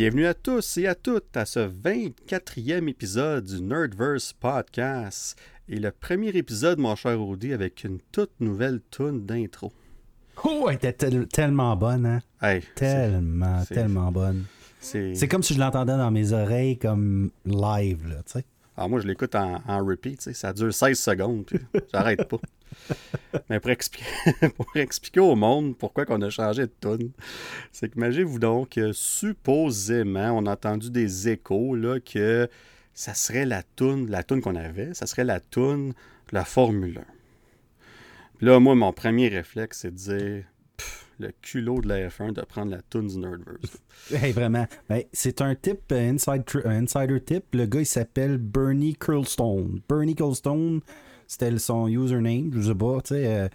Bienvenue à tous et à toutes à ce 24e épisode du Nerdverse Podcast. Et le premier épisode, mon cher Audi, avec une toute nouvelle tune d'intro. Oh, elle était tel- tellement bonne, hein? Hey, Tellement, tellement bonne. c'est... C'est comme si je l'entendais dans mes oreilles comme live, là, tu sais. Alors moi, je l'écoute en, en repeat, ça dure 16 secondes, puis j'arrête pas. Mais pour expliquer, pour expliquer au monde pourquoi qu'on a changé de tune, c'est que imaginez-vous donc que supposément, on a entendu des échos là, que ça serait la tune, la tune qu'on avait, ça serait la tune de la Formule 1. Puis là, moi, mon premier réflexe, c'est de dire le culot de la F1 de prendre la tune du Nerdverse. Hey, vraiment. Ben, c'est un type, euh, inside un insider tip. Le gars, il s'appelle Bernie Curlstone. Bernie Curlstone, c'était son username, je sais pas, tu sais. euh,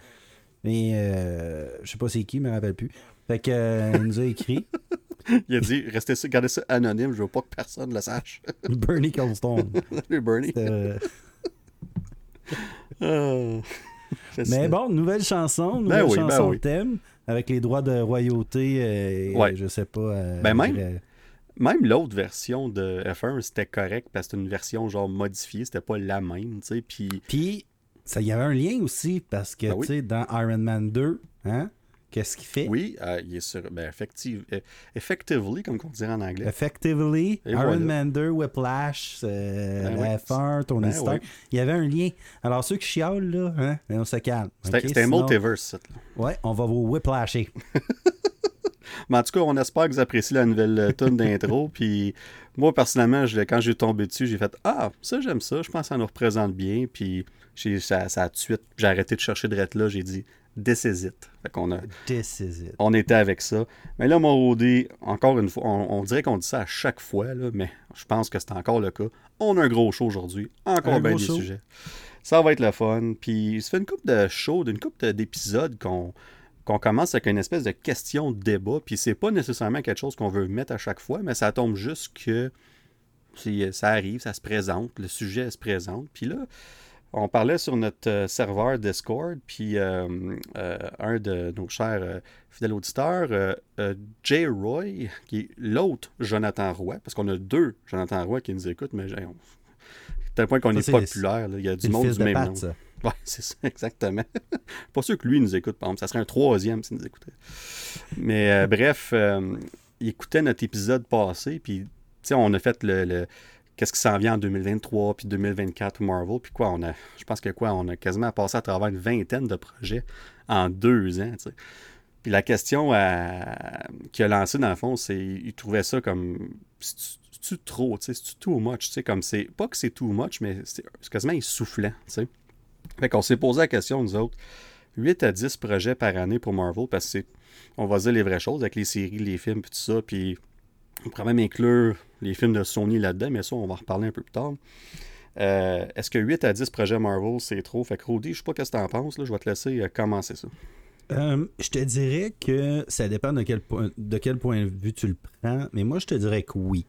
mais euh, je sais pas c'est qui, je me rappelle plus. Fait que, il nous a écrit Il a dit restez ça, gardez ça anonyme, je veux pas que personne le sache. Bernie Curlstone. Salut Bernie. Ah. Mais bon, nouvelle chanson, nouvelle oui, ben chanson oui. thème, avec les droits de royauté, euh, Ouais. je sais pas. euh, Ben même- euh, Même l'autre version de F1, c'était correct parce que c'était une version genre modifiée, c'était pas la même, tu sais. Puis Puis, ça y avait un lien aussi, parce que, Ben oui. tu sais, dans Iron Man 2, hein, qu'est-ce qu'il fait? oui, euh, il est sur. Ben, effective, euh, effectively, comme on dirait en anglais. Effectively, Et Iron voilà. Man 2, Whiplash, euh, Ben la oui. F1, Tony Ben Stark, oui. il y avait un lien. Alors, ceux qui chialent, là, hein, ben, on se calme. C'était un multiverse, ça. Ouais, on va vous whiplasher. Mais en tout cas, on espère que vous appréciez la nouvelle euh, tune d'intro. Puis moi, personnellement, je quand j'ai tombé dessus, j'ai fait Ah, ça, j'aime ça. Je pense que ça nous représente bien. Puis ça, ça a tout de suite. J'ai arrêté de chercher de là. J'ai dit This is it. Fait qu'on a, This is it. on était avec ça. Mais là, mon OD, encore une fois, on, on dirait qu'on dit ça à chaque fois, là, mais je pense que c'est encore le cas. On a un gros show aujourd'hui. Encore Un bien des show. sujets. Ça va être le fun. Puis ça fait une coupe de shows, une coupe de- d'épisodes qu'on qu'on commence avec une espèce de question-débat. Puis c'est pas nécessairement quelque chose qu'on veut mettre à chaque fois, mais ça tombe juste que ça arrive, ça se présente, le sujet se présente. Puis là, on parlait sur notre euh, serveur Discord, puis euh, euh, un de nos chers euh, fidèles auditeurs, Jay Roy, qui est l'autre Jonathan Roy, parce qu'on a deux Jonathan Roy qui nous écoutent, mais j'ai- on- tel point qu'on est populaire, là. il y a du monde du même Pat, nom. ça. Ouais, c'est ça, exactement. pas sûr que lui nous écoute, par exemple. Ça serait un troisième s'il nous écoutait. Mais bref, il écoutait notre épisode passé, puis on a fait le, le- qu'est-ce qui s'en vient en 2023, puis 2024 Marvel, puis quoi, on a, je pense que quoi, on a quasiment passé à travers une vingtaine de projets en deux ans. Puis la question qu'il a lancée, dans le fond, c'est il trouvait ça comme c'est-tu c'est-tu trop, tu sais, c'est too much, comme c'est pas que c'est too much, mais c'est quasiment essoufflant, tu sais. Fait qu'on s'est posé la question, nous autres, 8 à 10 projets par année pour Marvel, parce que on va dire les vraies choses avec les séries, les films, puis tout ça, puis on pourrait même inclure les films de Sony là-dedans, mais ça, on va en reparler un peu plus tard. Euh, est-ce que 8 à 10 projets Marvel, c'est trop? Fait que Rudy, je sais pas qu'est-ce que t'en penses, là, je vais te laisser euh, commencer ça. Euh, je te dirais que ça dépend de quel, point, de quel point de vue tu le prends, mais moi je te dirais que oui.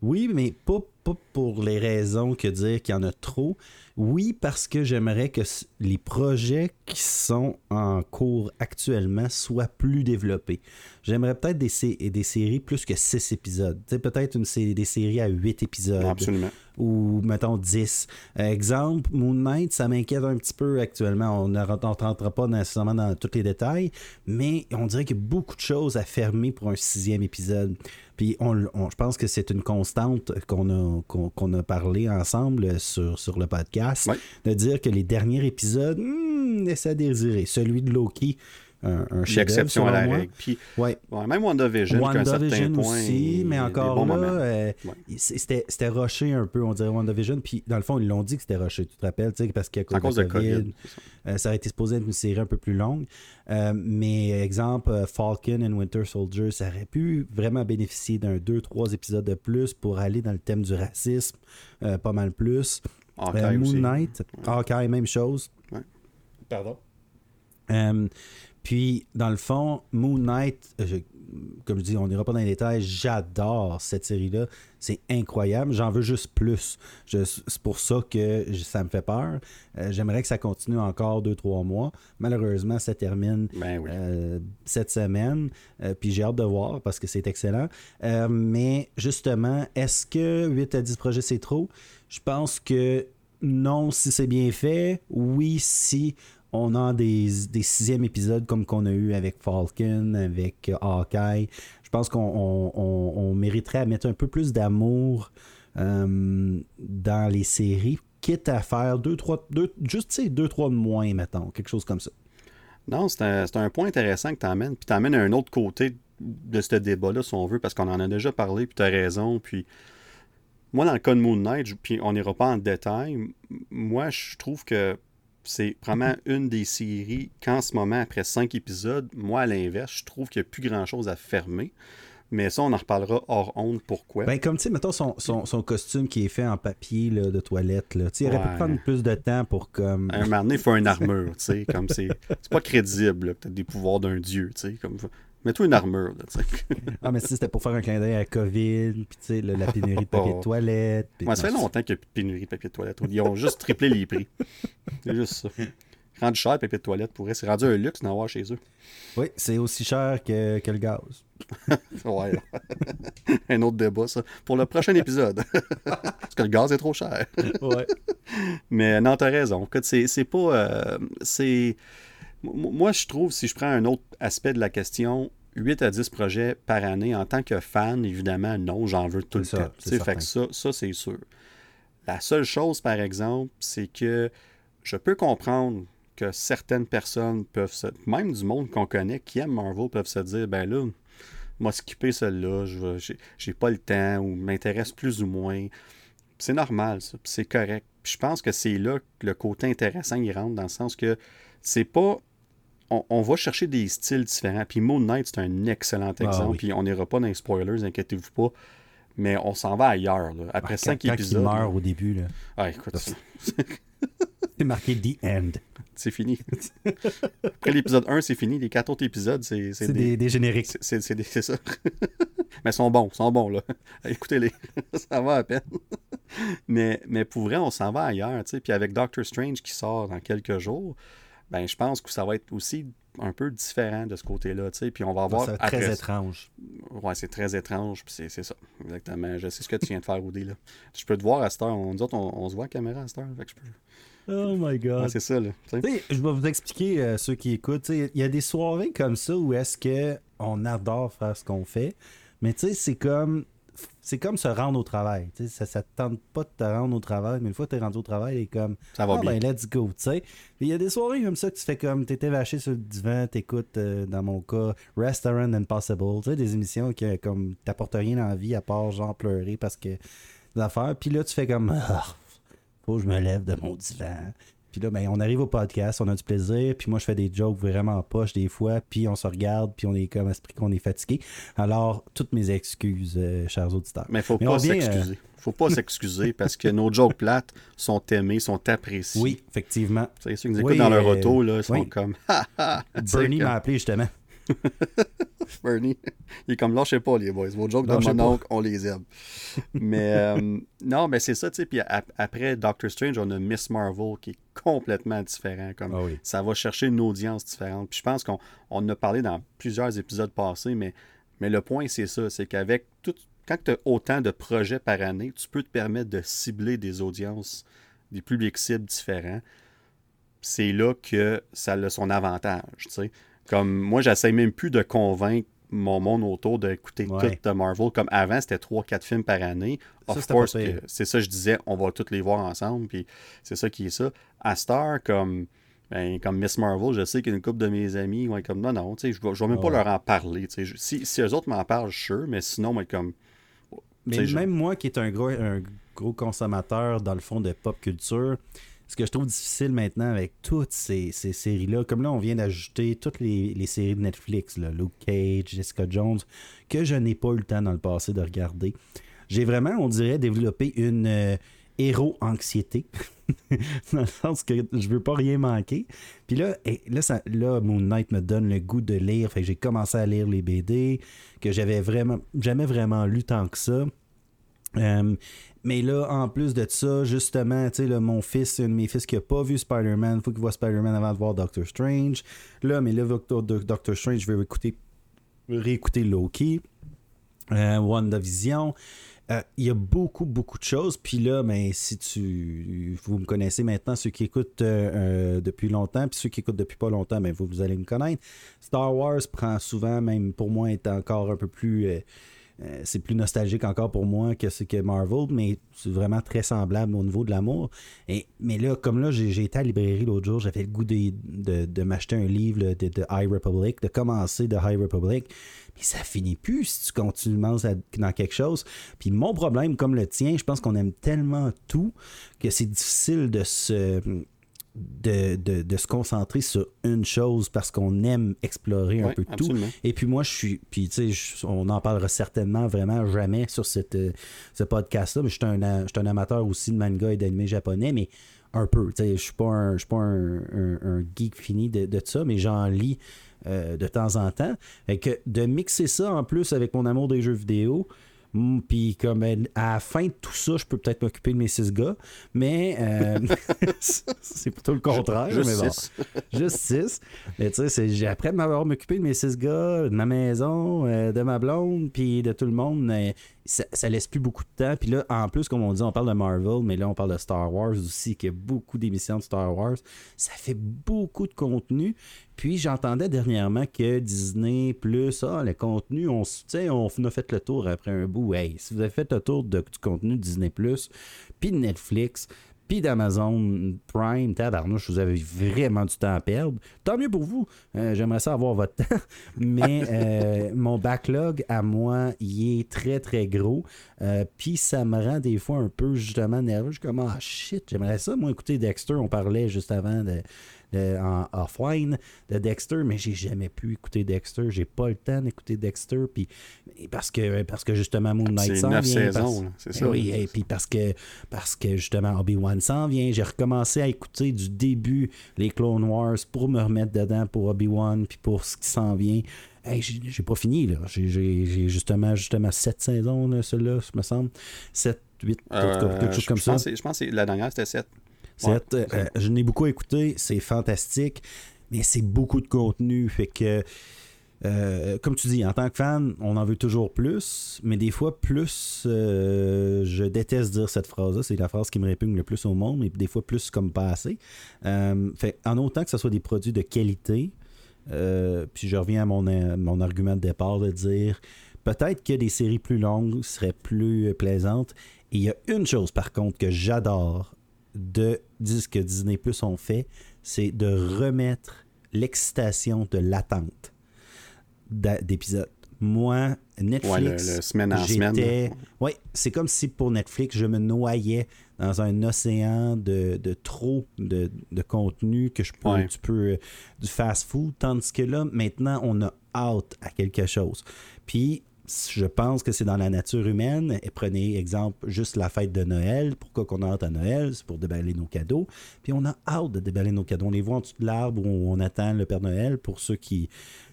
Oui, mais pas, pas pour les raisons que dire qu'il y en a trop. Oui, parce que j'aimerais que les projets qui sont en cours actuellement soient plus développés. J'aimerais peut-être des, sé- des séries plus que 6 épisodes. Peut-être une des séries à 8 épisodes Absolument. ou mettons 10. Euh, exemple, Moon Knight, ça m'inquiète un petit peu actuellement. On ne rentrera pas nécessairement dans tous les détails, mais on dirait qu'il y a beaucoup de choses à fermer pour un sixième épisode. Puis on, on- je pense que c'est une constante qu'on a, qu'on, qu'on a parlé ensemble sur, sur le podcast, Ouais. de dire que les derniers épisodes hmm, laissent à désirer. Celui de Loki, un, un L'exception à la moi. règle. Puis, Ouais. ouais, même WandaVision, qu'à un certain WandaVision point, aussi, mais encore là, euh, Ouais. c'était c'était rushé un peu, on dirait WandaVision. Puis dans le fond, ils l'ont dit que c'était rushé, tu te rappelles, parce qu'à cause, cause de de COVID, euh, ça aurait été supposé être une série un peu plus longue. Euh, mais exemple, Falcon and Winter Soldier, ça aurait pu vraiment bénéficier d'un 2-3 épisodes de plus pour aller dans le thème du racisme, euh, pas mal plus. Hawkeye Euh, Moon aussi. Knight, Hawkeye, même chose. Pardon? Euh, Puis, dans le fond, Moon Knight, euh, comme je dis, on n'ira pas dans les détails, j'adore cette série-là. C'est incroyable. J'en veux juste plus. C'est pour ça que ça me fait peur. Euh, j'aimerais que ça continue encore deux, trois mois. Malheureusement, ça termine ben euh, cette semaine. puis j'ai hâte de voir parce que c'est excellent. mais justement, est-ce que 8 à 10 projets, c'est trop? Je pense que non, si c'est bien fait. Oui, si on a des, sixièmes épisodes comme qu'on a eu avec Falcon, avec Hawkeye. Je pense qu'on mériterait à mettre un peu plus d'amour euh, dans les séries, quitte à faire deux, trois, deux, juste deux, trois de moins, mettons, quelque chose comme ça. Non, c'est un, un, point intéressant que tu amènes. Puis tu amènes un autre côté de ce débat-là, si on veut, parce qu'on en a déjà parlé, puis tu as raison. Puis moi, dans le cas de Moon Knight, puis on n'ira pas en détail, moi, je trouve que c'est vraiment une des séries qu'en ce moment, après cinq épisodes, moi, à l'inverse, je trouve qu'il n'y a plus grand-chose à fermer. Mais ça, on en reparlera hors honte pourquoi. Ben, comme tu sais, mettons son, son, costume qui est fait en papier là, de toilette. Là. Il aurait pu prendre plus de temps pour comme. un moment donné, il faut une armure, tu sais. Comme c'est. C'est pas crédible, peut-être des pouvoirs d'un dieu, tu sais. Comme Mets-toi une armure, là, tu sais. ah, mais si c'était pour faire un clin d'œil à COVID, puis tu sais, la pénurie de papier de toilette. Moi, ça fait longtemps qu'il n'y a plus de pénurie de papier de toilette. Ils ont juste triplé les prix. C'est juste ça. Rendu cher, le papier de toilette, pour C'est rendu un luxe d'en avoir chez eux. Oui, c'est aussi cher que, que le gaz. ouais. un autre débat, ça. Pour le prochain épisode. Parce que le gaz est trop cher. ouais. Mais non, t'as raison. C'est pas. Euh, c'est moi, je trouve, si je prends un autre aspect de la question, 8 à 10 projets par année, en tant que fan, évidemment, non, j'en veux tout le temps. Fait que ça, ça c'est sûr. La seule chose, par exemple, c'est que je peux comprendre que certaines personnes peuvent se. Même du monde qu'on connaît qui aime Marvel peuvent se dire ben là, moi skipper celle-là, je j'ai pas le temps ou m'intéresse plus ou moins. C'est normal, ça. C'est correct. je pense que c'est là que le côté intéressant il rentre dans le sens que c'est pas on, va chercher des styles différents. Puis Moon Knight, c'est un excellent ah exemple. Puis on n'ira pas dans les spoilers, inquiétez-vous pas. Mais on s'en va ailleurs. Après ah, cinq épisodes. il meurt au début. Là. Ah, écoute. c'est marqué The End. C'est fini. Après l'épisode 1, c'est fini. Les quatre autres épisodes, c'est. C'est des, des, génériques. C'est ça. mais ils sont bons, ils sont bons, là. Écoutez-les. ça va à peine. mais, mais pour vrai, on s'en va ailleurs. Puis avec Doctor Strange qui sort dans quelques jours ben je pense que ça va être aussi un peu différent de ce côté-là, tu sais, puis on va avoir... C'est très étrange. Ouais, c'est très étrange, puis c'est ça, exactement. Je sais ce que tu viens de faire, Rudy, là. Je peux te voir à cette heure, on, autres, on, se voit à caméra à cette heure, fait que je peux... Oh my God. c'est ça, là. je vais vous expliquer, euh, ceux qui écoutent, il y a des soirées comme ça où est-ce qu'on adore faire ce qu'on fait, mais tu sais, c'est comme c'est comme se rendre au travail. Ça ne te tente pas de te rendre au travail, mais une fois que tu es rendu au travail, est comme Ça va ah, bien. ben let's go. Il y a des soirées comme ça que tu fais comme tu étais vaché sur le divan, tu écoutes, euh, dans mon cas, Restaurant Impossible. Des émissions qui comme t'apportent rien dans la vie à part genre pleurer parce que l'affaire. Puis là, tu fais comme ah, faut que je me lève de mon divan. Puis là, ben, on arrive au podcast, on a du plaisir, puis moi, je fais des jokes vraiment poches des fois, puis on se regarde, puis on est comme esprit qu'on est fatigué. Alors, toutes mes excuses, euh, chers auditeurs. Mais faut pas s'excuser. Euh, faut pas s'excuser parce que nos jokes plates sont aimés, sont appréciés. Oui, effectivement. C'est ceux qui nous écoutent dans leur euh, auto, là, sont comme. Bernie m'a appelé justement. Bernie, il est comme lâchez pas les boys. Vos jokes de mon oncle, on les aime. Mais euh, non, mais c'est ça, tu sais. Puis après Doctor Strange, on a Miss Marvel qui est complètement différent. Comme ah ça va chercher une audience différente. Puis je pense qu'on on a parlé dans plusieurs épisodes passés, mais, mais le point c'est ça, c'est qu'avec tout, quand tu as autant de projets par année, tu peux te permettre de cibler des audiences, des publics cibles différents. C'est là que ça a son avantage, tu sais. Comme moi, j'essaie même plus de convaincre mon monde autour d'écouter tout de Marvel. Comme avant, c'était 3-4 films par année. Of course, c'est ça, je disais, on va tous les voir ensemble. Puis c'est ça qui est ça. À Star, comme, ben, comme Miss Marvel, je sais qu'une couple de mes amis comme non, non, je ne vais, même pas leur en parler. Si, si eux autres m'en parlent, je suis sûr, mais sinon, moi, comme. Mais même moi qui est un gros, un gros consommateur, dans le fond, de pop culture, ce que je trouve difficile maintenant avec toutes ces, séries-là, comme là, on vient d'ajouter toutes les, séries de Netflix, là, Luke Cage, Jessica Jones, que je n'ai pas eu le temps dans le passé de regarder. J'ai vraiment, on dirait, développé une, euh, héros anxiété. dans le sens que je veux pas rien manquer. Puis là, et là, ça, là, Moon Knight me donne le goût de lire. Fait j'ai commencé à lire les BD que j'avais vraiment jamais vraiment lu tant que ça. Euh, mais là, en plus de ça, justement, tu sais, mon fils, un de mes fils qui n'a pas vu Spider-Man, il faut qu'il voit Spider-Man avant de voir Doctor Strange. Là, mais là, Doctor, Strange, je vais écouter, réécouter Loki, euh, WandaVision. Euh, il y a beaucoup, beaucoup de choses. Puis là, ben, si tu. Vous me connaissez maintenant, ceux qui écoutent depuis longtemps, puis ceux qui écoutent depuis pas longtemps, ben, vous, vous allez me connaître. Star Wars prend souvent, même pour moi, est encore un peu plus. Euh, c'est plus nostalgique encore pour moi que ce que Marvel, mais c'est vraiment très semblable au niveau de l'amour. Et, mais là, comme là, j'ai, été à la librairie l'autre jour, j'avais le goût de, m'acheter un livre de, de, High Republic, de commencer de High Republic. Puis ça finit plus si tu continues dans quelque chose. Puis mon problème, comme le tien, je pense qu'on aime tellement tout que c'est difficile de se de, se concentrer sur une chose parce qu'on aime explorer un peu tout. Et puis moi, je suis. Puis tu sais, on n'en parlera certainement vraiment jamais sur cette, euh, ce podcast-là, mais je suis un, un, amateur aussi de manga et d'anime japonais, mais un peu. Je ne suis pas, un, pas un, geek fini de, de ça, mais j'en lis euh, de temps en temps. Et que de mixer ça en plus avec mon amour des jeux vidéo, puis comme à la fin de tout ça, je peux peut-être m'occuper de mes six gars, mais euh, c'est plutôt le contraire. Juste mais six. Juste six. Mais tu sais, après m'avoir m'occupé de mes six gars, de ma maison, euh, de ma blonde, puis de tout le monde, ça, laisse plus beaucoup de temps. Puis là, en plus, comme on dit, on parle de Marvel, mais là, on parle de Star Wars aussi, qui a beaucoup d'émissions de Star Wars. Ça fait beaucoup de contenu. Puis j'entendais dernièrement que Disney plus ah, le contenu, on, on a fait le tour après un bout. Hey, si vous avez fait le tour du contenu Disney plus, puis de Netflix, puis d'Amazon Prime, tabarnouche, vous avez vraiment du temps à perdre. Tant mieux pour vous. Euh, j'aimerais ça avoir votre temps. Mais euh, mon backlog, à moi, il est très, très gros. Euh, puis ça me rend des fois un peu, justement, nerveux. Je suis comme, ah shit, j'aimerais ça. Moi, écouter Dexter, on parlait juste avant de en offline de Dexter, mais j'ai jamais pu écouter Dexter. J'ai pas le temps d'écouter Dexter, puis parce que parce que justement Moon Knight s'en vient. c'est ça. Oui, et puis parce que parce que justement Obi-Wan s'en vient. J'ai recommencé à écouter du début les Clone Wars pour me remettre dedans pour Obi-Wan, puis pour ce qui s'en vient. Hey, j'ai pas fini, là. J'ai justement, justement sept saisons, là, celui-là, me semble. 7, 8, euh, quelque chose comme ça. je pense que la dernière, c'était 7. Euh, je n'ai beaucoup écouté, c'est fantastique, mais c'est beaucoup de contenu. Fait que, euh, comme tu dis, en tant que fan, on en veut toujours plus, mais des fois, plus, euh, je déteste dire cette phrase-là, c'est la phrase qui me répugne le plus au monde, mais des fois, plus comme pas assez. fait, en autant que ce soit des produits de qualité, puis je reviens à mon, mon argument de départ de dire peut-être que des séries plus longues seraient plus plaisantes. Et il y a une chose, par contre, que j'adore de ce que Disney Plus ont fait, c'est de remettre l'excitation de l'attente d'épisodes. Moi, Netflix, ouais. Oui, c'est comme si pour Netflix, je me noyais dans un océan de, de trop de, de, contenu que je peux, tu peux, euh, du fast-food, tandis que là, maintenant, on a hâte à quelque chose. Puis, je pense que c'est dans la nature humaine. Et prenez exemple juste la fête de Noël. Pourquoi qu'on a hâte à Noël? C'est pour déballer nos cadeaux. Puis on a hâte de déballer nos cadeaux. On les voit en dessous de l'arbre où on attend le Père Noël pour ceux qui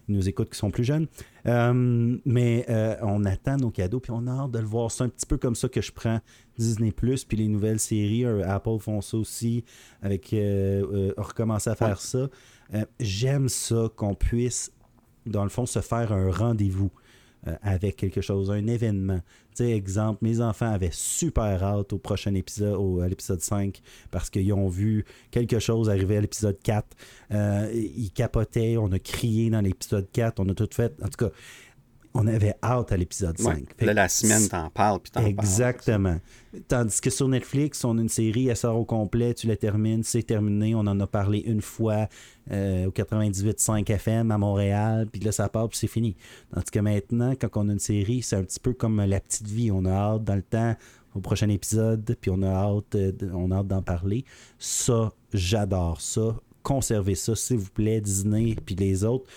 nous écoutent qui sont plus jeunes. Euh, mais euh, on attend nos cadeaux, puis on a hâte de le voir. C'est un petit peu comme ça que je prends Disney Plus, puis les nouvelles séries. Euh, Apple font ça aussi, avec recommencer à faire ça. J'aime ça qu'on puisse, dans le fond, se faire un rendez-vous. Euh, avec quelque chose, un événement. Tu sais, exemple, mes enfants avaient super hâte au prochain épisode, au, à l'épisode 5, parce qu'ils ont vu quelque chose arriver à l'épisode 4. Euh, ils capotaient, on a crié dans l'épisode 4, on a tout fait. En tout cas, on avait hâte à l'épisode 5. là, la semaine, t'en parles, puis t'en parles. Exactement. Tandis que sur Netflix, on a une série, elle sort au complet, tu la termines, c'est terminé. On en a parlé une fois euh, au 98.5 FM à Montréal, puis là, ça part, puis c'est fini. Tandis que maintenant, quand on a une série, c'est un petit peu comme la petite vie. On a hâte dans le temps au prochain épisode, puis on a hâte, euh, on a hâte d'en parler. Ça, j'adore ça. Conservez ça, s'il vous plaît, Disney, puis les autres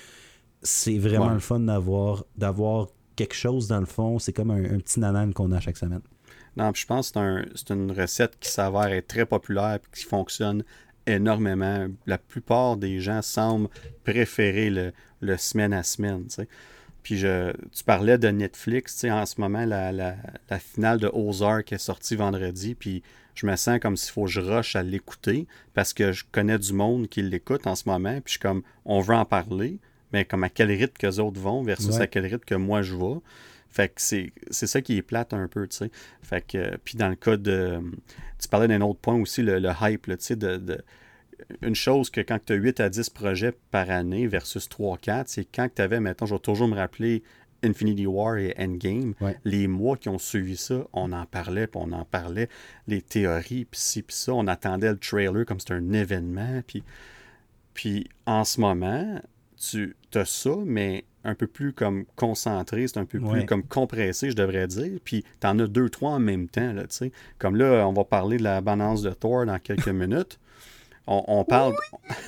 c'est vraiment le fun d'avoir, d'avoir quelque chose dans le fond. C'est comme un, petit nanan qu'on a chaque semaine. Non, puis je pense que c'est une recette qui s'avère être très populaire et qui fonctionne énormément. La plupart des gens semblent préférer le, semaine à semaine. Puis je, tu parlais de Netflix, en ce moment, la, la, finale de Ozark est sortie vendredi, puis je me sens comme s'il faut que je rush à l'écouter parce que je connais du monde qui l'écoute en ce moment, puis je suis comme, on veut en parler, mais comme à quel rythme que les autres vont versus à quel rythme que moi je vais. Fait que c'est, ça qui est plate un peu, tu sais. Fait que, puis dans le cas de. Tu parlais d'un autre point aussi, le, hype, tu sais, de, Une chose que quand tu as 8 à 10 projets par année versus 3-4, c'est quand tu avais, maintenant, je vais toujours me rappeler Infinity War et Endgame, les mois qui ont suivi ça, on en parlait, puis on en parlait, les théories, puis ci, puis ça, on attendait le trailer comme c'était un événement, puis, puis en ce moment, tu as ça, mais un peu plus comme concentré, c'est un peu plus comme compressé, je devrais dire. Puis tu en as deux, trois en même temps, là, tu sais. Comme là, on va parler de la balance de Thor dans quelques minutes. On, parle...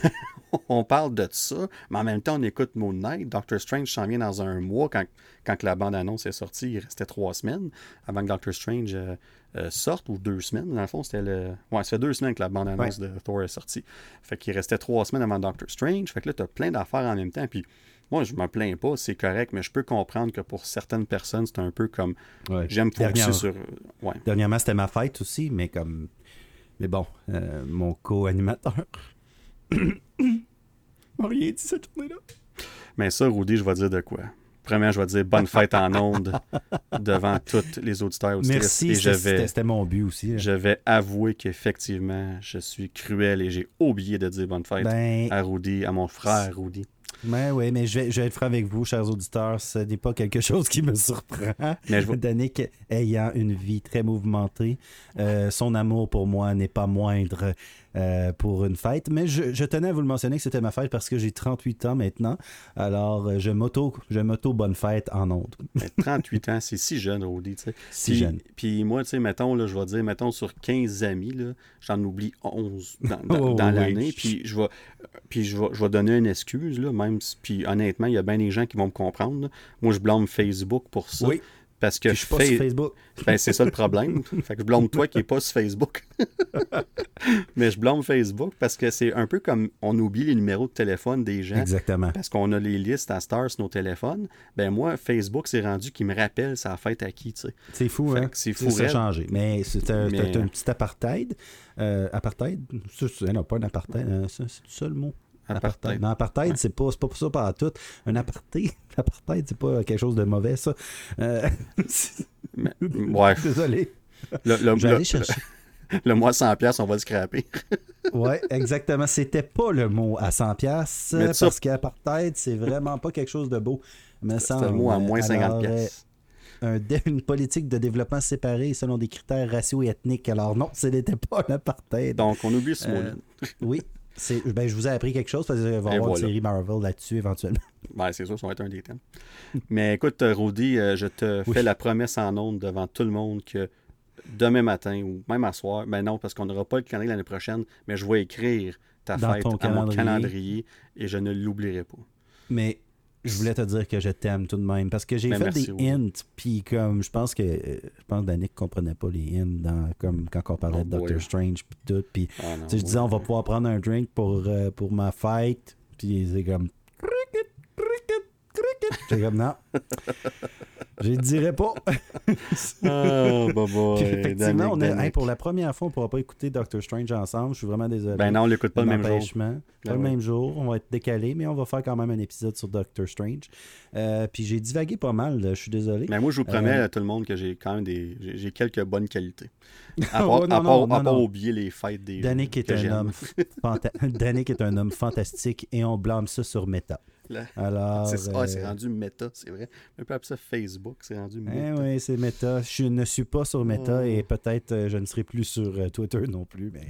on parle de ça, mais en même temps, on écoute Moon Knight. Doctor Strange s'en vient dans un mois. Quand, quand la bande-annonce est sortie, il restait trois semaines avant que Doctor Strange euh, euh, sorte, ou deux semaines. Dans le fond, c'était le. Ouais, ça fait deux semaines que la bande-annonce de Thor est sortie. Fait qu'il restait trois semaines avant Doctor Strange. Fait que là, tu as plein d'affaires en même temps. Puis moi, je me plains pas, c'est correct, mais je peux comprendre que pour certaines personnes, c'est un peu comme j'aime focuser sur. Ouais. Dernièrement, c'était ma fête aussi, mais comme. Mais bon, euh, mon co-animateur. m'a rien dit cette journée-là. Mais ça, Rudy, je vais dire de quoi? Premièrement, je vais dire bonne fête en ondes devant tous les auditeurs. Merci, c'était mon but aussi. Je vais avouer qu'effectivement, je suis cruel et j'ai oublié de dire bonne fête ben, à Rudy, à mon frère Rudy. Ben oui, mais je vais, être franc avec vous, chers auditeurs. Ce n'est pas quelque chose qui me surprend. Mais je Danick ayant une vie très mouvementée, euh, son amour pour moi n'est pas moindre. Euh, pour une fête. Mais je, tenais à vous le mentionner que c'était ma fête parce que j'ai 38 ans maintenant. Alors, euh, je m'auto, je m'auto bonne fête en ondes. 38 ans, c'est si jeune. Tu sais. Si jeune. Puis moi, tu sais, mettons, là, je vais dire, mettons, sur 15 amis, j'en oublie 11 dans, oh, l'année. Puis je vais, puis je vais, donner une excuse, là, même. Puis honnêtement, il y a bien des gens qui vont me comprendre. Moi, je blâme Facebook pour ça. Oui. Parce que je suis pas sur Facebook. Ben, c'est ça le problème. fait que je blâme toi qui n'es pas sur Facebook. Mais je blâme Facebook parce que c'est un peu comme on oublie les numéros de téléphone des gens. Exactement. Parce qu'on a les listes à Stars sur nos téléphones. Ben moi, Facebook s'est rendu qui me rappelle sa fête à qui, tu sais. C'est fou, hein? C'est fou. Ça changé. Mais c'est un, petit apartheid. Euh, apartheid? Non, pas un apartheid. Hein, c'est le seul mot? Apartheid. Non, apartheid, c'est pas, pas ça par tout. Un aparté, apartheid, c'est pas quelque chose de mauvais, ça. Euh... ouais. Désolé. Le, le, Je vais aller chercher. Le, mois à 100$, on va le scraper. ouais, exactement. C'était pas le mot à 100$, parce qu'apartheid, c'est vraiment pas quelque chose de beau. C'est le mot à moins 50$. Euh, une politique de développement séparée selon des critères raciaux et ethniques. Alors non, ce n'était pas l'apartheid. Donc, on oublie ce mot-là. Euh, oui, ben, je vous ai appris quelque chose parce qu'il va y avoir une série Marvel là-dessus éventuellement. Ben, c'est sûr, ça va être un des thèmes. Mais écoute, euh, Rudy, euh, je te fais la promesse en ondes devant tout le monde que demain matin ou même à soir, ben non, parce qu'on n'aura pas le calendrier l'année prochaine, mais je vais écrire ta fête à mon calendrier et je ne l'oublierai pas. Mais je voulais te dire que je t'aime tout de même parce que j'ai ben, fait des hints puis comme je pense que je pense que Danick comprenait pas les hints dans comme quand on parlait de oh, Doctor Strange puis tout puis ah, je disais on va pouvoir prendre un drink pour euh, pour ma fête puis c'est comme j'ai comme non Je ne dirais pas. oh, bah, bah, effectivement, on est, pour la première fois, on ne pourra pas écouter Doctor Strange ensemble. Je suis vraiment désolé. Ben non, on l'écoute pas le même jour. Pas le même jour. On va être décalé, mais on va faire quand même un épisode sur Doctor Strange. Euh, puis j'ai divagué pas mal, je suis désolé. Mais moi, je vous promets euh, à tout le monde que j'ai quand même des. J'ai quelques bonnes qualités. À part, pas oublier les fêtes des. Danick est, un homme est un homme fantastique et on blâme ça sur Meta. Alors, c'est ah, euh, rendu méta, c'est vrai. Un peu ça Facebook, c'est rendu méta. Eh oui, c'est méta. Je ne suis pas sur méta et oh. peut-être euh, je ne serai plus sur euh, Twitter non plus, mais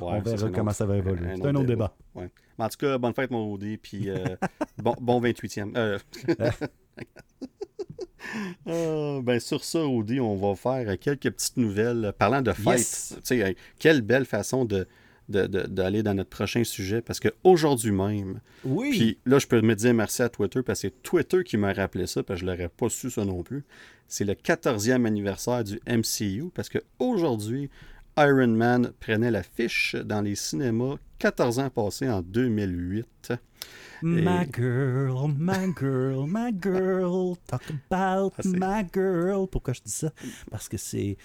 on verra comment ça va évoluer. C'est un autre débat. Ouais. en tout cas, bonne fête, mon Rudy, puis bon, bon 28e. Ah, ben sur ça, Rudy, on va faire quelques petites nouvelles parlant de fête. Quelle belle façon de, d'aller dans notre prochain sujet parce qu'aujourd'hui même, Oui. puis là, je peux me dire merci à Twitter parce que c'est Twitter qui m'a rappelé ça, parce que je l'aurais pas su ça non plus. C'est le 14e anniversaire du MCU parce qu'aujourd'hui, Iron Man prenait l'affiche dans les cinémas 14 ans passés en 2008. My girl, my girl, my girl, talk about Ah, my girl. Pourquoi je dis ça? Parce que c'est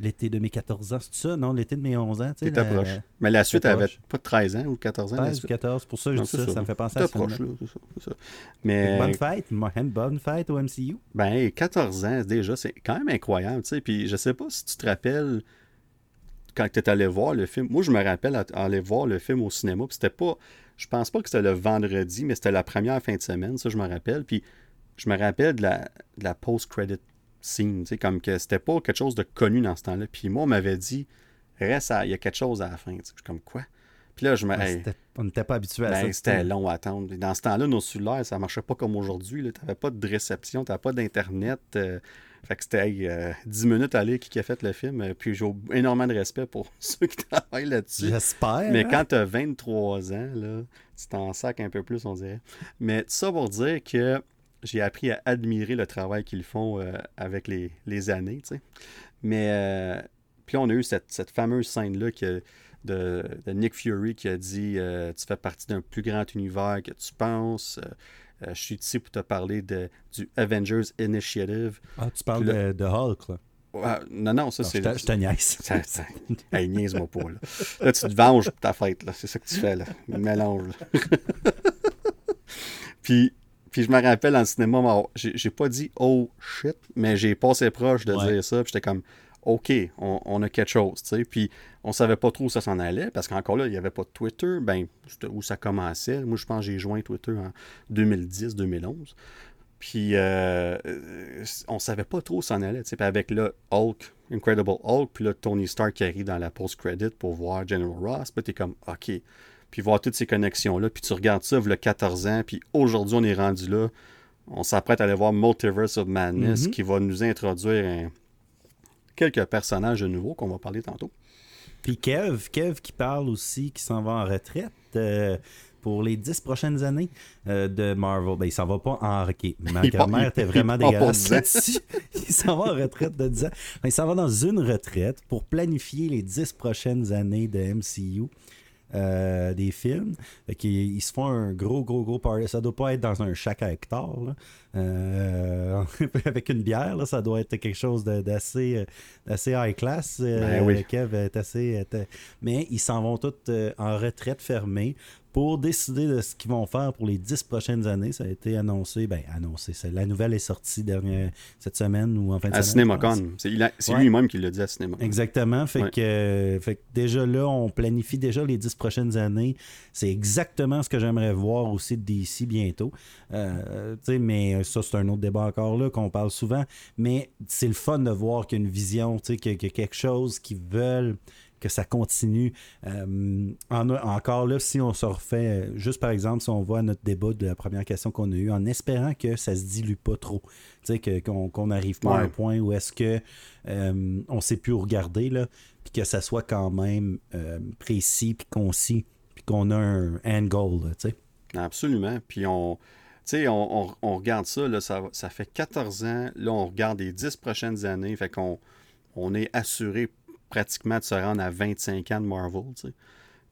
l'été de mes 14 ans, c'est ça? Non, l'été de mes 11 ans. tu sais, T'es la- proche. Mais la suite, elle avait pas 13 ans ou 14 ans. la 13 ou suite. 14, pour ça je Non, dis ça, ça, ça. me fait penser à film-là. proche, là, ça, ça. Mais, Bonne fête, une bonne fête au MCU. ben, hey, 14 ans, déjà, c'est quand même incroyable, tu sais. Puis je sais pas si tu te rappelles quand tu es allé voir le film. Moi, je me rappelle à- aller voir le film au cinéma, puis c'était pas... Je pense pas que c'était le vendredi, mais c'était la première fin de semaine, ça, je me rappelle. Puis je me rappelle de la, de la post-credit scene, tu sais, comme que c'était pas quelque chose de connu dans ce temps-là. Puis moi, on m'avait dit, reste, à- il y a quelque chose à la fin, tu sais. Comme, quoi? Puis là, je me... Ouais, hey, on n'était pas habitué à Ben, ça. c'était long à attendre. Dans ce temps-là, nos cellulaires, ça marchait pas comme aujourd'hui. Tu n'avais pas de réception, tu n'avais pas d'Internet. euh, fait que c'était hey, euh, 10 minutes à aller qui a fait le film. euh, puis j'ai énormément de respect pour ceux qui travaillent là-dessus. J'espère. Mais hein? quand tu as 23 ans, là, tu t'en sacs un peu plus, on dirait. Mais tout ça pour dire que j'ai appris à admirer le travail qu'ils font euh, avec les, les années, tu sais. Mais euh, puis on a eu cette, cette fameuse scène-là que- de, de Nick Fury qui a dit euh, Tu fais partie d'un plus grand univers que tu penses. Euh, je suis ici pour te parler de, du Avengers Initiative. Ah, tu parles de, de Hulk, là. Non, non, ça c'est. je te- niaise. Ça, ça... Hey, niaise-moi pas, là. Là, tu te venges pour ta fête, là. C'est ça que tu fais, là. Mélange, là. puis, puis je me rappelle en cinéma, j'ai pas dit « oh shit », mais j'ai passé proche de Ouais. dire ça, puis j'étais comme « ok, on, on a quelque chose ». Puis on savait pas trop où ça s'en allait, parce qu'encore là, il y avait pas de Twitter, ben, c'était où ça commençait. Moi, je pense que j'ai joint Twitter en 2010-2011. Puis euh, euh, on savait pas trop où ça en allait. Puis avec le Hulk, Incredible Hulk, puis là Tony Stark qui arrive dans la post-credit pour voir General Ross, puis t'es comme OK. Puis voir toutes ces connexions-là, puis tu regardes ça, il y a 14 ans, puis aujourd'hui on est rendu là. On s'apprête à aller voir Multiverse of Madness Mhm. qui va nous introduire un- quelques personnages de nouveaux qu'on va parler tantôt. Puis Kev, Kev qui parle aussi, qui s'en va en retraite euh, pour les dix prochaines années euh, de Marvel. Ben, il s'en va pas en hockey. Ma grand-mère était vraiment dégueulasse. Il s'en va en retraite de 10 ans. Ben, il s'en va dans une retraite pour planifier les dix prochaines années de MCU. Euh, des films. Fait ils se font un gros, gros, gros party. Ça doit pas être dans un chac à hectare. là. Euh, avec une bière, là, ça doit être quelque chose d'assez euh, d'assez high class. Ben oui. Kev est assez. mais ils s'en vont tous en retraite fermée pour décider de ce qu'ils vont faire pour les dix prochaines années. Ça a été annoncé. Ben, annoncé. La nouvelle est sortie dernière, cette semaine ou en fin de À semaine. pense. CinemaCon. C'est Ouais. lui-même qui l'a dit à CinemaCon. Exactement. Fait, Ouais. que, euh, fait que déjà là, on planifie déjà les dix prochaines années. C'est exactement ce que j'aimerais voir aussi DC bientôt. Euh, mais ça, c'est un autre débat encore là qu'on parle souvent. Mais c'est le fun de voir qu'il y a une vision, y qu'il y a quelque chose qu'ils veulent que ça continue. Euh, en- encore là, si on se refait, euh, juste par exemple, si on voit notre débat de la première question qu'on a eue, en espérant que ça se dilue pas trop, que- qu'on qu'on n'arrive pas à un point où est-ce que euh, on sait plus où regarder, là, puis que ça soit quand même euh, précis, puis concis, puis qu'on a un end goal, là. Absolument. Puis on, tu sais, on, on- on regarde ça, là, ça, ça fait 14 ans. Là, on regarde les 10 prochaines années. Fait qu'on on est assuré pratiquement de se rendre à 25 ans de Marvel, tu sais.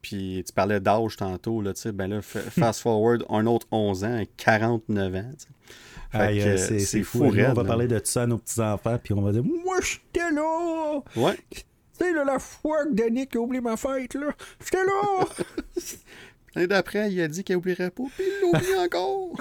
Puis tu parlais d'âge tantôt, là, ben là, fa- fast forward un autre 11 ans, 49 ans, euh, c'est fou. on va là. parler de tout ça à nos petits-enfants, puis on va dire Moi, j'étais là Ouais. Tu sais, là, la fois que Danick a oublié ma fête, là, j'étais là L'année d'après, il a dit qu'il oublierait pas, puis il l'oublie encore.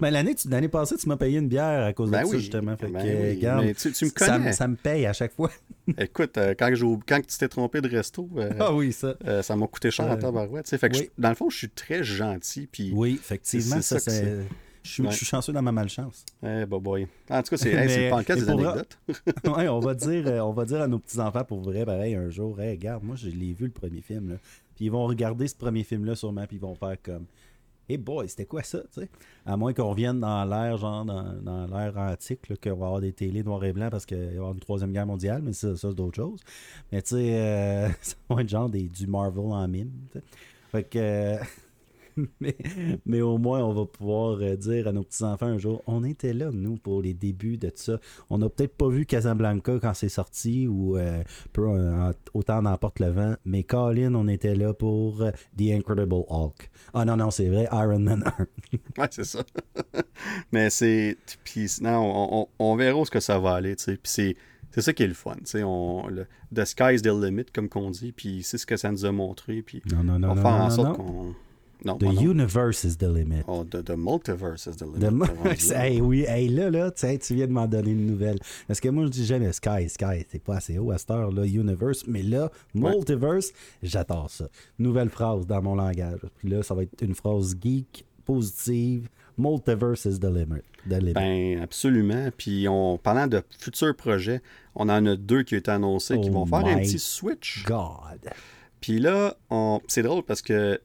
Mais l'année, l'année passée, tu m'as payé une bière à cause Ben de ça, oui. justement. Fait Ben que, oui. regarde, Mais tu, tu me ça, connais. me- ça me paye à chaque fois. Écoute, euh, quand, quand tu t'es trompé de resto, euh, Ah oui, ça. euh, ça m'a coûté cher en tabarouette. Fait que oui. je- dans le fond, je suis très gentil. Puis, Oui, effectivement, ça, ça c'est. Je suis, Ouais. je suis chanceux dans ma malchance. Eh, bah boy. En tout cas, c'est hey, le podcast des anecdotes. ouais, on va dire, on va dire à nos petits-enfants pour vrai, pareil, un jour, hey, regarde, moi, je l'ai vu le premier film, là. Puis ils vont regarder ce premier film-là sûrement, puis ils vont faire comme. hey boy, c'était quoi ça, tu sais? À moins qu'on revienne dans l'ère, genre, dans, dans l'ère antique, qu'on va avoir des télés noir et blanc parce qu'il va y avoir une troisième guerre mondiale, mais ça, ça c'est d'autres choses. Mais tu sais, euh, ça va être genre des, du Marvel en mime. Fait que. euh, mais, mais au moins, on va pouvoir euh, dire à nos petits-enfants un jour on était là, nous, pour les débuts de tout ça. On n'a peut-être pas vu Casablanca quand c'est sorti ou euh, peu, euh, autant n'emporte le vent, mais Colin, on était là pour euh, The Incredible Hulk. Ah non, non, c'est vrai, Iron Man 1. Ouais, c'est ça. Mais c'est. Puis sinon, on, on, on verra où ce que ça va aller, tu sais. Puis c'est. C'est ça qui est le fun, tu sais, on, le, the sky's the limit, comme qu'on dit, puis c'est ce que ça nous a montré, puis Non, non, non, on va non, faire en non, sorte non. qu'on... Non, The non. universe is the limit. Oh, the, the multiverse is the limit. The hey, oui, hey, là, là, tu viens de m'en donner une nouvelle. Parce que moi, je dis jamais Sky, Sky, c'est pas assez haut à cette heure, là, Universe. Mais là, Multiverse, j'adore ça. Nouvelle phrase dans mon langage. Puis là, ça va être une phrase geek, positive. Multiverse is the limit. The limit. Ben, absolument. Puis, on, parlant de futurs projets, on en a deux qui ont été annoncés qui Oh vont faire un petit switch. God. Puis là, on... c'est drôle parce que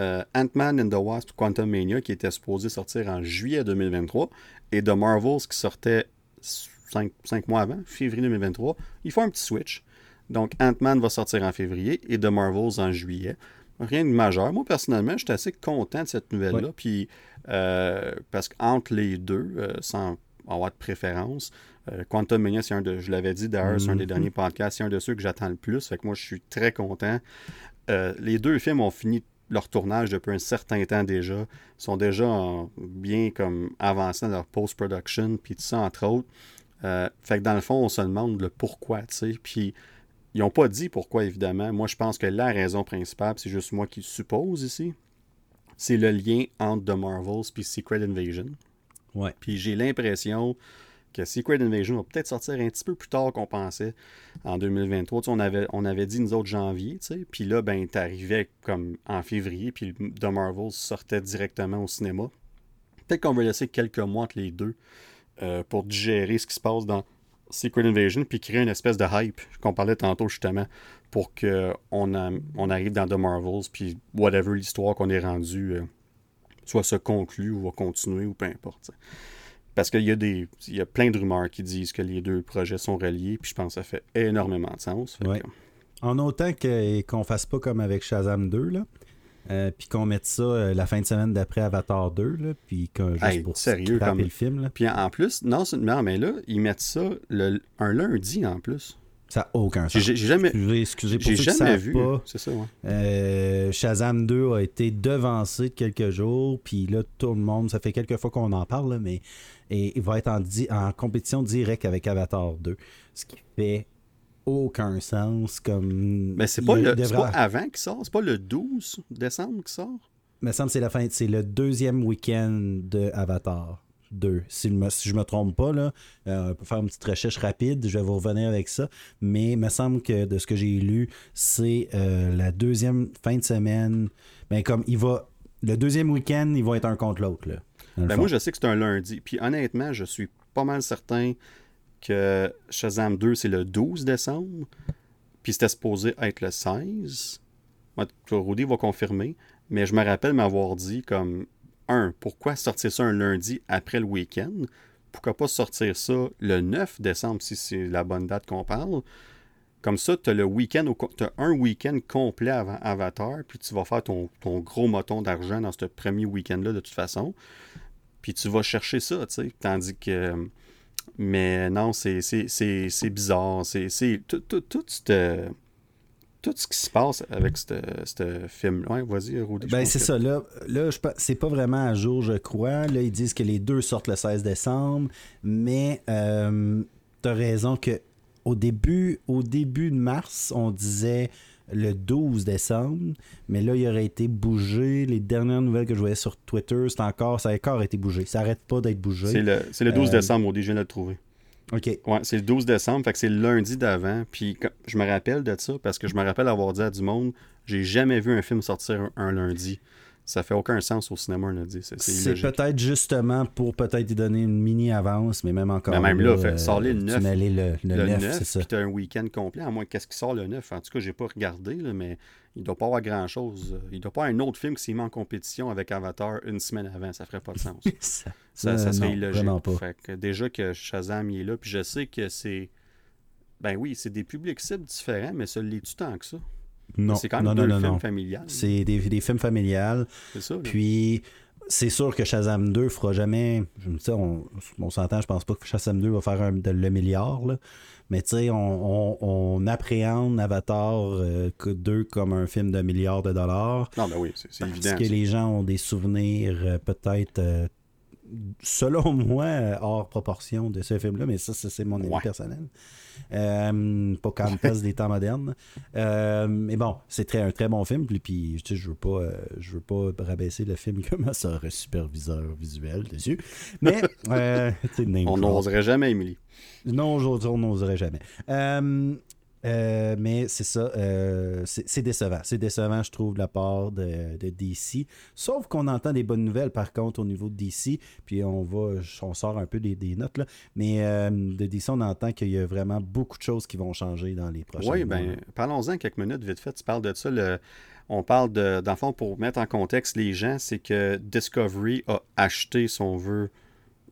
euh, Ant-Man and the Wasp Quantum Mania, qui était supposé sortir en juillet 2023, et The Marvels, qui sortait 5, mois avant, février 2023, ils font un petit switch. Donc, Ant-Man va sortir en février et The Marvels en juillet. Rien de majeur. Moi, personnellement, j'étais assez content de cette nouvelle-là. Ouais. Puis, euh, parce qu'entre les deux, euh, sans avoir de préférence, euh, Quantum Mania, c'est un de, je l'avais dit d'ailleurs, c'est un des Mhm. derniers podcasts, c'est un de ceux que j'attends le plus. Fait que moi, je suis très content. Euh, les deux films ont fini leur tournage depuis un certain temps déjà. Ils sont déjà en- bien comme avancés dans leur post-production, puis tout ça, entre autres. Euh, fait que dans le fond, on se demande le pourquoi, tu sais. Puis ils n'ont pas dit pourquoi, évidemment. Moi, je pense que la raison principale, c'est juste moi qui suppose ici, c'est le lien entre The Marvels puis Secret Invasion. Ouais. Puis j'ai l'impression que Secret Invasion va peut-être sortir un petit peu plus tard qu'on pensait en 2023. Tu sais, on, avait, on avait dit nous autres janvier, tu sais. Puis là, ben, t'arrivais comme en février, puis The Marvels sortait directement au cinéma. Peut-être qu'on va laisser quelques mois entre les deux euh, pour digérer ce qui se passe dans Secret Invasion, puis créer une espèce de hype qu'on parlait tantôt justement, pour qu'on on arrive dans The Marvels, puis whatever l'histoire qu'on est rendu, euh, soit se conclue ou va continuer ou peu importe. Parce qu'il y a des. Il y a plein de rumeurs qui disent que les deux projets sont reliés, puis je pense que ça fait énormément de sens. Fait Ouais. que- En autant qu'on fasse pas comme avec Shazam 2, là. euh, puis qu'on mette ça euh, la fin de semaine d'après Avatar 2, là, puis qu'on juste Hey, pour sérieux, comme- le film, là, Puis en plus, non, non, mais là, ils mettent ça le- un lundi en plus. Ça n'a aucun sens. J'ai jamais, Excusez, excusez pour ceux jamais vu. pas. C'est ça, ouais. Euh, Shazam 2 a été devancé de quelques jours, puis là, tout le monde, ça fait quelques fois qu'on en parle, là, mais et, il va être en, di- en compétition directe avec Avatar 2. Ce qui fait aucun sens comme. Mais c'est il- pas, il le, devrait- pas avant qu'il sort, c'est pas le 12 décembre qu'il sort? me semble que c'est la fin, c'est le deuxième week-end de Avatar 2. Si, je me- si je me trompe pas, là, euh, on peut faire une petite recherche rapide, je vais vous revenir avec ça. Mais il me semble que de ce que j'ai lu, c'est euh, la deuxième fin de semaine. Ben, comme il va. Le deuxième week-end, ils vont être un contre l'autre. Ben moi, je sais que c'est un lundi. Puis honnêtement, je suis pas mal certain que Shazam 2, c'est le 12 décembre. Puis c'était supposé être le 16. Moi, Rudy va confirmer. Mais je me rappelle m'avoir dit comme pourquoi sortir ça un lundi après le week-end? Pourquoi pas sortir ça le 9 décembre si c'est la bonne date qu'on parle? Comme ça, tu as week-end, t'as un week-end complet avant Avatar, puis tu vas faire ton, gros moton d'argent dans ce premier week-end-là de toute façon. Puis tu vas chercher ça, tu sais. Tandis que. Mais non, c'est bizarre. C'est c'est- tout, tout, tout, cette- tout ce qui se passe avec ce film. Ouais, vas-y, Rudy. Ben, c'est que- ça. Là, là c'est pas vraiment à jour, je crois. Là, ils disent que les deux sortent le 16 décembre. Mais euh, t'as raison que au début, au début de mars, on disait le 12 décembre. Mais là, il aurait été bougé. Les dernières nouvelles que je voyais sur Twitter, c'est encore, ça a encore été bougé. Ça arrête pas d'être bougé. C'est le, c'est le 12 Euh, décembre, Rudy, je viens de le trouver. OK. Ouais, c'est le 12 décembre, fait c'est le lundi d'avant. Puis je me rappelle de ça parce que je me rappelle avoir dit à du monde j'ai jamais vu un film sortir un lundi. Ça fait aucun sens au cinéma, on a dit. C'est peut-être justement pour peut-être y donner une mini avance, mais même encore. Mais même là, euh, fait- sors-les le tu 9. mets les le, le Le 9, 9, c'est ça. puis t'as un week-end complet, à moins qu'est-ce qui sort le 9. En tout cas, j'ai pas regardé, là, mais il doit pas avoir grand-chose. Il doit pas avoir un autre film qui s'est mis en compétition avec Avatar une semaine avant. Ça ferait pas de sens. ça, Ça, ça Euh, serait non, illogique. Pas. Fait que déjà que Shazam il est là, puis je sais que c'est. Ben oui, c'est des publics cibles différents, mais ça l'est-tu tant que ça? Non, c'est quand même non, non, non, films non. familiales. C'est des, des films familiales. C'est ça. là. Puis, c'est sûr que Shazam 2 fera jamais. Je me dis, on, on s'entend, je pense pas que Shazam 2 va faire un, de- le milliard. là. Mais tu sais, on, on, on appréhende Avatar euh, que 2 comme un film de milliard de dollars. Non, ben oui, c'est c'est Parce évident. que ça. les gens ont des souvenirs euh, peut-être, euh, selon moi, hors proportion de ce film-là, mais ça, ça, c'est mon avis Ouais. personnel. Euh, pas quand même des temps modernes. Euh, mais bon, c'est très, un très bon film. Puis, puis tu sais, je veux pas, euh, je veux pas rabaisser le film comme aurait superviseur visuel dessus. Mais euh, On n'oserait jamais, Émilie. Non, aujourd'hui, on n'oserait jamais. Euh, mais c'est ça, euh, c'est décevant. C'est décevant, je trouve, de la part de, de DC. Sauf qu'on entend des bonnes nouvelles, par contre, au niveau de DC. Puis on va, on sort un peu des, des notes, là. Mais euh, de DC, on entend qu'il y a vraiment beaucoup de choses qui vont changer dans les prochains Oui, mois. ben, parlons-en quelques minutes, vite fait. Tu parles de ça. le- On parle de. Dans le fond, pour mettre en contexte les gens, c'est que Discovery a acheté, si on veut,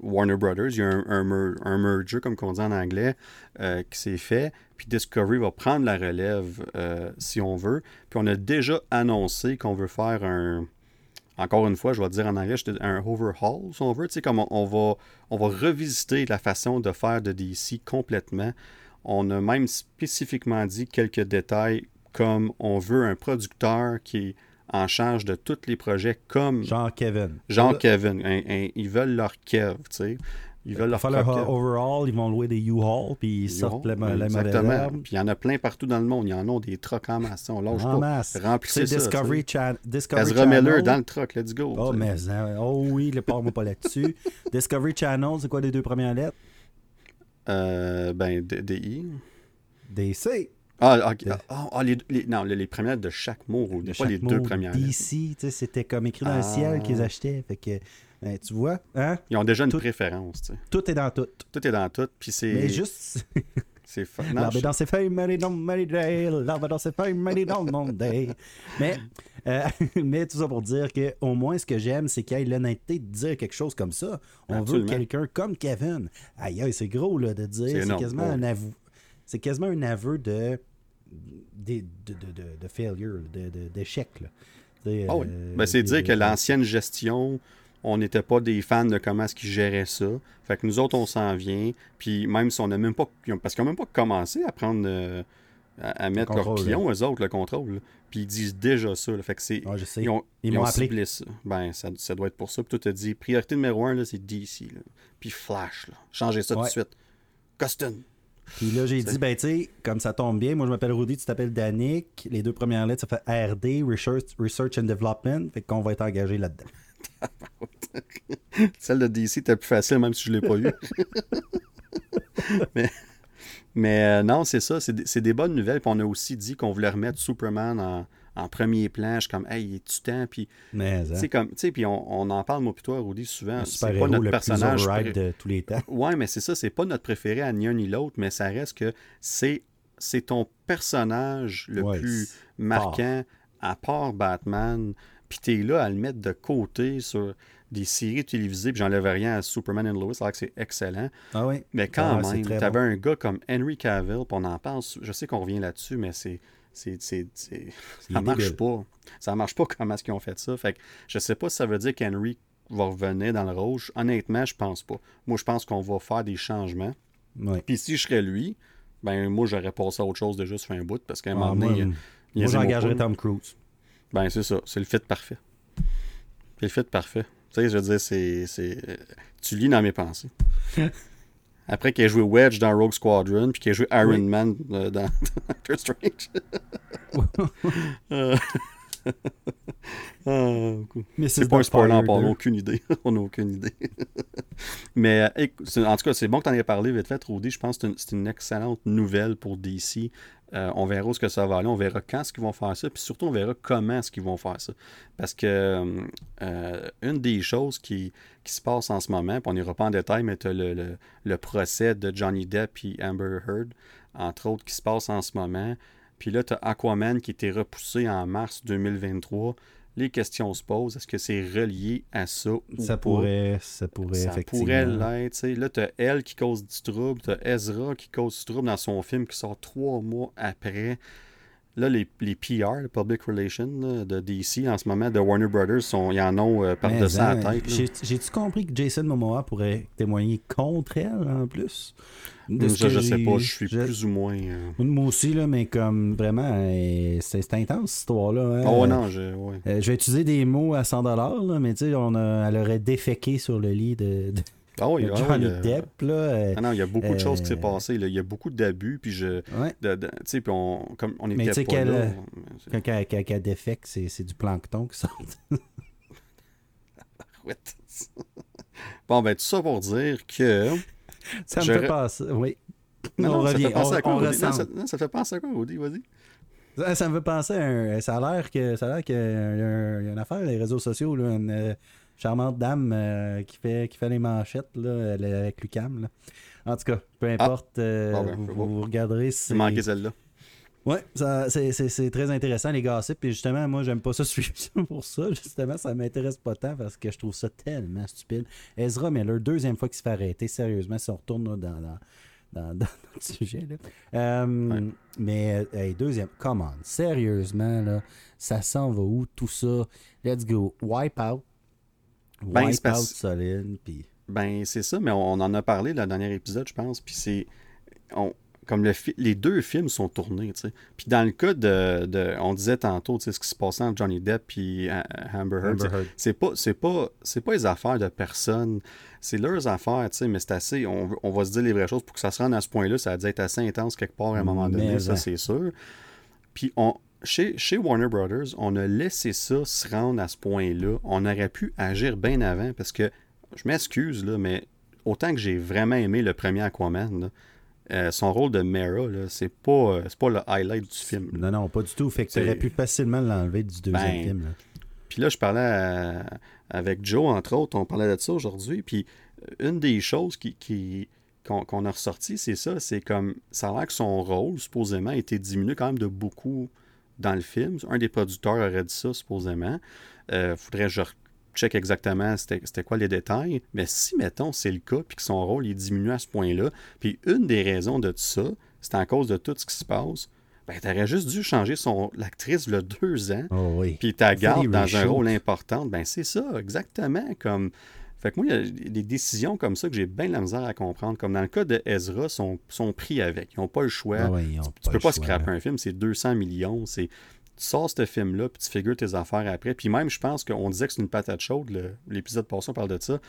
Warner Brothers. Il y a un, un un merger, comme on dit en anglais, euh, qui s'est fait. Puis Discovery va prendre la relève, euh, si on veut. Puis on a déjà annoncé qu'on veut faire un. Encore une fois, je vais dire en anglais, un overhaul, si on veut. Tu sais, comme on, va, on va revisiter la façon de faire de DC complètement. On a même spécifiquement dit quelques détails comme on veut un producteur qui en charge de tous les projets comme Genre Kevin. Jean Kevin. Un- un- ils veulent leur Kev, tu sais. Ils veulent leur faire leur overall, ils vont louer des U-Haul, puis ils sortent le, Ben, le modèle Exactement. Puis il y en a plein partout dans le monde. Il y en a des trucks en masse. On lâche En pas. masse. Remplissez C'est ça. Discovery. Chan- Discovery Ezra Miller Channel. dans le truck. Let's go. Oh, mais hein, oh oui, le parle-moi pas là-dessus. Discovery Channel, c'est quoi les deux premières lettres? Euh, ben, D- DI. DC. Ah, ok. De- Ah, ah, les, les- non, les, les premières de chaque mot, De pas chaque les deux mot, premières. DC, tu sais, c'était comme écrit dans Ah. le ciel qu'ils achetaient. Fait que, ben, tu vois, hein? Ils ont déjà une Tout- préférence, tu sais. Tout est dans tout. Tout est dans tout, puis c'est... Mais juste, C'est fa- l'arbre je- dans ses feuilles, Mary dans Mary Day, l'arbre dans ses feuilles, Mary dans mon day. Mais, euh, mais tout ça pour dire que au moins, ce que j'aime, c'est qu'il ait l'honnêteté de dire quelque chose comme ça. On Absolument. veut quelqu'un comme Kevin. Aïe, aïe, c'est gros, là, de dire. C'est quasiment ouais. un aveu. C'est quasiment un aveu de de, de, de, failure, de- de- d'échec. Ah oui. euh, Ben, c'est dire que l'ancienne gestion, on n'était pas des fans de comment est-ce qu'ils géraient ça. Fait que nous autres, on s'en vient. Puis même si on n'a même pas... Parce qu'ils n'ont même pas commencé à prendre... euh, à, à mettre leur contrôle, pion, eux autres, le contrôle. Puis ils disent déjà ça. là. Fait que c'est... Ouais, sais. Ils ont, Ils ils m'ont ont appelé. ça. Ben, ça, ça doit être pour ça. Puis toi, t'as dit, priorité numéro un, là, c'est DC. Là. Puis Flash. Là. Changez ça tout de suite. Costin. Puis là, j'ai dit, ben, tu sais, comme ça tombe bien, moi, je m'appelle Rudy, tu t'appelles Danick. Les deux premières lettres, ça fait RD, Research, Research and Development. Fait qu'on va être engagé là-dedans. Celle de DC était plus facile, même si je ne l'ai pas eu. mais mais euh, non, c'est ça. C'est des, c'est des bonnes nouvelles. Puis on a aussi dit qu'on voulait remettre Superman en, en premier plan. Je suis comme, hey, il est du temps? Puis, Mais, tu hein, comme, tu sais, puis on, on en parle, moi, puis toi, Rudy, souvent. C'est pas notre le personnage. plus de tous les temps. Ouais, mais c'est ça, c'est pas notre préféré à ni un ni l'autre, mais ça reste que c'est c'est ton personnage le Ouais, plus marquant à part Batman, puis t'es là à le mettre de côté sur des séries télévisées, puis j'enlève rien à Superman and Lois, alors que c'est excellent, Ah oui? mais quand Ah, même, t'avais bon. un gars comme Henry Cavill, puis on en pense, je sais qu'on revient là-dessus, mais c'est c'est, c'est, c'est- Il ça marche pas. Ça marche pas comment est-ce qu'ils ont fait ça. Fait que je sais pas si ça veut dire qu'Henry va revenir dans le rôle. Honnêtement, je pense pas. Moi, je pense qu'on va faire des changements. Ouais. Puis si je serais lui, ben moi j'aurais passé à autre chose déjà sur un bout parce qu'à un Ah, moment donné, il- moi, il a j'engagerais Tom Cruise. Ben c'est ça, c'est le fit parfait. C'est le fit parfait. Tu sais, je veux dire, c'est. c'est- Tu lis dans mes pensées. Après qu'il ait joué Wedge dans Rogue Squadron, puis qu'il ait joué Iron Oui. Man euh, dans Doctor Strange. Ah, c'est pas un spoiler, on n'a aucune idée. on n'a aucune idée. Mais euh, en tout cas, c'est bon que tu en aies parlé vite fait, Rudy. Je pense que c'est une, excellente nouvelle pour DC. Euh, on verra où ce que ça va aller, on verra quand est-ce qu'ils vont faire ça, puis surtout on verra comment est-ce qu'ils vont faire ça. Parce que euh, une des choses qui, se passe en ce moment, puis on n'ira pas en détail, mais tu as le, le, procès de Johnny Depp et Amber Heard, entre autres, qui se passe en ce moment. Puis là, tu as Aquaman qui était repoussé en mars 2023 les questions se posent. Est-ce que c'est relié à ça ou ça Pourrait, ça pourrait, ça pourrait l'être. Là, tu as elle qui cause du trouble, tu as Ezra qui cause du trouble dans son film qui sort trois mois après. Là, les, les PR, les Public Relations de DC en ce moment, de Warner Brothers, sont, ils en ont euh, par-dessus la tête. J'ai-tu compris que Jason Momoa pourrait témoigner contre elle en plus? Je, je sais pas, je suis plus ou moins. Euh, moi aussi, là, mais comme vraiment, euh, c'est intense cette histoire-là. Hein. Oh non, je, ouais. Euh, je vais utiliser des mots à 100$, mais tu sais, elle aurait déféqué sur le lit de. de... Ah oui, Johnny ah Depp, là. Ah non, il y a beaucoup de choses qui s'est passé. Il y a beaucoup d'abus, puis je. Ouais. Tu sais, puis on, comme on était mais pas qu'elle, là. Quand, quand, quand, quand elle défèque, c'est, du plancton qui sort. bon, ben, tout ça pour dire que. Ça me fait penser. Oui. Non, on revient. Ça fait penser à quoi, non, ça, fait penser à quoi, Audi Vas-y. Ça, me fait penser à un. Ça a l'air que ça a l'air qu'il y, a une affaire, les réseaux sociaux, là, une euh, charmante dame euh, qui, fait, qui fait les manchettes là, avec Lucam. En tout cas, peu ah. importe, euh, ben, vous, regarderez. C'est manqué celle-là. Ouais, c'est très intéressant les gossips. Et justement, moi, j'aime pas ça suivre pour ça. Justement, ça m'intéresse pas tant parce que je trouve ça tellement stupide. Ezra Miller, deuxième fois qu'il se fait arrêter, sérieusement, si on retourne dans, dans, dans, notre sujet. Là. Euh, mais, deuxième, come on, sérieusement, là, ça s'en va où tout ça? Let's go. Wipe out. Ben, Wipe out solide. Puis... Ben, c'est ça, mais on, en a parlé dans le dernier épisode, je pense. Puis c'est. On, comme le les deux films sont tournés. Puis dans le cas de, on disait tantôt, ce qui se passait entre Johnny Depp et euh, Amber Heard, c'est pas, c'est pas, c'est pas les affaires de personne, c'est leurs affaires, mais c'est assez, on, on, va se dire les vraies choses pour que ça se rende à ce point-là, ça a dû être assez intense quelque part à un moment donné, ça c'est sûr. Puis on, chez, chez, Warner Brothers, on a laissé ça se rendre à ce point-là. On aurait pu agir bien avant parce que, je m'excuse, là, mais autant que j'ai vraiment aimé le premier Aquaman, là, euh, son rôle de Mera, c'est pas, euh, pas le highlight du film. Non, non, pas du tout. Fait que tu aurais pu facilement l'enlever du deuxième ben, film. Puis là, je parlais avec Joe, entre autres, on parlait de ça aujourd'hui. Puis euh, une des choses qui, qu'on, a ressorti, c'est ça, c'est comme ça a l'air que son rôle, supposément, a été diminué quand même de beaucoup dans le film. Un des producteurs aurait dit ça, supposément. Euh, faudrait que je check exactement c'était quoi les détails. Mais si, mettons, c'est le cas, puis que son rôle est diminué à ce point-là, puis une des raisons de tout ça, c'est à cause de tout ce qui se passe, ben, t'aurais juste dû changer son l'actrice le deux ans, oh puis ta garde dans un rôle important. Ben, c'est ça, exactement. Comme... Fait que moi, il y a des décisions comme ça que j'ai bien la misère à comprendre. Comme dans le cas de Ezra, sont, sont pris avec. Ils n'ont pas le choix. Ah tu, ne peux pas scraper un film, c'est 200 millions. C'est tu sors ce film-là, puis tu figures tes affaires après. Puis même, je pense qu'on disait que c'est une patate chaude, l'épisode passé, on parle de ça.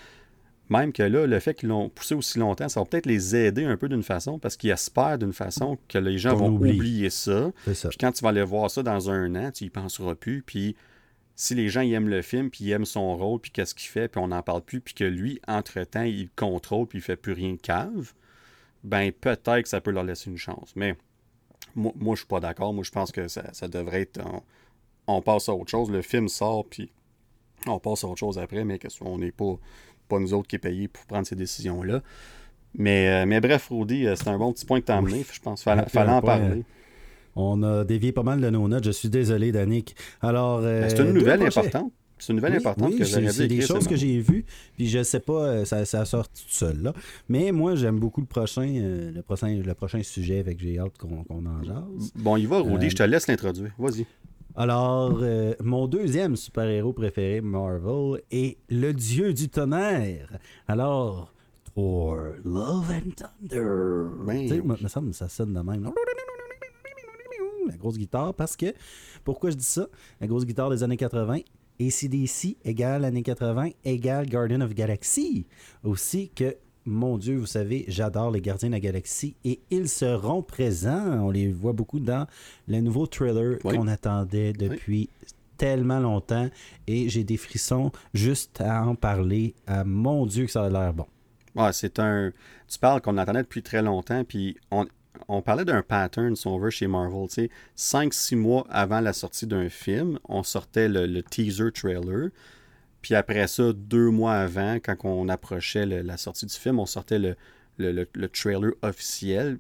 Même que là, le fait qu'ils l'ont poussé aussi longtemps, ça va peut-être les aider un peu d'une façon, parce qu'ils espèrent d'une façon que les gens vont oublier ça. Puis quand tu vas aller voir ça dans un an, tu y penseras plus. Puis si les gens aiment le film, puis ils aiment son rôle, puis qu'est-ce qu'il fait, puis on n'en parle plus, puis que lui, entre-temps, il contrôle, puis il fait plus rien de cave, ben peut-être que ça peut leur laisser une chance. Mais moi, moi je suis pas d'accord. Moi, je pense que ça, devrait être. On, passe à autre chose. Le film sort, puis on passe à autre chose après, mais on n'est pas, pas nous autres qui est payés pour prendre ces décisions-là. Mais, euh, mais bref, Rudy, euh, c'est un bon petit point que tu as amené. Je pense qu'il fallait, en parler. On a dévié pas mal de nos notes. Je suis désolé, Danick. Alors. Euh, c'est une nouvelle importante. C'est une nouvelle importante que j'aurais C'est des choses que j'ai vues, puis je sais pas, euh, ça, ça sort tout seul là. Mais moi, j'aime beaucoup le prochain, euh, le prochain, le prochain sujet avec j'ai hâte qu'on en jase. Bon, il va, Rudy, euh, je te laisse l'introduire. Vas-y. Alors, mon deuxième super-héros préféré, Marvel, est le dieu du tonnerre. Alors, Thor, Love and Thunder. Ben tu sais, me semble ça sonne de même. La grosse guitare, parce que, pourquoi je dis ça? La grosse guitare des années 80, ACDC égale années 80 égale Guardian of Galaxy. Aussi que, mon Dieu, vous savez, j'adore les Gardiens de la Galaxie et ils seront présents. On les voit beaucoup dans le nouveau trailer qu'on attendait depuis tellement longtemps et j'ai des frissons juste à en parler. Ah, mon Dieu que ça a l'air bon. Ouais, c'est un... Tu parles qu'on attendait depuis très longtemps, puis on, on parlait d'un pattern, si on veut, chez Marvel. Tu sais, 5-6 mois avant la sortie d'un film, on sortait le, teaser trailer. Puis après ça, deux mois avant, quand on approchait la sortie du film, on sortait le, le trailer officiel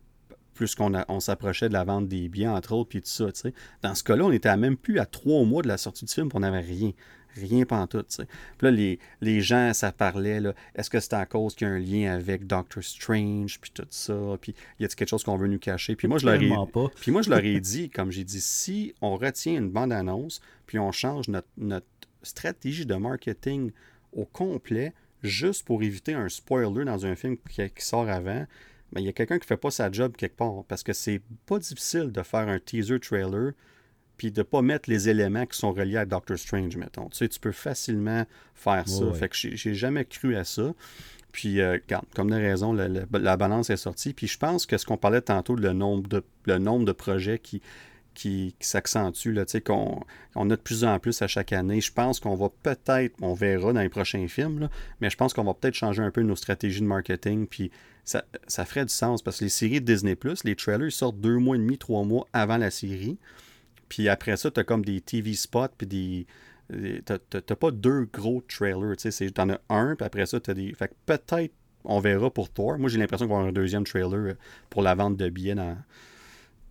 plus qu'on on s'approchait de la vente des biens, entre autres, puis tout ça. sais. Dans ce cas-là, on était même plus à trois mois de la sortie du film, on n'avait rien. Rien pantoute. Puis là, les, les gens, ça parlait, est-ce que c'est à cause qu'il y a un lien avec Doctor Strange, puis tout ça, puis y a-t-il quelque chose qu'on veut nous cacher? Puis moi, je leur ai, puis moi, je leur ai dit, comme j'ai dit, si on retient une bande-annonce, puis on change notre, notre stratégie de marketing au complet, juste pour éviter un spoiler dans un film qui sort avant, mais il y a quelqu'un qui fait pas sa job quelque part. Parce que c'est pas difficile de faire un teaser trailer puis de pas mettre les éléments qui sont reliés à Doctor Strange, mettons. Tu sais, tu peux facilement faire ça. Fait que j'ai jamais cru à ça. Puis, euh, comme de raison, la, balance est sortie. Puis, je pense que ce qu'on parlait tantôt, le nombre de, le nombre de projets qui, qui, s'accentue, qu'on on a de plus en plus à chaque année. Je pense qu'on va peut-être, on verra dans les prochains films, mais je pense qu'on va peut-être changer un peu nos stratégies de marketing, puis ça, ça, ferait du sens, parce que les séries de Disney+, les trailers sortent deux mois et demi, trois mois avant la série, puis après ça, tu as comme des TV spots, puis des... T'as pas deux gros trailers, tu sais, t'en as un, puis après ça, t'as des... Fait que peut-être on verra pour Thor. Moi, j'ai l'impression qu'on va avoir un deuxième trailer euh, pour la vente de billets dans,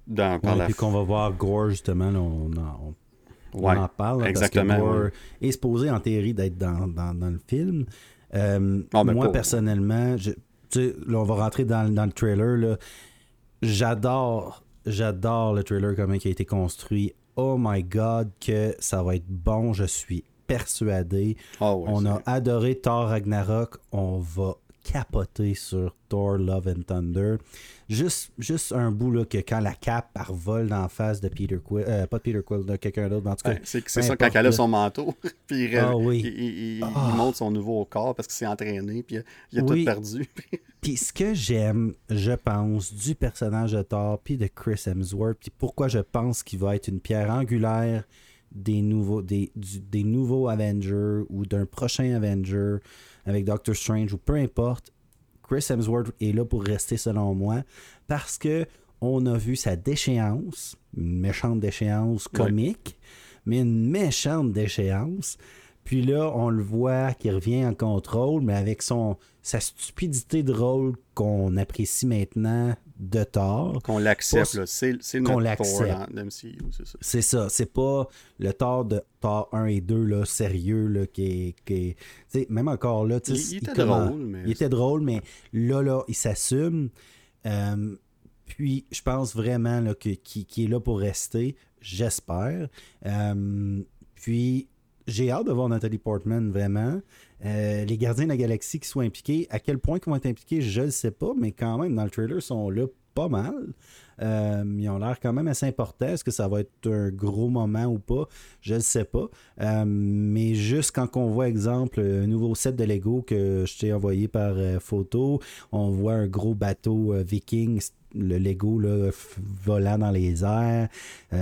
dans, puis qu'on va voir Gore, justement, on, en, parle. exactement. parce que Gore est supposé, en théorie, d'être dans, le film. Euh, ah, moi, personnellement, je, là, on va rentrer dans, le trailer. J'adore, j'adore le trailer, comment il a été construit. Oh my God, que ça va être bon. Je suis persuadé. Ah on a adoré Thor Ragnarok. On va capoter sur Thor Love and Thunder. Juste, juste un bout là, que quand la cape vole dans la face de Peter Quill, euh, pas de Peter Quill, de quelqu'un d'autre, en tout cas. c'est ça quand elle a son manteau, puis il, ah il, ah. monte son nouveau corps parce qu'il s'est entraîné, puis il a tout perdu. puis ce que j'aime, je pense, du personnage de Thor, puis de Chris Hemsworth, puis pourquoi je pense qu'il va être une pierre angulaire des nouveaux, des, des nouveaux Avengers ou d'un prochain Avenger avec Doctor Strange ou peu importe, Chris Hemsworth est là pour rester selon moi parce que on a vu sa déchéance, une méchante déchéance comique, mais une méchante déchéance. Puis là, on le voit qui revient en contrôle, mais avec son sa stupidité de rôle qu'on apprécie maintenant de tort. Qu'on l'accepte, c'est notre Thor MCU, c'est ça. C'est ça, c'est pas le tort de Thor 1 et 2, là, sérieux, là, qui est... même encore là, il, il, était drôle, mais... Il était drôle, mais là, là, il s'assume. Euh, puis, je pense vraiment là, qu'il est là pour rester, j'espère. Euh, puis, j'ai hâte de voir Nathalie Portman, vraiment. Euh, les gardiens de la galaxie qui sont impliqués, à quel point ils vont être impliqués, je ne sais pas, mais quand même, dans le trailer, ils sont là pas mal. Euh, ils ont l'air quand même assez importants. Est-ce que ça va être un gros moment ou pas? Je ne sais pas. Euh, mais juste quand on voit, exemple, un nouveau set de Lego que je t'ai envoyé par photo, on voit un gros bateau viking le Lego là, volant dans les airs.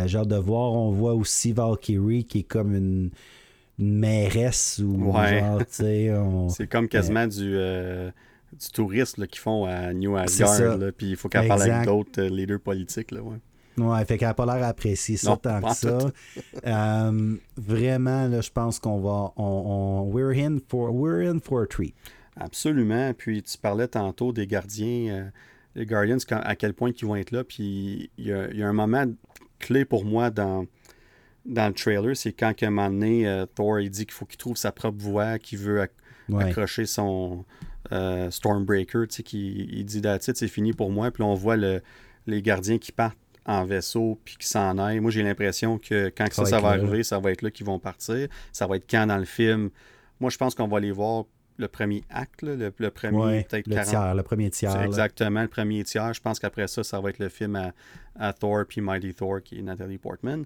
genre de voir, on voit aussi Valkyrie qui est comme une une mairesse ou genre, tu sais. C'est comme quasiment du, euh, du touriste qu'ils font à New Asgard, puis il faut qu'elle parle avec d'autres euh, leaders politiques, là, ouais. Ouais, fait qu'elle n'a pas l'air apprécier ça tant que ça. Euh, vraiment, là, je pense qu'on va. On, we're, in for, we're in for a treat. Absolument. Puis tu parlais tantôt des gardiens, les Guardians, à quel point ils vont être là. Puis il y a, un moment clé pour moi dans, dans le trailer, c'est quand à un moment donné, euh, Thor il dit qu'il faut qu'il trouve sa propre voix, qu'il veut accrocher son euh, Stormbreaker, tu sais, qui il dit c'est fini pour moi. Puis là, on voit le, les gardiens qui partent en vaisseau puis qui s'en aillent. Moi, j'ai l'impression que quand ça, ça, va arriver, ça va être là qu'ils vont partir. Ça va être quand dans le film? Moi, je pense qu'on va les voir le premier acte, le, premier peut-être le tiers, le premier tiers. Exactement, le premier tiers. Je pense qu'après ça, ça va être le film à, à Thor puis Mighty Thor qui est Nathalie Portman.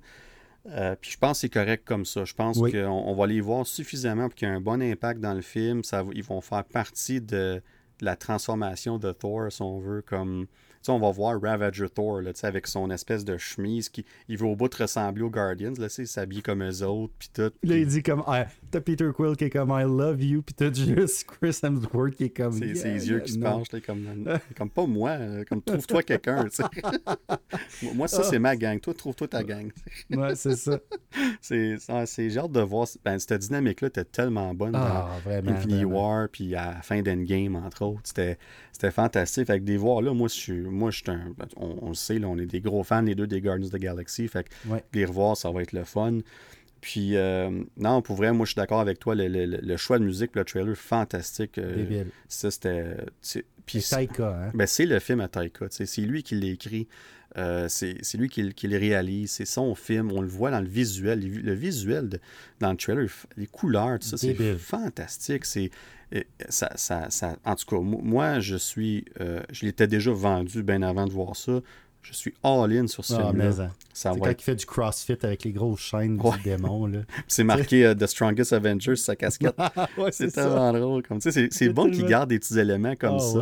Euh, puis je pense que c'est correct comme ça. Je pense qu'on va les voir suffisamment pour qu'il y ait un bon impact dans le film. Ça, ils vont faire partie de, la transformation de Thor, si on veut, comme sais, on va voir Ravager Thor là, avec son espèce de chemise qui il veut au bout de ressembler aux Guardians. Là, il s'habille comme eux autres. Puis tout. Là, il dit comme. Ah, t'as Peter Quill qui est comme I love you. Puis t'as juste Chris Hemsworth qui est comme. C'est ses yeux qui se penchent. Comme, comme pas moi. Comme trouve-toi quelqu'un. moi, ça, c'est ma gang. Toi, trouve-toi ta gang. ouais, c'est ça. c'est J'ai hâte de voir. Ben, cette dynamique-là était tellement bonne ah, dans vraiment, Infinity War. Puis à la fin d'Endgame, entre autres. C'était fantastique. Avec des voir là, moi, je suis moi, je un, ben, on, le sait, là, on est des gros fans, les deux, des Guardians of the Galaxy. Fait que les revoir, ça va être le fun. Puis, euh, non, pour vrai, moi, je suis d'accord avec toi. Le, choix de musique, le trailer, fantastique. Euh, ça, c'était. C'est Taika, hein? Ben, c'est le film à Taika. C'est lui qui l'écrit. Euh, c'est lui qui, qui, le réalise. C'est son film. On le voit dans le visuel. Le, visuel dans le trailer, les couleurs, tout ça, c'est fantastique. C'est ça, ça, ça, en tout cas, moi, je suis. Euh, je l'étais déjà vendu bien avant de voir ça. Je suis all-in sur ce ah, film-là. Hein. C'est quand il fait du crossfit avec les grosses chaînes du démon. c'est marqué euh, The Strongest Avengers sa casquette. c'est tellement drôle. c'est, bon qu'il garde des petits éléments comme ah, ça.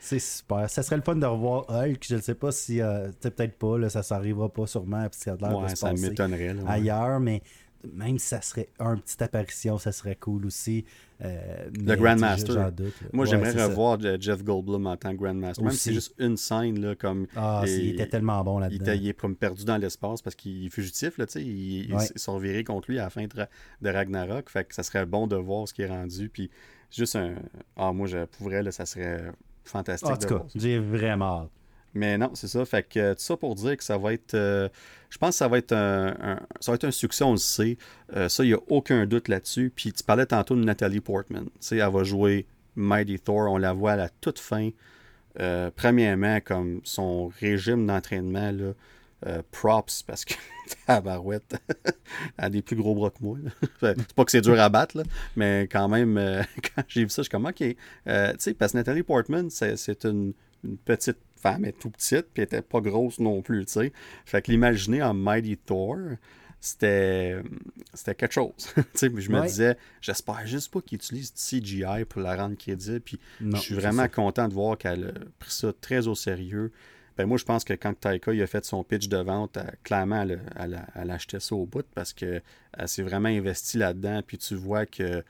C'est super. Ça serait le fun de revoir Hulk. Je ne sais pas si. Euh, peut-être pas. Là, ça s'arrivera pas sûrement. Qu'il a l'air de se ça m'étonnerait. ailleurs. Mais même si ça serait une petite apparition, ça serait cool aussi. Euh, le Grandmaster. Moi, j'aimerais revoir Jeff Goldblum en tant que Grandmaster. Même si c'est juste une scène, là, comme. Ah, il était tellement bon là-dedans. Il, est comme perdu dans l'espace parce qu'il est fugitif, là, tu sais. Ils, sont virés contre lui à la fin de, Ragnarok. Fait que ça serait bon de voir ce qui est rendu. Puis juste un. Ah, moi, je pourrais, là, ça serait fantastique. En tout cas, j'ai vraiment hâte. Mais non, c'est ça. Fait que tout ça pour dire que ça va être. Euh, je pense que ça va être un, ça va être un succès, on le sait. Euh, ça, il n'y a aucun doute là-dessus. Puis tu parlais tantôt de Nathalie Portman. Tu sais, elle va jouer Mighty Thor. On la voit à la toute fin. Euh, premièrement, comme son régime d'entraînement, là, props, parce que barouette a des plus gros bras que moi. c'est pas que c'est dur à battre, là, mais quand même, quand j'ai vu ça, je suis comme, OK. tu sais, parce que Nathalie Portman, c'est une petite femme est tout petite, puis elle était pas grosse non plus, tu sais. Fait que l'imaginer en Mighty Thor, c'était c'était quelque chose. je me disais, j'espère juste pas qu'il utilise CGI pour la rendre crédible. Puis je suis vraiment content de voir qu'elle a pris ça très au sérieux. Ben moi, je pense que quand Taika il a fait son pitch de vente, clairement, elle, elle, a acheté ça au bout parce qu'elle s'est vraiment investie là-dedans. Puis tu vois que.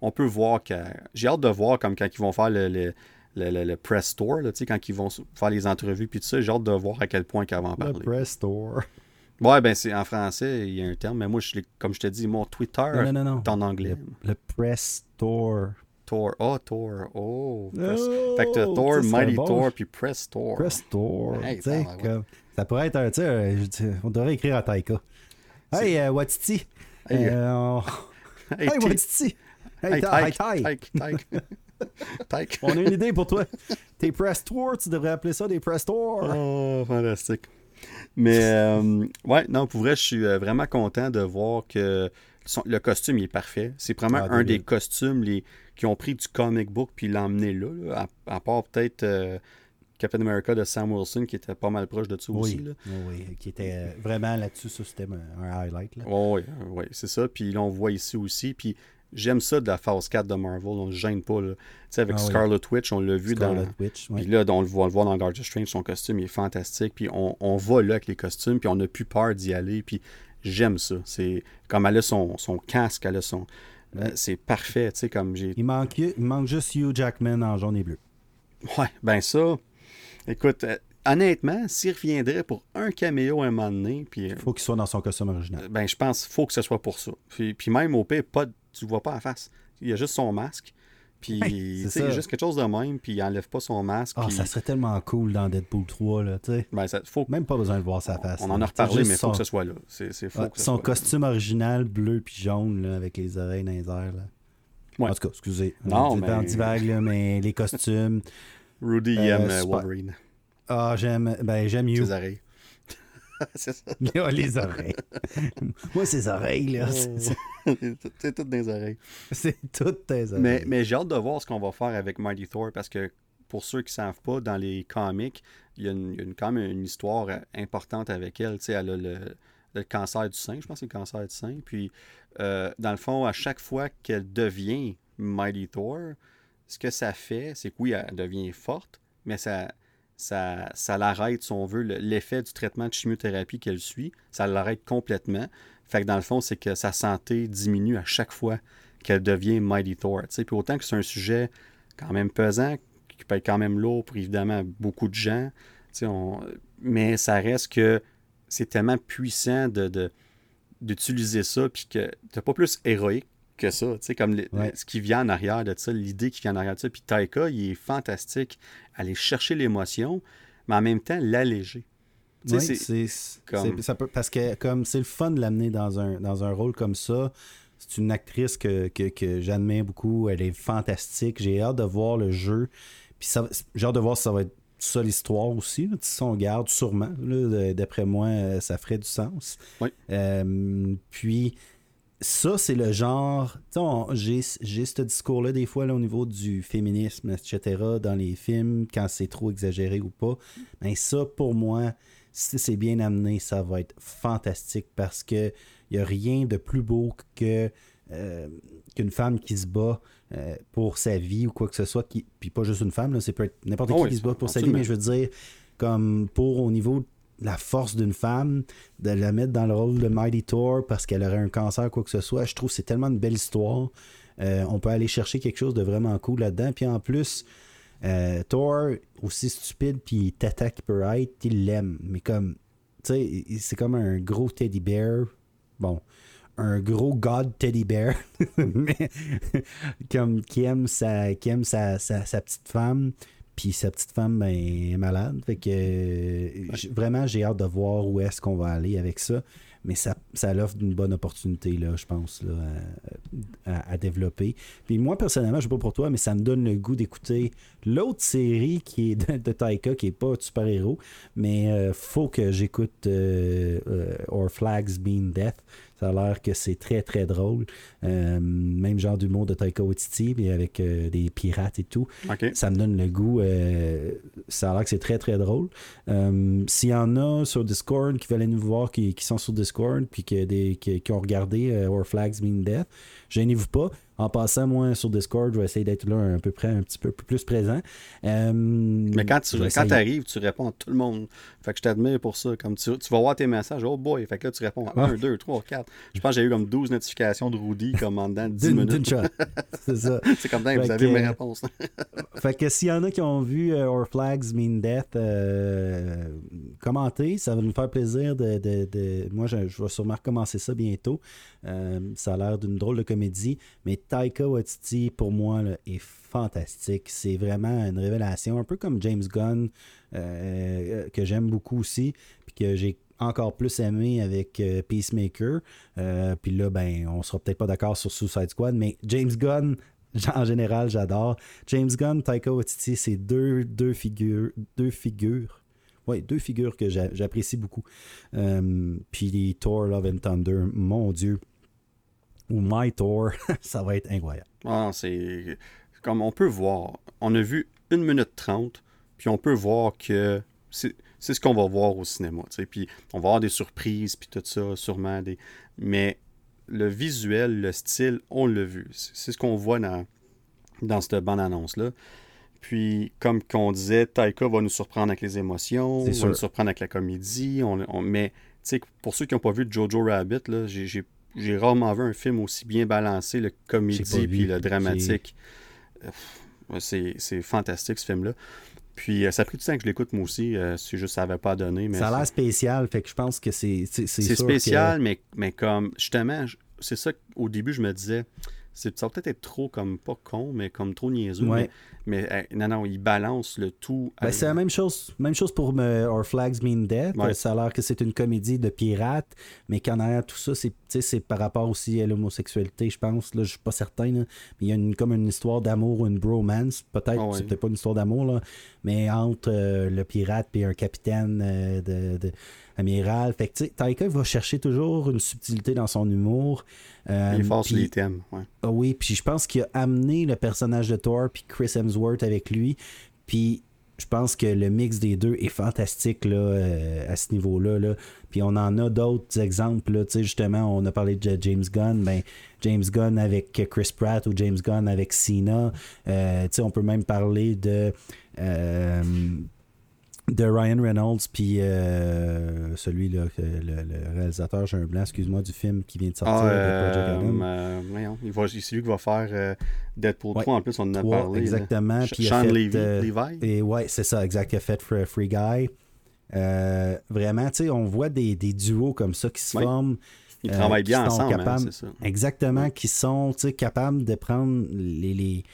On peut voir que. J'ai hâte de voir comme quand ils vont faire le le, press store, là, quand ils vont faire les entrevues, puis tout ça, j'ai hâte de voir à quel point en parler. Le press store. Ouais, ben c'est en français, il y a un terme, mais moi, je, comme je te dis, mon Twitter est en anglais. Le, press store. Thor. Oh, Thor. Oh. oh fait que Thor, Mighty Thor, puis Press Store. Press Store. ça pourrait être un. sais, on devrait écrire à Taika. Hey, uh, Watiti. Hey, uh, hey, hey Watiti. Hey, Taika. On a une idée pour toi. Tes press tours, tu devrais appeler ça des press tours. Oh, fantastique. Mais euh, ouais, non, pour vrai, je suis euh, vraiment content de voir que le costume est parfait. C'est vraiment ah, un des costumes les, qui ont pris du comic book puis l'ont emmené là, à, part peut-être euh, Captain America de Sam Wilson qui était pas mal proche de ça aussi. Là. Oui, qui était vraiment là-dessus, ça c'était un, highlight. Là. Oui, oui, c'est ça. Puis là, on voit ici aussi. Puis J'aime ça de la phase 4 de Marvel. On ne gêne pas. Là. sais avec ah Scarlet Witch, on l'a vu Scarlet dans. Witch, Puis là, on le voit, le dans Doctor Strange, son costume il est fantastique. Puis on, on va là avec les costumes, puis on n'a plus peur d'y aller. Puis j'aime ça. C'est comme elle a son, son casque, elle a son. Euh, c'est parfait, tu sais, comme j'ai. Il manque, il manque juste Hugh Jackman en jaune et bleu. Ouais, ben ça. Écoute, euh, honnêtement, s'il reviendrait pour un caméo à un moment donné. Puis. Il faut qu'il soit dans son costume original. Ben, je pense qu'il faut que ce soit pour ça. Puis, puis même au pire, pas tu vois pas la face. Il y a juste son masque. Puis, c'est juste quelque chose de même, puis il enlève pas son masque. Ah, ça serait tellement cool dans Deadpool 3, là, tu sais. Ben, faut... Même pas besoin de voir sa face. On, en a reparlé, mais il faut que ce soit là. C'est, son costume original, bleu puis jaune, là, avec les oreilles dans les airs, là. En tout cas, excusez. Non, mais... là, mais les costumes... Rudy euh, aime euh, Wolverine. Ah, j'aime... Ben, j'aime You. c'est ça. les oreilles. Moi, ces oreilles, là. C'est toutes des oreilles. C'est toutes tes oreilles. Mais, mais j'ai hâte de voir ce qu'on va faire avec Mighty Thor parce que pour ceux qui ne savent pas, dans les comics, il y a, une, quand même une histoire importante avec elle. Tu sais, elle a le, cancer du sein, je pense que c'est le cancer du sein. Puis, euh, dans le fond, à chaque fois qu'elle devient Mighty Thor, ce que ça fait, c'est que oui, elle devient forte, mais ça, ça, ça l'arrête, si on veut, l'effet du traitement de chimiothérapie qu'elle suit, ça l'arrête complètement. Fait que dans le fond, c'est que sa santé diminue à chaque fois qu'elle devient Mighty Thor. Puis autant que c'est un sujet quand même pesant, qui peut être quand même lourd pour évidemment beaucoup de gens, mais ça reste que c'est tellement puissant de, d'utiliser ça, puis que t'es pas plus héroïque que ça, tu sais, comme ce qui vient en arrière de ça, l'idée qui vient en arrière de ça. Puis Taika, il est fantastique, aller chercher l'émotion, mais en même temps l'alléger. Oui, c'est comme... ça peut, parce que comme c'est le fun de l'amener dans un, dans un rôle comme ça. C'est une actrice que, que, j'admire beaucoup. Elle est fantastique. J'ai hâte de voir le jeu. Puis j'ai hâte de voir si ça va être ça l'histoire aussi. Si on garde, sûrement. D'après moi, euh, ça ferait du sens. Oui. Euh, puis ça, c'est le genre. J'ai ce discours-là des fois là, au niveau du féminisme, etc., dans les films, quand c'est trop exagéré ou pas. Mais ça, pour moi, si c'est bien amené, ça va être fantastique parce que il n'y a rien de plus beau que euh, qu'une femme qui se bat euh, pour sa vie ou quoi que ce soit. Qui, puis pas juste une femme, c'est peut être n'importe ah qui qui se bat pour sa vie, mais je veux dire, comme pour au niveau la force d'une femme, de la mettre dans le rôle de Mighty Thor parce qu'elle aurait un cancer, quoi que ce soit. Je trouve que c'est tellement une belle histoire. Euh, on peut aller chercher quelque chose de vraiment cool là-dedans. Puis en plus, euh, Thor, aussi stupide puis tata qu'il peut être, il l'aime. Mais comme, tu sais, c'est comme un gros teddy bear. Bon, un gros god teddy bear. comme qui aime sa, qui aime sa, sa petite femme. Puis sa petite femme ben, est malade. Fait que euh, vraiment, j'ai hâte de voir où est-ce qu'on va aller avec ça. Mais ça, ça l'offre une bonne opportunité, là, je pense, là, à, développer. Puis moi, personnellement, je sais pas pour toi, mais ça me donne le goût d'écouter l'autre série qui est de, Taika, qui est pas super-héros. Mais euh, faut que j'écoute euh, Or Flags Being Death. Ça a l'air que c'est très, très drôle. Euh, même genre d'humour de Taika Waititi, mais avec euh, des pirates et tout. Ça me donne le goût. Euh, ça a l'air que c'est très, très drôle. S'il y en a sur Discord qui veulent nous voir, qui, sont sur Discord, puis qui, des, qui, ont regardé War Flags Mean Death, gênez-vous pas. En passant, moi, sur Discord, je vais essayer d'être là un peu près, un petit peu plus présent. Euh, Mais quand tu quand arrives, tu réponds à tout le monde. Fait que je t'admire pour ça. Comme tu, tu, vas voir tes messages, oh boy. Fait que là, tu réponds à 1, 2, 3, 4. Je pense que j'ai eu comme 12 notifications de Rudy comme en dedans 10 minutes. C'est ça. C'est comme dingue, vous avez mes réponses. fait que s'il y en a qui ont vu euh, Our Flags Mean Death, euh, commentez. Ça va nous faire plaisir de. de, Moi, je, je, vais sûrement recommencer ça bientôt. Ça a l'air d'une drôle de comédie. Mais Taika Waititi, pour moi, est fantastique. C'est vraiment une révélation, un peu comme James Gunn, euh, euh, que j'aime beaucoup aussi, puis que j'ai encore plus aimé avec euh, Peacemaker. puis là, ben, on sera peut-être pas d'accord sur Suicide Squad, mais James Gunn, en général, j'adore. James Gunn, Taika Waititi, c'est deux, deux figures, deux figures oui, deux figures que j'apprécie beaucoup. puis Thor, Love and Thunder, mon Dieu, ou My Tour, ça va être incroyable. Ah, c'est comme on peut voir. On a vu une minute trente, puis on peut voir que c'est ce qu'on va voir au cinéma. Puis on va avoir des surprises, puis tout ça, sûrement. Des... Mais le visuel, le style, on l'a vu. C'est ce qu'on voit dans, dans cette bande-annonce-là. Puis, comme on disait, Taika va nous surprendre avec les émotions, va nous surprendre avec la comédie. On, mais, pour ceux qui n'ont pas vu Jojo Rabbit, j'ai j'ai rarement vu un film aussi bien balancé, le comédie puis le dramatique. Euh, c'est fantastique ce film-là. Puis euh, ça a pris du temps que je l'écoute moi aussi, euh, si juste ça n'avait pas. Mais ça a l'air spécial, fait que je pense que c'est. C'est spécial, mais, mais comme justement, c'est ça qu'au début je me disais, ça va peut-être être trop comme pas con, mais comme trop niaiseux. Mais, non, non, il balance le tout. Ben, c'est la même chose, même chose pour Our Flags Mean Death. Ça a l'air que c'est une comédie de pirates, mais qu'en arrière tout ça, c'est par rapport aussi à l'homosexualité, je pense. Là, je suis pas certain. Mais il y a une, comme une histoire d'amour ou une bromance. Peut-être, ah c'est peut-être pas une histoire d'amour, mais entre euh, le pirate et un capitaine euh, de amiral. Fait que, Taika va chercher toujours une subtilité dans son humour. Euh, il force les thèmes, ouais. Ah oui, puis je pense qu'il a amené le personnage de Thor puis Chris Hemsworth avec lui. Puis je pense que le mix des deux est fantastique là, euh, à ce niveau-là. Là. Puis on en a d'autres exemples. Justement, on a parlé de James Gunn. Ben, James Gunn avec Chris Pratt ou James Gunn avec Cena. Euh, on peut même parler de euh, de Ryan Reynolds, puis euh, celui là, le, réalisateur, j'ai un blanc, excuse-moi, du film qui vient de sortir, ah, Project Adam. Euh, c'est lui qui va faire euh, Deadpool 3, en plus, on en a parlé. Exactement. Puis Sean Levi? Et ouais, c'est ça, exact, il a fait Free Guy. vraiment, tu sais, on voit des, des, duos comme ça qui se forment. Ils travaillent bien ensemble, hein, ça. Exactement, qui sont capables de prendre les, les,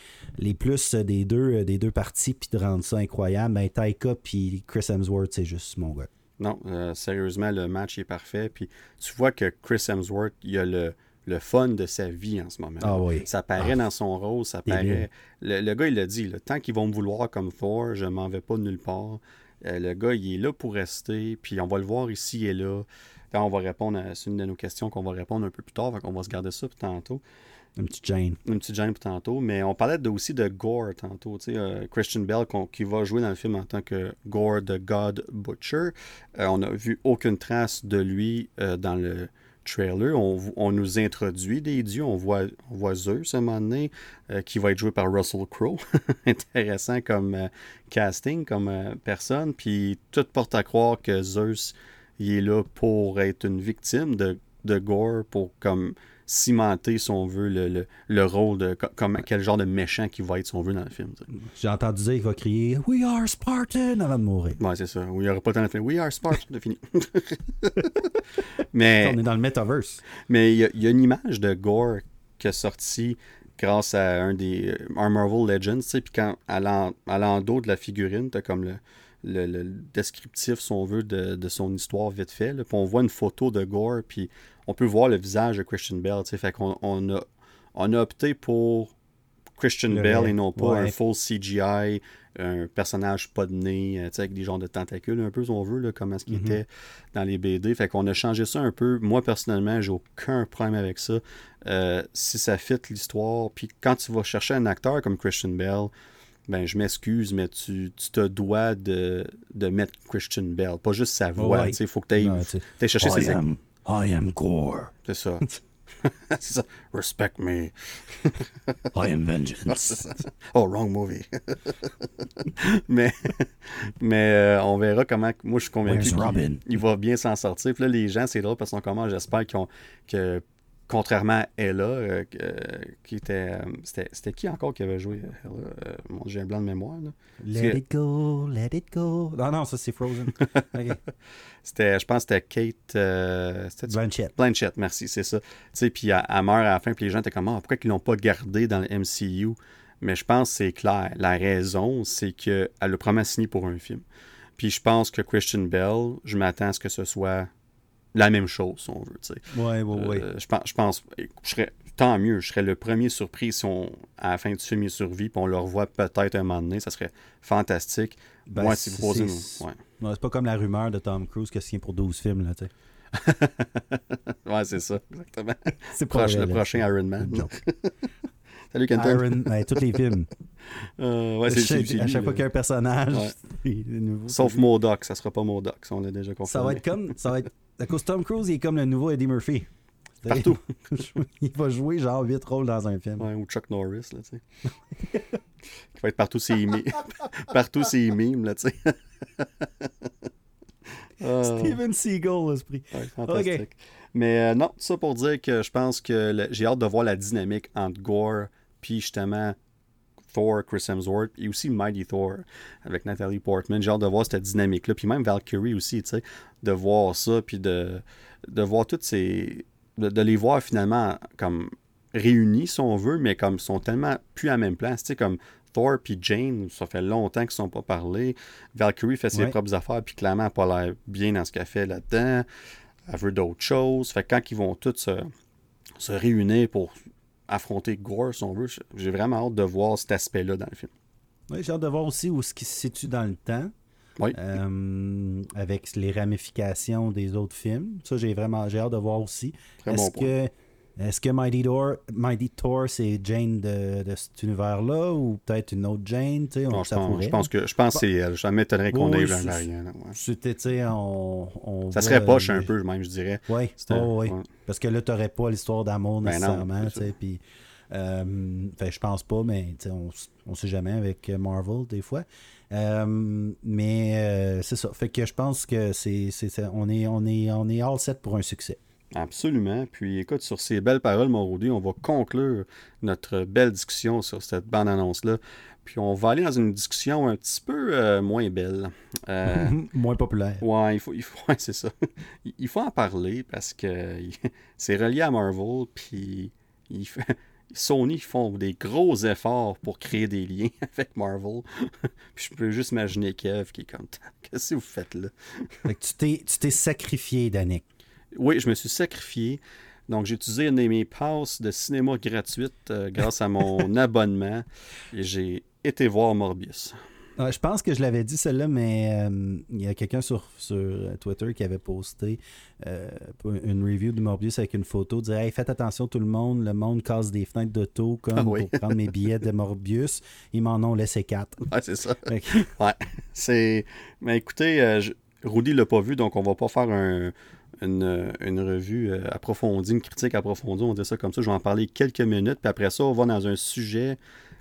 les plus des deux, des deux parties puis de rendre ça incroyable. Ben, Taika puis Chris Hemsworth, c'est juste mon gars. Non, euh, sérieusement, le match est parfait. Puis tu vois que Chris Hemsworth, il a le, le fun de sa vie en ce moment. Ah oui. Ça paraît ah. dans son rôle, ça paraît. Le, gars, il l'a dit, tant qu'ils vont me vouloir comme Thor, je m'en vais pas nulle part. Euh, le gars, il est là pour rester, puis on va le voir ici et là on va répondre à une de nos questions qu'on va répondre un peu plus tard, on va se garder ça pour tantôt. Une petite Jane. Une petite Jane pour tantôt. Mais on parlait aussi de Gore tantôt. Euh, Christian Bell qui va jouer dans le film en tant que Gore the God Butcher. Euh, on n'a vu aucune trace de lui euh, dans le trailer. On, nous introduit des dieux. On voit, Zeus à un moment donné qui va être joué par Russell Crowe. Intéressant comme casting, comme personne. Puis tout porte à croire que Zeus il est là pour être une victime de, de Gore, pour comme cimenter, si on veut, le, le, rôle de comme quel genre de méchant qui va être, si on veut, dans le film. J'ai entendu dire qu'il va crier We are Spartan avant de mourir. Ouais, c'est ça. Il n'y aura pas tant de film. We are Spartan, de fini. mais, on est dans le metaverse. Mais il y, a une image de Gore qui a sorti grâce à un des euh, Marvel Legends, puis quand à l'endos de la figurine, t'as comme le, le, descriptif, si on veut, de, son histoire vite fait. Puis on voit une photo de Gore, puis on peut voir le visage de Christian Bell. Fait qu'on on a, on a opté pour Christian Bell et non pas un full CGI, un personnage pas de nez, euh, avec des genres de tentacules, un peu, si on veut, là, comme ce qu'il mm-hmm. était dans les BD. Fait qu'on a changé ça un peu. Moi, personnellement, j'ai aucun problème avec ça. Euh, si ça fit l'histoire, puis quand tu vas chercher un acteur comme Christian Bell, ben je m'excuse, mais tu, tu, te dois de, de, mettre Christian Bell, pas juste sa voix. Il faut que tu ailles, chercher I ses... Am, I am Gore. C'est ça. c'est ça. Respect me. I am vengeance. oh, wrong movie. mais mais euh, on verra comment. Moi, je suis convaincu qu'il va bien s'en sortir. Puis là, les gens, c'est drôle parce qu'on comment j'espère qu'ils ont, que contrairement à Ella, euh, euh, qui était, euh, c'était. qui encore qui avait joué Ella J'ai un blanc de mémoire. Let it go, let it go. Non, non, ça c'est Frozen. c'était, je pense que c'était Kate. Blanchett. Blanchett, merci, c'est ça. Tu sais, puis elle, meurt à la fin, puis les gens étaient comme, ah, pourquoi ils l'ont pas gardé dans le MCU Mais je pense que c'est clair. La raison, c'est qu'elle a probablement signé pour un film. Puis je pense que Christian Bell, je m'attends à ce que ce soit la même chose, si on veut. Tu sais. Ouais, ouais, ouais. Euh, je pense, je pense je serais, tant mieux, je serais le premier surpris si on, à la fin du film, il survit, puis on le revoit peut-être un moment donné, ça serait fantastique. Ben, Moi, si vous posez. Ouais. c'est pas comme la rumeur de Tom Cruise qui signe pour 12 films, là, tu sais. ouais, c'est ça, exactement. C'est Proche, le prochain Iron Man. Salut, Kenton. Iron, ben, tous les films. Euh, ouais, c'est, à chaque fois qu'il y a un personnage, ouais. nouveau, Sauf Modoc, ça sera pas Modoc, on l'a déjà compris. Ça va être comme, ça va être à cause Tom Cruise, il est comme le nouveau Eddie Murphy. Partout. il va jouer genre 8 rôles dans un film. Ouais, ou Chuck Norris, là, tu sais. il va être partout ses mimes. partout ses mimes, là, tu sais. Steven Seagal, l'esprit. Ouais, fantastique. Mais euh, non, ça pour dire que je pense que j'ai hâte de voir la dynamique entre Gore puis justement Thor, Chris Hemsworth, et aussi Mighty Thor avec Natalie Portman. J'ai hâte de voir cette dynamique-là. Puis même Valkyrie aussi, tu sais, de voir ça, puis de, de voir toutes ces. De, les voir finalement comme réunis, si on veut, mais comme ils sont tellement plus à la même place. Tu sais, comme Thor puis Jane, ça fait longtemps qu'ils ne sont pas parlé. Valkyrie fait ses propres affaires, puis clairement, n'a pas l'air bien dans ce qu'elle fait là-dedans. Elle veut d'autres choses. Fait que quand ils vont tous se, se réunir pour affronter Gore, si on veut. J'ai vraiment hâte de voir cet aspect-là dans le film. Oui, j'ai hâte de voir aussi où ce qui se situe dans le temps. Oui. Euh, avec les ramifications des autres films. Ça, j'ai vraiment j'ai hâte de voir aussi. Est-ce que Est-ce que Mighty Thor, Mighty Thor c'est Jane de, de cet univers-là ou peut-être une autre Jane on, Non, je, pense, je pense que je pense c'est elle. Ça m'étonnerait qu'on ait eu un variant. C'était, on, on Ça voit, serait poche euh, un peu, même, je dirais. Oui, ouais. Parce que là, tu n'aurais pas l'histoire d'amour Ben nécessairement. puis, euh, je pense pas, mais on ne sait jamais avec Marvel des fois. Euh, mais euh, c'est ça. Fait que je pense que c'est- on, est, on, est, on est all set pour un succès. Absolument. Puis écoute, sur ces belles paroles, mon Rudy, on va conclure notre belle discussion sur cette bande-annonce-là. Puis on va aller dans une discussion un petit peu euh, moins belle. Euh, Moins populaire. Ouais, il faut, il faut, ouais, c'est ça. Il- faut en parler parce que c'est relié à Marvel, puis il fait- Sony font des gros efforts pour créer des liens avec Marvel. puis je peux juste imaginer Kev qui est comme Qu'est-ce que vous faites là? Tu t'es sacrifié, Danick. Oui, je me suis sacrifié. Donc, j'ai utilisé une de mes passes de cinéma gratuites euh, grâce à mon abonnement et j'ai été voir Morbius. Ouais, je pense que je l'avais dit celle-là, mais euh, il y a quelqu'un sur, sur Twitter qui avait posté euh, une review de Morbius avec une photo, disait Hey, faites attention tout le monde, le monde casse des fenêtres d'auto comme Ah oui. pour prendre mes billets de Morbius. Ils m'en ont laissé quatre. Ouais, c'est ça. Ouais. C'est. Mais écoutez, euh, je- Rudy l'a pas vu, donc on va pas faire un- une, une revue euh, approfondie, une critique approfondie, on dit ça comme ça. Je vais en parler quelques minutes, puis après ça, on va dans un sujet,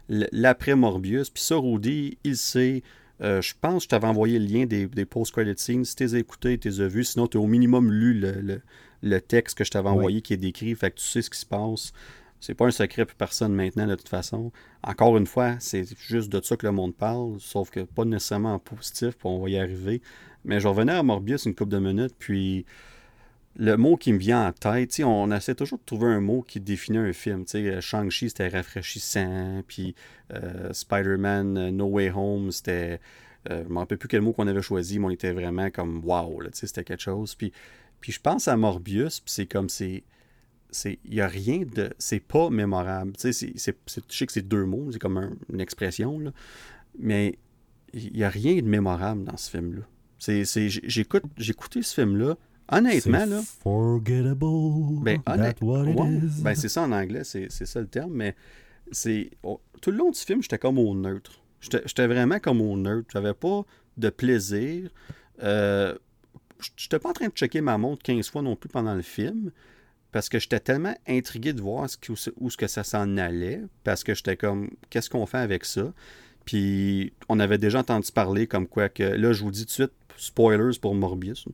l'après Morbius. Puis ça, Rudy, il sait. euh, je pense que je t'avais envoyé le lien des, des post-credit scenes. Si tu les as vus. Sinon, tu as au minimum lu le, le- le texte que je t'avais Oui. envoyé qui est décrit. Fait que tu sais ce qui se passe. C'est pas un secret pour personne maintenant, de toute façon. Encore une fois, c'est juste de ça que le monde parle, sauf que pas nécessairement en positif, puis on va y arriver. Mais je revenais à Morbius une couple de minutes, puis le mot qui me vient en tête, on essaie toujours de trouver un mot qui définit un film. euh, Shang-Chi, c'était rafraîchissant, puis euh, Spider-Man euh, No Way Home, c'était... je ne me rappelle plus quel mot qu'on avait choisi, mais on était vraiment comme wow, c'était quelque chose. Puis, puis je pense à Morbius, c'est comme c'est il y a rien de c'est pas mémorable je sais que c'est deux mots c'est comme un- une expression là, mais il y a rien de mémorable dans ce film là c'est c'est j'ai- j'écoute écouté ce film là honnêtement là Forgettable. ben, honnête- ouais, ben, c'est ça en anglais, c'est ça le terme, mais c'est oh, tout le long du film, j'étais comme au neutre. J'étais j'étais vraiment comme au neutre. J'avais pas de plaisir. Euh, j'étais pas en train de checker ma montre 15 fois non plus pendant le film, parce que j'étais tellement intrigué de voir ce où ce que ça s'en allait, parce que j'étais comme, qu'est-ce qu'on fait avec ça? Puis on avait déjà entendu parler comme quoi que, là je vous dis tout de suite, spoilers pour Morbius,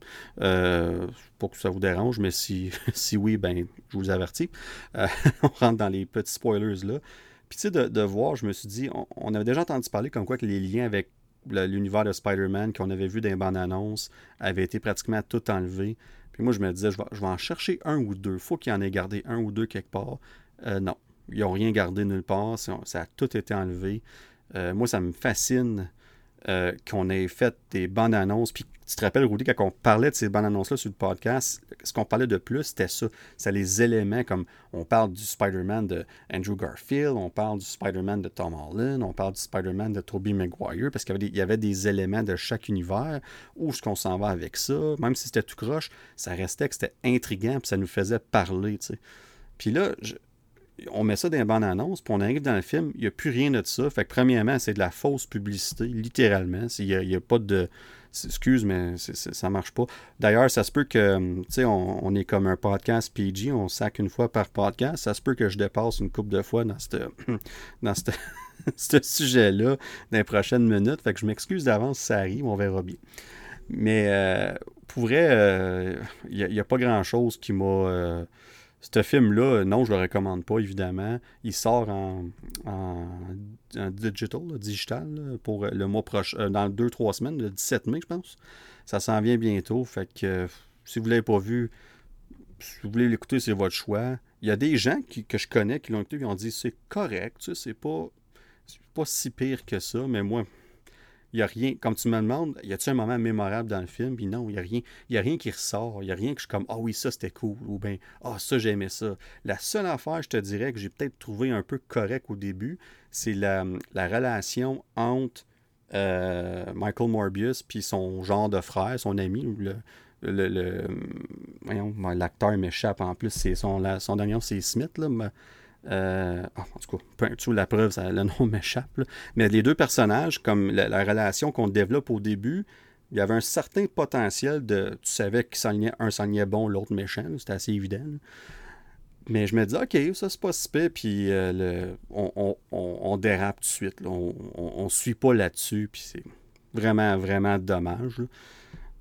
euh, pas que ça vous dérange, mais si, si oui, ben je vous avertis. Euh, on rentre dans les petits spoilers là. Puis tu sais, de, voir, je me suis dit, on, avait déjà entendu parler comme quoi que les liens avec l'univers de Spider-Man qu'on avait vu dans les bandes annonces avaient été pratiquement tout enlevés. Puis moi, je me disais, je vais, je vais en chercher un ou deux. faut qu'il y en ait gardé un ou deux quelque part. Euh, non, ils n'ont rien gardé nulle part. Ça, ça a tout été enlevé. Euh, moi, ça me fascine euh, qu'on ait fait des bandes annonces. Puis tu te rappelles, Rudy, quand on parlait de ces bandes annonces-là sur le podcast, ce qu'on parlait de plus, c'était ça. C'est les éléments comme on parle du Spider-Man de Andrew Garfield, on parle du Spider-Man de Tom Holland, on parle du Spider-Man de Tobey Maguire, parce qu'il y avait des, éléments de chaque univers. Où est-ce qu'on s'en va avec ça? Même si c'était tout croche, ça restait que c'était intriguant, puis ça nous faisait parler, tu sais. Puis là, je- on met ça dans les bandes annonces, puis on arrive dans le film, il n'y a plus rien de ça. Fait que premièrement, c'est de la fausse publicité, littéralement. Il n'y a, pas de. Excuse, mais c'est- c'est- ça marche pas. D'ailleurs, ça se peut que, tu sais, on, est comme un podcast PG, on sac une fois par podcast. Ça se peut que je dépasse une couple de fois dans cette, dans ce sujet-là dans les prochaines minutes. Fait que je m'excuse d'avance si ça arrive, on verra bien. Mais euh, pour vrai, euh, il n'y a, pas grand-chose qui m'a. euh, ce film-là, non, je le recommande pas, évidemment. Il sort en, digital, digital, pour le mois prochain, euh, dans 2-3 semaines, le 17 mai, je pense. Ça s'en vient bientôt. Fait que euh, si vous ne l'avez pas vu, si vous voulez l'écouter, c'est votre choix. Il y a des gens que je connais qui l'ont écouté qui ont dit c'est correct, tu sais, c'est pas, c'est pas si pire que ça, mais moi, n'y a rien. Comme tu me demandes, y a-t-il un moment mémorable dans le film? Puis non, il n'y a rien. A rien qui ressort. Il n'y a rien que je suis comme Ah oui, ça c'était cool. Ou bien Ah, ça j'aimais ça. La seule affaire, je te dirais, que j'ai peut-être trouvé un peu correct au début, c'est la, la relation entre euh, Michael Morbius puis son genre de frère, son ami, le, le, le voyons, l'acteur m'échappe en plus, c'est son, son dernier c'est Smith, là, euh, en tout cas, peu, la preuve, le nom m'échappe. Mais les deux personnages, comme la, relation qu'on développe au début, il y avait un certain potentiel de. Tu savais qu'un s'alignait bon, l'autre méchant. C'était assez évident. Mais je me dis, OK, ça c'est pas si pire, puis euh, le, on, dérape tout de suite. On, ne suit pas là-dessus, puis c'est vraiment, vraiment dommage.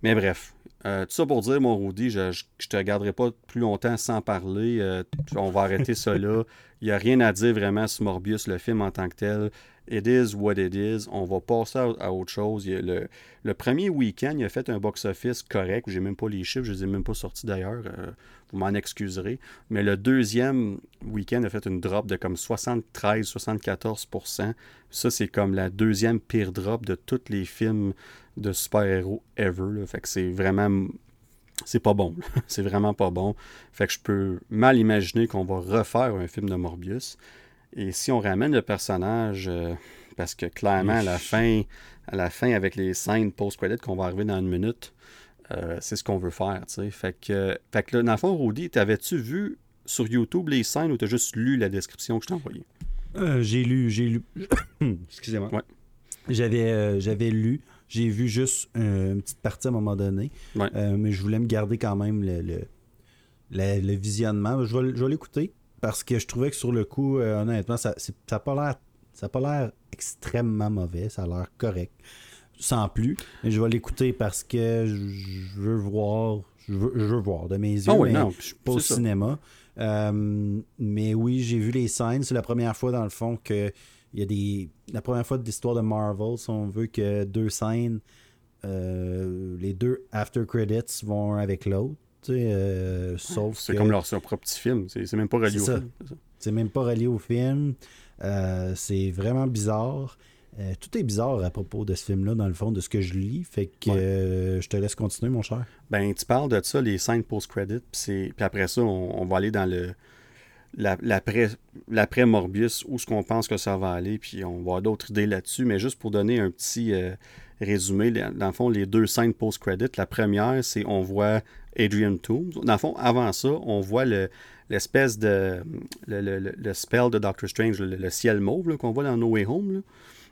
Mais bref, euh, tout ça pour dire, mon Rudy, je, je, te garderai pas plus longtemps sans parler. On va arrêter ça là. Il n'y a rien à dire vraiment sur Morbius, le film en tant que tel. It is what it is. On va passer à, autre chose. le, premier week-end, il a fait un box-office correct. J'ai même pas les chiffres, je les ai même pas sortis d'ailleurs. Euh, vous m'en excuserez. Mais le deuxième week-end a fait une drop de comme 73-74%. Ça, c'est comme la deuxième pire drop de tous les films de super-héros ever. Fait que c'est vraiment c'est pas bon. c'est vraiment pas bon. Fait que je peux mal imaginer qu'on va refaire un film de Morbius. Et si on ramène le personnage, euh, parce que clairement, à la fin, à la fin avec les scènes post-credit qu'on va arriver dans une minute, euh, c'est ce qu'on veut faire. Fait que, fait que là, dans le fond, Rudy, t'avais-tu vu sur YouTube les scènes ou t'as juste lu la description que je t'ai envoyée? Euh, j'ai lu, j'ai lu. Excusez-moi. Ouais. J'avais, j'avais lu. J'ai vu juste une petite partie à un moment donné. mais je voulais me garder quand même le, le, visionnement. Je vais, je vais l'écouter parce que je trouvais que sur le coup, euh, honnêtement, ça n'a pas l'air ça pas l'air extrêmement mauvais, ça a l'air correct. Sans plus. Mais je vais l'écouter parce que je veux voir. Je veux, voir de mes yeux, ah mais pas au cinéma. Euh, mais oui, j'ai vu les scènes. C'est la première fois, dans le fond, que il y a des. La première fois de l'histoire de Marvel, si on veut que deux scènes, euh, les deux after credits vont avec l'autre. Euh, sauf c'est comme leur, propre petit film. C'est même pas relié au film. C'est même pas relié au film. Euh, c'est vraiment bizarre. Euh, tout est bizarre à propos de ce film-là, dans le fond, de ce que je lis. Fait que je te laisse continuer, mon cher. Ben, tu parles de ça, les scènes post-credit. Puis après ça, on, va aller dans le l'après Morbius, où ce qu'on pense que ça va aller, puis on va avoir d'autres idées là-dessus. Mais juste pour donner un petit résumé, dans le fond, les deux scènes post-credit. La première, c'est on voit Adrian Toomes. Dans le fond, avant ça, on voit l'espèce de. Le, spell de Doctor Strange, le, ciel mauve qu'on voit dans No Way Home.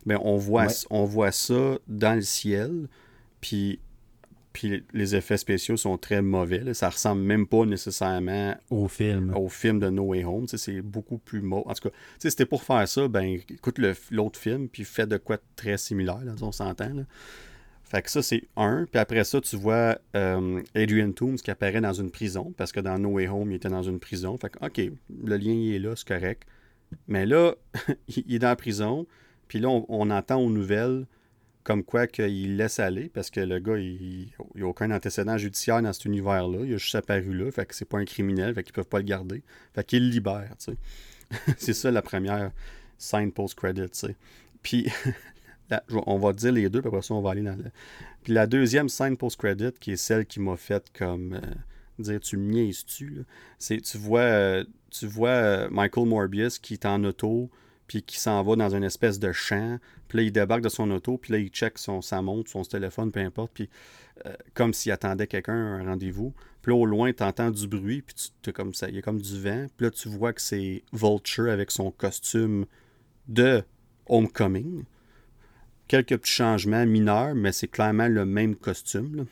Ben, on, voit, on voit ça dans le ciel. Puis puis les effets spéciaux sont très mauvais. Là. Ça ressemble même pas nécessairement au film. Au film de No Way Home. C'est beaucoup plus mauvais. En tout cas, si c'était pour faire ça, ben écoute l'autre film, puis fait de quoi très similaire, là, on s'entend. Fait que ça, c'est un. Puis après ça, tu vois euh, Adrian Toomes qui apparaît dans une prison, parce que dans No Way Home, il était dans une prison. Fait que, OK, le lien, il est là, c'est correct. Mais là, il est dans la prison, puis là, on, entend aux nouvelles comme quoi qu'il laisse aller, parce que le gars, il n'a aucun antécédent judiciaire dans cet univers-là. Il a juste apparu là, fait que c'est pas un criminel, fait qu'ils peuvent pas le garder. Fait qu'il le libère, tu sais. c'est ça la première scène post-credit, tu sais. Puis on va dire les deux, puis après ça, on va aller dans le. Puis la deuxième scène post-credit, qui est celle qui m'a fait comme. Euh, dire tu me niaises-tu, c'est tu vois, euh, tu vois euh, Michael Morbius qui est en auto, puis qui s'en va dans une espèce de champ, puis là, il débarque de son auto, puis là, il check son, sa montre, son téléphone, peu importe, puis comme s'il attendait quelqu'un un rendez-vous. Puis là, au loin, tu entends du bruit, puis tu comme ça, il y a comme du vent, puis là, tu vois que c'est Vulture avec son costume de Homecoming quelques petits changements mineurs, mais c'est clairement le même costume.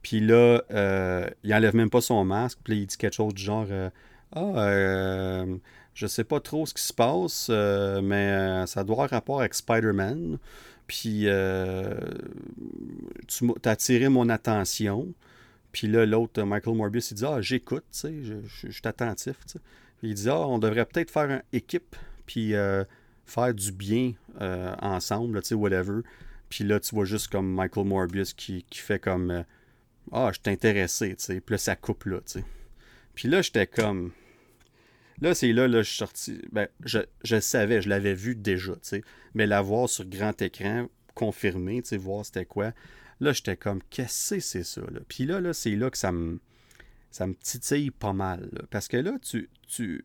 Puis là, euh, il enlève même pas son masque. Puis il dit quelque chose du genre euh, Ah, euh, je sais pas trop ce qui se passe, euh, mais ça doit avoir rapport avec Spider-Man. Puis tu as attiré mon attention. Puis là, l'autre, Michael Morbius, il dit Ah, j'écoute, je, suis attentif. il dit Ah, on devrait peut-être faire une équipe. Puis faire du bien euh, ensemble, tu sais, whatever. Puis là, tu vois juste comme Michael Morbius qui, fait comme euh, Ah, je t'intéressais, tu sais. Puis là, ça coupe là, tu sais. Puis là, j'étais comme. Là, c'est là, là, je suis sorti. Ben, je, savais, je l'avais vu déjà, tu sais. Mais la voir sur grand écran, confirmé, tu sais, voir c'était quoi. Là, j'étais comme, qu'est-ce que c'est ça? Puis là, là c'est là que ça me, ça me titille pas mal. Parce que là, tu, tu,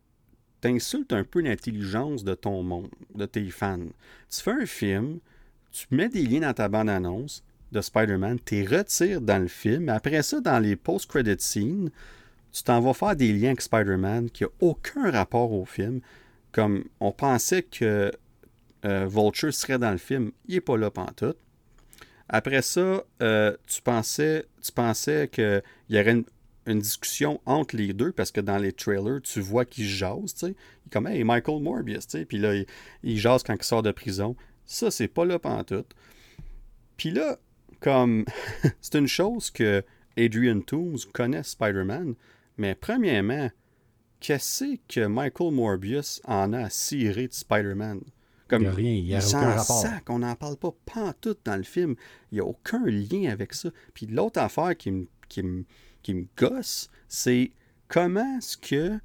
t'insultes un peu l'intelligence de ton monde, de tes fans. Tu fais un film, tu mets des liens dans ta bande-annonce, de Spider-Man, tu retires dans le film. Après ça, dans les post-credit scenes, tu t'en vas faire des liens avec Spider-Man qui n'ont aucun rapport au film. Comme on pensait que euh, Vulture serait dans le film, il n'est pas là pantoute. Après ça, euh, tu pensais, tu pensais qu'il y aurait une, discussion entre les deux parce que dans les trailers, tu vois qu'ils jasent, tu sais. Comme, hey, Michael Morbius, tu sais. Puis là, il, il, quand il sort de prison. Ça, c'est pas là pantoute. Puis là, comme, c'est une chose que Adrian Toomes connaît Spider-Man, mais premièrement, qu'est-ce que Michael Morbius en a à cirer de Spider-Man? Comme, il n'y a rien, il n'y a aucun rapport. Sac, on n'en parle pas pantoute dans le film. Il n'y a aucun lien avec ça. Puis l'autre affaire qui me, qui me, qui me gosse, c'est comment est-ce que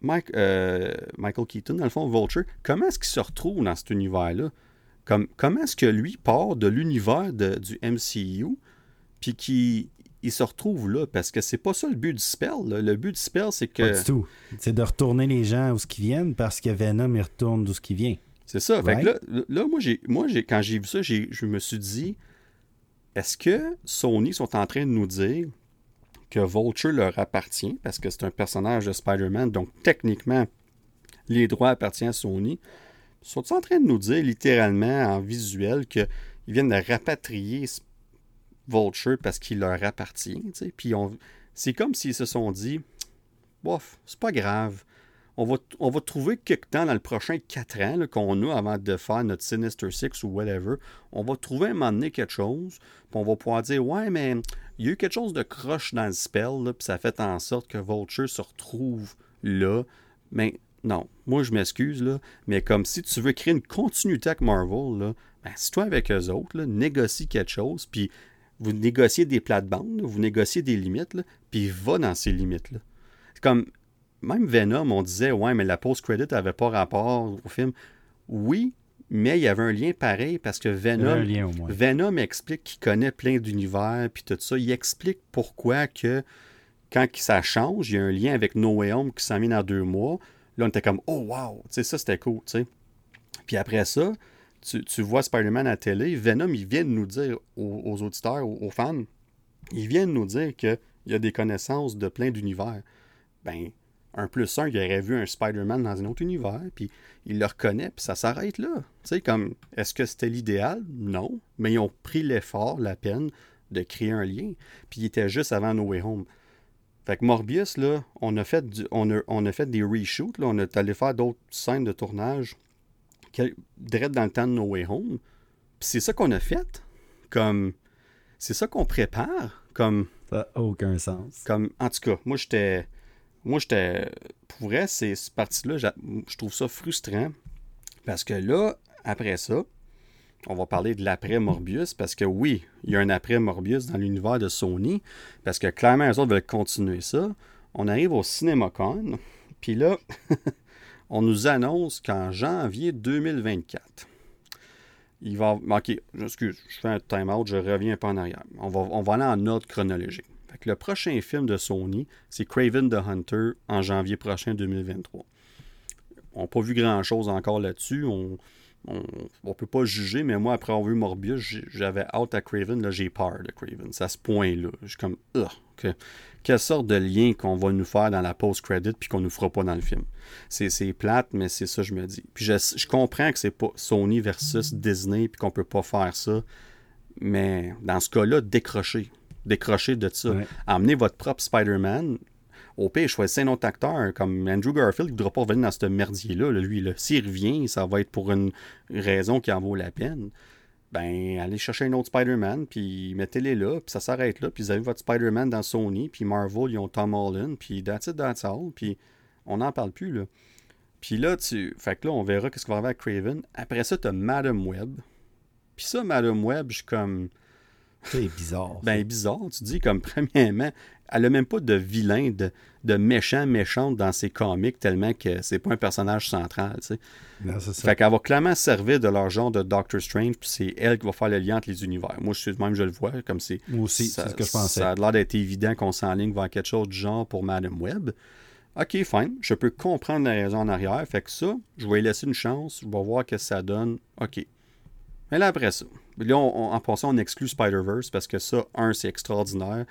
Mike, euh, Michael Keaton, dans le fond, Vulture, comment est-ce qu'il se retrouve dans cet univers-là? Comme, comment est-ce que lui part de l'univers du MCU, puis qu'il il se retrouve là? Parce que c'est pas ça le but du spell. Le but du spell, c'est que. Pas du tout. C'est de retourner les gens où ce qu'ils viennent, parce que Venom, il retourne d'où ce qui vient. C'est ça. Fait que là, là, moi, j'ai, moi j'ai, quand j'ai vu ça, je me suis dit, est-ce que Sony sont en train de nous dire que Vulture leur appartient, parce que c'est un personnage de Spider-Man, donc techniquement, les droits appartiennent à Sony. Sont ils en train de nous dire littéralement en visuel qu'ils viennent de rapatrier Vulture parce qu'il leur appartient? Puis c'est comme s'ils se sont dit Bof, c'est pas grave. On va, on trouver quelque temps dans le prochain 4 ans qu'on a avant de faire notre Sinister Six ou whatever. On va trouver un moment donné quelque chose. Puis on va pouvoir dire Ouais, mais il y a eu quelque chose de croche dans le spell. ça fait en sorte que Vulture se retrouve là. Mais non, moi je m'excuse, là, mais comme si tu veux créer une continuité avec Marvel, ben, si toi avec eux autres, négocie quelque chose, puis vous négociez des plates-bandes, vous négociez des limites, là, puis va dans ces limites-là. C'est comme, même Venom, on disait, ouais, mais la post-credit n'avait pas rapport au film. Oui, mais il y avait un lien pareil parce que Venom, Venom explique qu'il connaît plein d'univers, puis tout ça. Il explique pourquoi que quand ça change, il y a un lien avec No Way Home qui s'en vient dans deux mois. Là, on était comme, oh wow, tu sais, ça c'était cool, tu sais. Puis après ça, tu, vois Spider-Man à la télé, Venom, il vient de nous dire aux, auditeurs, aux, fans, il vient de nous dire qu'il y a des connaissances de plein d'univers. Ben, un plus un, il aurait vu un Spider-Man dans un autre univers, puis il le reconnaît, puis ça s'arrête là. Tu sais, comme, est-ce que c'était l'idéal? Non. Mais ils ont pris l'effort, la peine de créer un lien. Puis il était juste avant No Way Home. Fait que Morbius, là, on a fait, on a, fait des reshoots, là, on est allé faire d'autres scènes de tournage direct dans le temps de No Way Home. C'est ça qu'on a fait. Comme. C'est ça qu'on prépare. Comme. Ça n'a aucun sens. Comme. En tout cas, moi j'étais. Moi j'étais. Pour vrai, c'est cette partie-là, je trouve ça frustrant. Parce que là, après ça, on va parler de l'après Morbius parce que oui, il y a un après Morbius dans l'univers de Sony parce que clairement, les autres veulent continuer ça. On arrive au CinemaCon, puis là, on nous annonce qu'en janvier 2024, il va. Ok, excuse, je fais un time-out, je reviens peu en arrière. On va, on va aller en ordre chronologique. le prochain film de Sony, c'est Craven the Hunter en janvier prochain 2023. On n'a pas vu grand-chose encore là-dessus. On ne peut pas juger, mais moi, après avoir vu Morbius, j'avais hâte à Craven. Là, j'ai peur de Craven. C'est à ce point-là. Je suis comme, que, quelle sorte de lien qu'on va nous faire dans la post-credit puis qu'on nous fera pas dans le film. C'est plate, mais c'est ça, je me dis. Puis je, comprends que c'est pas Sony versus Disney puis qu'on peut pas faire ça. Mais dans ce cas-là, décrocher. Décrocher de ça. Amenez votre propre Spider-Man, au pire, choisissez un autre acteur comme Andrew Garfield qui ne voudra pas revenir dans ce merdier-là. lui, s'il revient, ça va être pour une raison qui en vaut la peine. Ben, allez chercher un autre Spider-Man, puis mettez-les là, puis ça s'arrête là, puis vous avez votre Spider-Man dans Sony, puis Marvel, ils ont Tom Holland, puis that's it, that's all, puis on n'en parle plus, là. Puis là, tu... Fait que là, on verra qu'est-ce qui va arriver avec Craven. Après ça, tu as Madam Web. Puis ça, Madam Web, je suis comme... C'est bizarre. ben, bizarre. Tu dis, comme, premièrement, elle n'a même pas de vilain, de, de méchant, méchante dans ses comics, tellement que c'est pas un personnage central, tu sais. Fait qu'elle va clairement servir de leur genre de Doctor Strange, puis c'est elle qui va faire le lien entre les univers. Moi, je même, je le vois, comme c'est... Moi aussi, c'est ce que je pensais. Ça a l'air d'être évident qu'on s'enligne vers quelque chose du genre pour Madame Web. OK, fine. Je peux comprendre la raison en arrière. Fait que ça, je vais laisser une chance. Je vais voir ce que ça donne. OK. Mais là, après ça, Là, en passant, on exclut Spider-Verse parce que ça, un, c'est extraordinaire.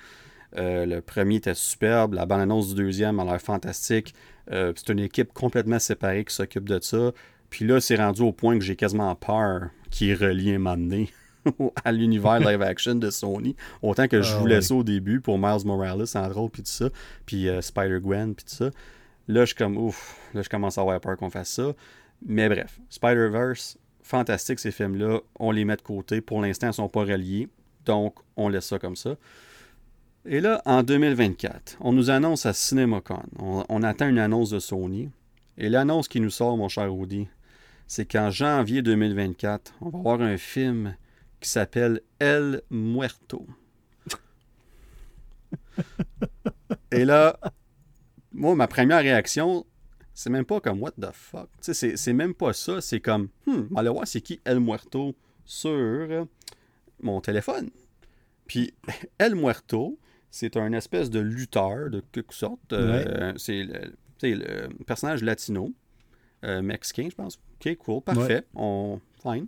Euh, le premier était superbe. La bande-annonce du deuxième a l'air fantastique. Euh, c'est une équipe complètement séparée qui s'occupe de ça. Puis là, c'est rendu au point que j'ai quasiment peur qu'il relie un moment à l'univers live action de Sony. Autant que je ah voulais ça au début pour Miles Morales, en drôle, puis tout ça. Puis euh, Spider-Gwen, puis tout ça. Là, je suis comme, ouf, là, je commence à avoir peur qu'on fasse ça. Mais bref, Spider-Verse, fantastique ces films-là. On les met de côté. Pour l'instant, ils ne sont pas reliés. Donc, on laisse ça comme ça. Et là, en 2024, on nous annonce à CinemaCon. On, attend une annonce de Sony. Et l'annonce qui nous sort, mon cher Rudy, c'est qu'en janvier 2024, on va avoir un film qui s'appelle El Muerto. Et là, moi, ma première réaction, c'est même pas comme what the fuck? C'est même pas ça. C'est comme, hmm, on va voir c'est qui? El Muerto sur mon téléphone. Puis El Muerto, c'est un espèce de lutteur de quelque sorte. Euh, c'est le, personnage latino, euh, mexicain, je pense. Ok, cool, parfait. On, fine.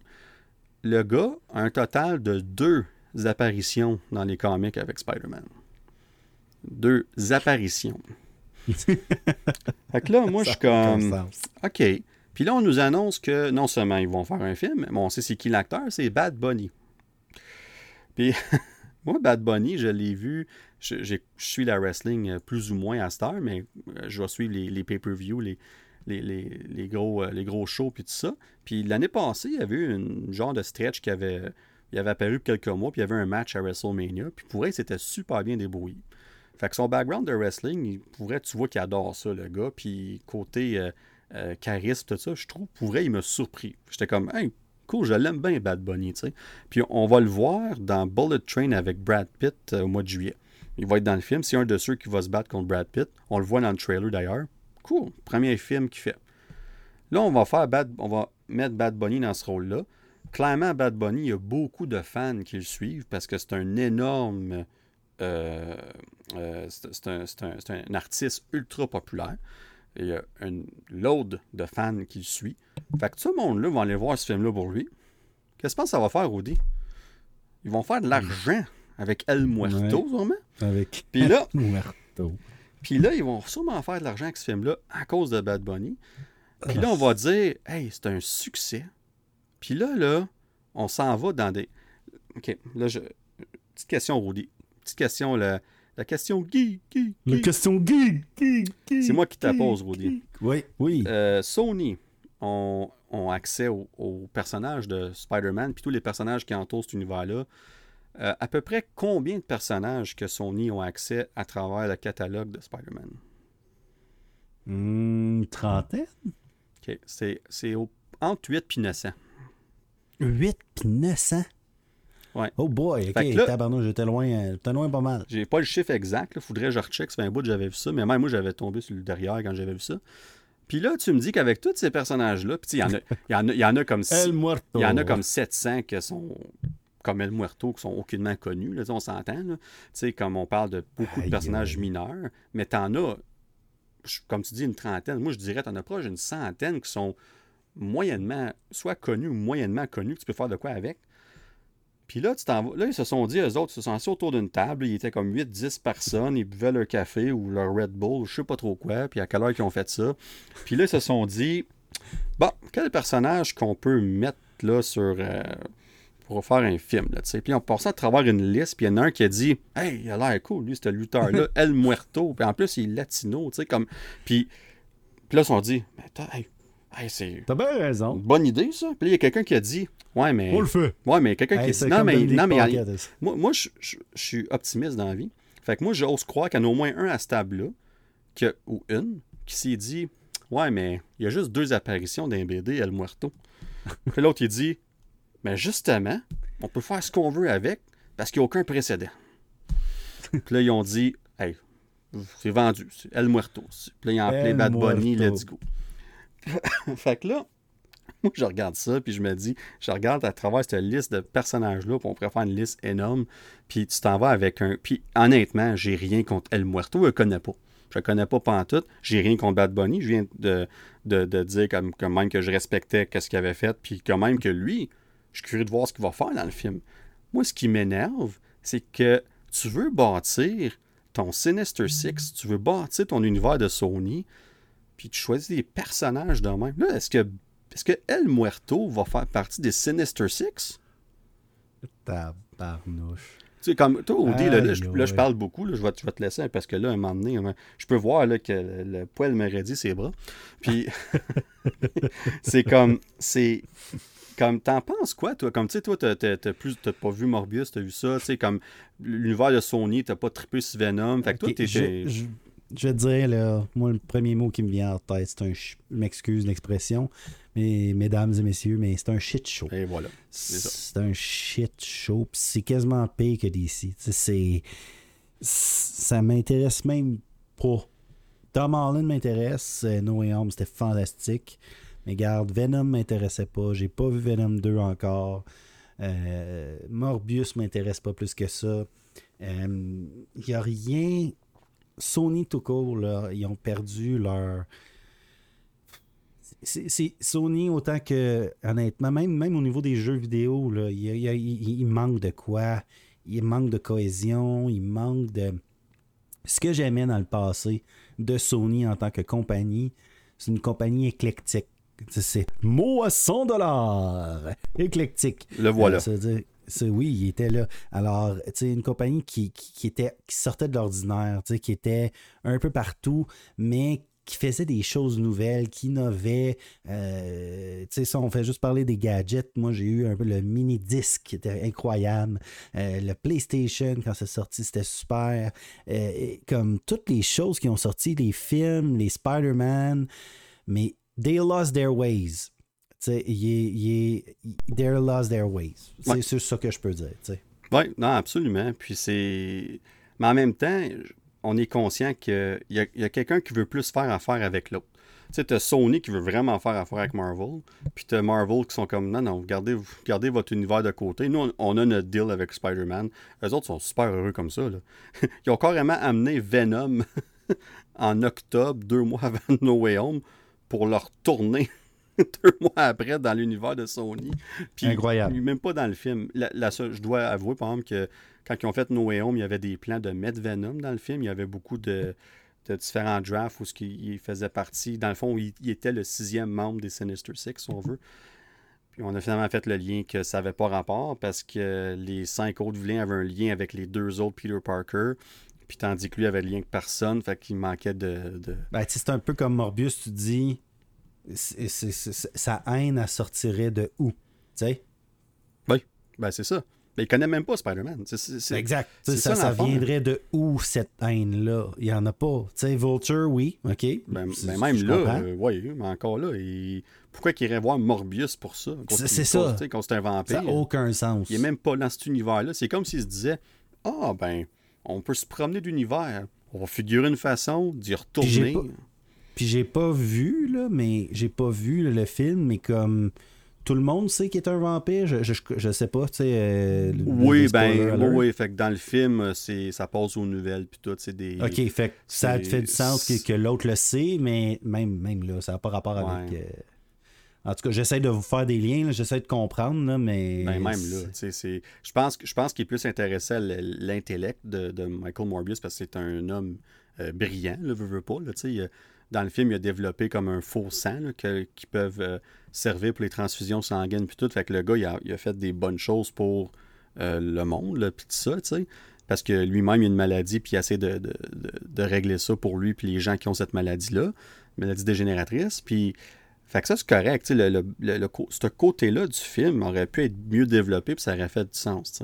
Le gars a un total de deux apparitions dans les comics avec Spider-Man. Deux apparitions. fait que là, moi, je suis comme. OK. Puis là, on nous annonce que non seulement ils vont faire un film, mais on sait c'est qui l'acteur, c'est Bad Bunny. Puis. Moi, Bad Bunny, je l'ai vu. Je, suis la wrestling euh, plus ou moins à Star, mais euh, je vais suivre les, pay-per-view, les, les, gros, euh, les gros shows, puis tout ça. Puis l'année passée, il y avait eu un genre de stretch qui avait, il avait apparu quelques mois, puis il y avait un match à WrestleMania. Puis pour elle, c'était super bien débrouillé. Fait que son background de wrestling, il pourrait, tu vois qu'il adore ça, le gars. Puis côté charisme, tout ça, je trouve, pour vrai, il m'a surpris. J'étais comme, hey, cool, je l'aime bien, Bad Bunny, tu sais. Puis on va le voir dans Bullet Train avec Brad Pitt euh, au mois de juillet. Il va être dans le film. C'est un de ceux qui va se battre contre Brad Pitt. On le voit dans le trailer d'ailleurs. Cool, premier film qu'il fait. Là, on va faire Bad, on va mettre Bad Bunny dans ce rôle-là. Clairement, Bad Bunny, il y a beaucoup de fans qui le suivent parce que c'est un énorme. Euh, euh, c'est un, un, artiste ultra populaire. Il y a une load de fans qui le suit. Fait que tout le monde-là va aller voir ce film-là pour lui. Qu'est-ce que tu penses que ça va faire, Rudy? Ils vont faire de l'argent avec El Muerto, sûrement? Avec Puis là, Muerto. Puis là, ils vont sûrement faire de l'argent avec ce film-là à cause de Bad Bunny. Puis là, on va dire, hey, c'est un succès. Puis là, là, on s'en va dans des. OK, là, je. Petite question, Rudy. Petite question, là. La question geek, La question geek, C'est moi qui te pose, Rudy. Oui, oui. Euh, Sony ont, accès au, personnage de Spider-Man, puis tous les personnages qui entourent cet univers-là. Euh, à peu près combien de personnages que Sony ont accès à travers le catalogue de Spider-Man? Une trentaine? OK. C'est entre 8 et 900. 8 et 900? Oh boy, ok, tabarnou, j'étais loin, j'étais loin pas mal. J'ai pas le chiffre exact, il faudrait que je recheck, ça fait un bout que j'avais vu ça, mais même moi j'avais tombé sur le derrière quand j'avais vu ça. Puis là, tu me dis qu'avec tous ces personnages-là, puis il y, en a, y, en a, comme. Il y en a comme 700 qui sont comme El Muerto, qui sont aucunement connus, là, on s'entend. Tu sais, comme on parle de beaucoup de personnages mineurs, mais t'en as, comme tu dis, une trentaine. Moi, je dirais, t'en as proche d'une centaine qui sont moyennement, soit connus ou moyennement connus, que tu peux faire de quoi avec. Puis là, tu là, ils se sont dit, eux autres, ils se sont assis autour d'une table, ils étaient comme 8-10 personnes, ils buvaient leur café ou leur Red Bull, je sais pas trop quoi, puis à quelle heure ils ont fait ça. Puis là, ils se sont dit, bon, quel personnage qu'on peut mettre là sur. Euh, pour faire un film, là, tu sais? Puis on passait à travers une liste, puis il y en a un qui a dit, hey, il a l'air cool, lui, ce lutteur-là, El Muerto. Puis en plus, il est latino, tu sais, comme. Puis, puis là, ils se sont dit, mais hey, T'as bien raison. bonne idée, ça. Puis il y a quelqu'un qui a dit Ouais, mais. On le fait. Ouais, mais quelqu'un qui a dit Non, mais. Non, mais moi, moi je, suis optimiste dans la vie. Fait que moi, j'ose croire qu'il y en a au moins un à ce table-là, ou une, qui s'est dit Ouais, mais il y a juste deux apparitions d'un BD, El Muerto. Puis l'autre, il dit Mais justement, on peut faire ce qu'on veut avec parce qu'il n'y a aucun précédent. Puis là, ils ont dit Hey, c'est vendu, c'est El Muerto. Puis là, ils ont appelé Bad Bunny, let's go. fait que là, moi, je regarde ça, puis je me dis, je regarde à travers cette liste de personnages-là, puis on pourrait faire une liste énorme, puis tu t'en vas avec un. Puis honnêtement, j'ai rien contre El Muerto, je le connais pas. Je le connais pas tout. j'ai rien contre Bad Bunny, je viens de, de, dire comme, même que je respectais ce qu'il avait fait, puis quand même que lui, Je suis curieux de voir ce qu'il va faire dans le film. Moi, ce qui m'énerve, c'est que tu veux bâtir ton Sinister Six, tu veux bâtir ton univers de Sony, puis tu choisis des personnages de même. Là, est-ce que, est-ce que El Muerto va faire partie des Sinister Six? Tabarnouche. Tu sais, comme toi, Audi, là, là, je, là, parle beaucoup, là, je, vais, je vais te laisser parce que là, à un moment donné, hein, je peux voir là, que le, le poil me raidit ses bras. Puis, c'est comme, c'est comme, t'en penses quoi, toi? Comme, tu sais, toi, t'as, plus, t'as pas vu Morbius, t'as vu ça, tu sais, comme, l'univers de Sony, t'as pas trippé sur Venom. Fait que toi, t'es... je, je- vais te dire, là, moi, le premier mot qui me vient en tête, c'est un. Je m'excuse l'expression, mais mesdames et messieurs, mais c'est un shit show. Et voilà. C'est un shit show, c'est quasiment pire que sais, C'est. Ça m'intéresse même pas. Tom Holland m'intéresse, euh, No Way Home, c'était fantastique. Mais garde, Venom m'intéressait pas. J'ai pas vu Venom 2 encore. Euh, Morbius m'intéresse pas plus que ça. Il y a rien. Sony tout court, là, ils ont perdu leur. C'est Sony autant que, honnêtement, même, même au niveau des jeux vidéo, là, il, manque de quoi? Il manque de cohésion, il manque de. Ce que j'aimais dans le passé de Sony en tant que compagnie, c'est une compagnie éclectique. C'est- C'est mot à 100 dollars. Éclectique. Le voilà. Euh, oui, il était là. Alors, tu sais, une compagnie qui, qui, était, sortait de l'ordinaire, tu sais, qui était un peu partout, mais qui faisait des choses nouvelles, qui innovait. Euh, tu sais, ça, on fait juste parler des gadgets. Moi, j'ai eu un peu le mini-disque qui était incroyable. Euh, le PlayStation, quand c'est sorti, c'était super. Euh, comme toutes les choses qui ont sorti, les films, les Spider-Man, mais they lost their ways. Tu sais, il est- lost their ways. C'est Ouais. c'est ça que je peux dire. Oui, non, absolument. Puis c'est. Mais en même temps, on est conscient qu'il y a, il y a quelqu'un qui veut plus faire affaire avec l'autre. Tu sais, t'as Sony qui veut vraiment faire affaire avec Marvel, puis t'as Marvel qui sont comme non, non, gardez, gardez votre univers de côté. Nous, on, on a notre deal avec Spider-Man. Eux autres sont super heureux comme ça. Là. Ils ont carrément amené Venom en octobre, deux mois avant No Way Home, pour leur tourner deux mois après dans l'univers de Sony. Puis, Incroyable. Même pas dans le film. La, la seule- je dois avouer, par exemple, que quand ils ont fait No Way Home, il y avait des plans de mettre Venom dans le film. Il y avait beaucoup de, de différents drafts où ce il faisait partie. Dans le fond, il, il était le sixième membre des Sinister Six, si on veut. Puis on a finalement fait le lien que ça n'avait pas rapport parce que les cinq autres vilains avaient un lien avec les deux autres Peter Parker. Puis tandis que lui avait le lien avec personne, fait qu'il manquait de. de- Ben, c'est un peu comme Morbius, tu dis, c'est- c'est- c'est- sa haine, elle sortirait de où? Tu sais? Ben c'est ça. Mais il connaît même pas Spider-Man. C'est- Exact. Ça, ça ça l'affaire. viendrait de où cette haine-là? Il n'y en a pas. Tu sais, Vulture, oui, OK. Ben, ben même là, euh, oui, mais encore là, il- pourquoi qu'il irait voir Morbius pour ça? C'est- ça. Quand c'est un vampire. ça n'a aucun sens. Il est même pas dans cet univers-là. C'est comme s'il se disait Ah, ben, on peut se promener d'univers. On va figurer une façon d'y retourner. Puis j'ai pas vu, là, mais j'ai pas vu là, le film, mais comme tout le monde sait qu'il est un vampire, je, je, je sais pas, tu sais. euh, Oui, ben, oui, oui. Fait que dans le film, euh, c'est, ça passe aux nouvelles, puis tout, c'est des. Ok, fait que ça fait du sens que, que l'autre le sait, mais même, même là, ça n'a pas rapport avec. Euh, En tout cas, j'essaie de vous faire des liens, là, j'essaie de comprendre, là, mais. Ben, même là, tu sais, c'est... Je pense, que- je pense qu'il est plus intéressé à l'intellect de, de Michael Morbius parce que c'est un homme euh, brillant, le veut, veut pas. Là, dans le film, il a développé comme un faux sang qui peuvent euh, servir pour les transfusions sanguines puis tout. Fait que le gars, il a, fait des bonnes choses pour euh, le monde, puis tout ça, tu sais. Parce que lui-même, il a une maladie, puis il essaie de, de, régler ça pour lui, puis les gens qui ont cette maladie-là, maladie dégénératrice. Puis, fait que ça, c'est correct. Le, le, le- le ce côté-là du film aurait pu être mieux développé, puis ça aurait fait du sens.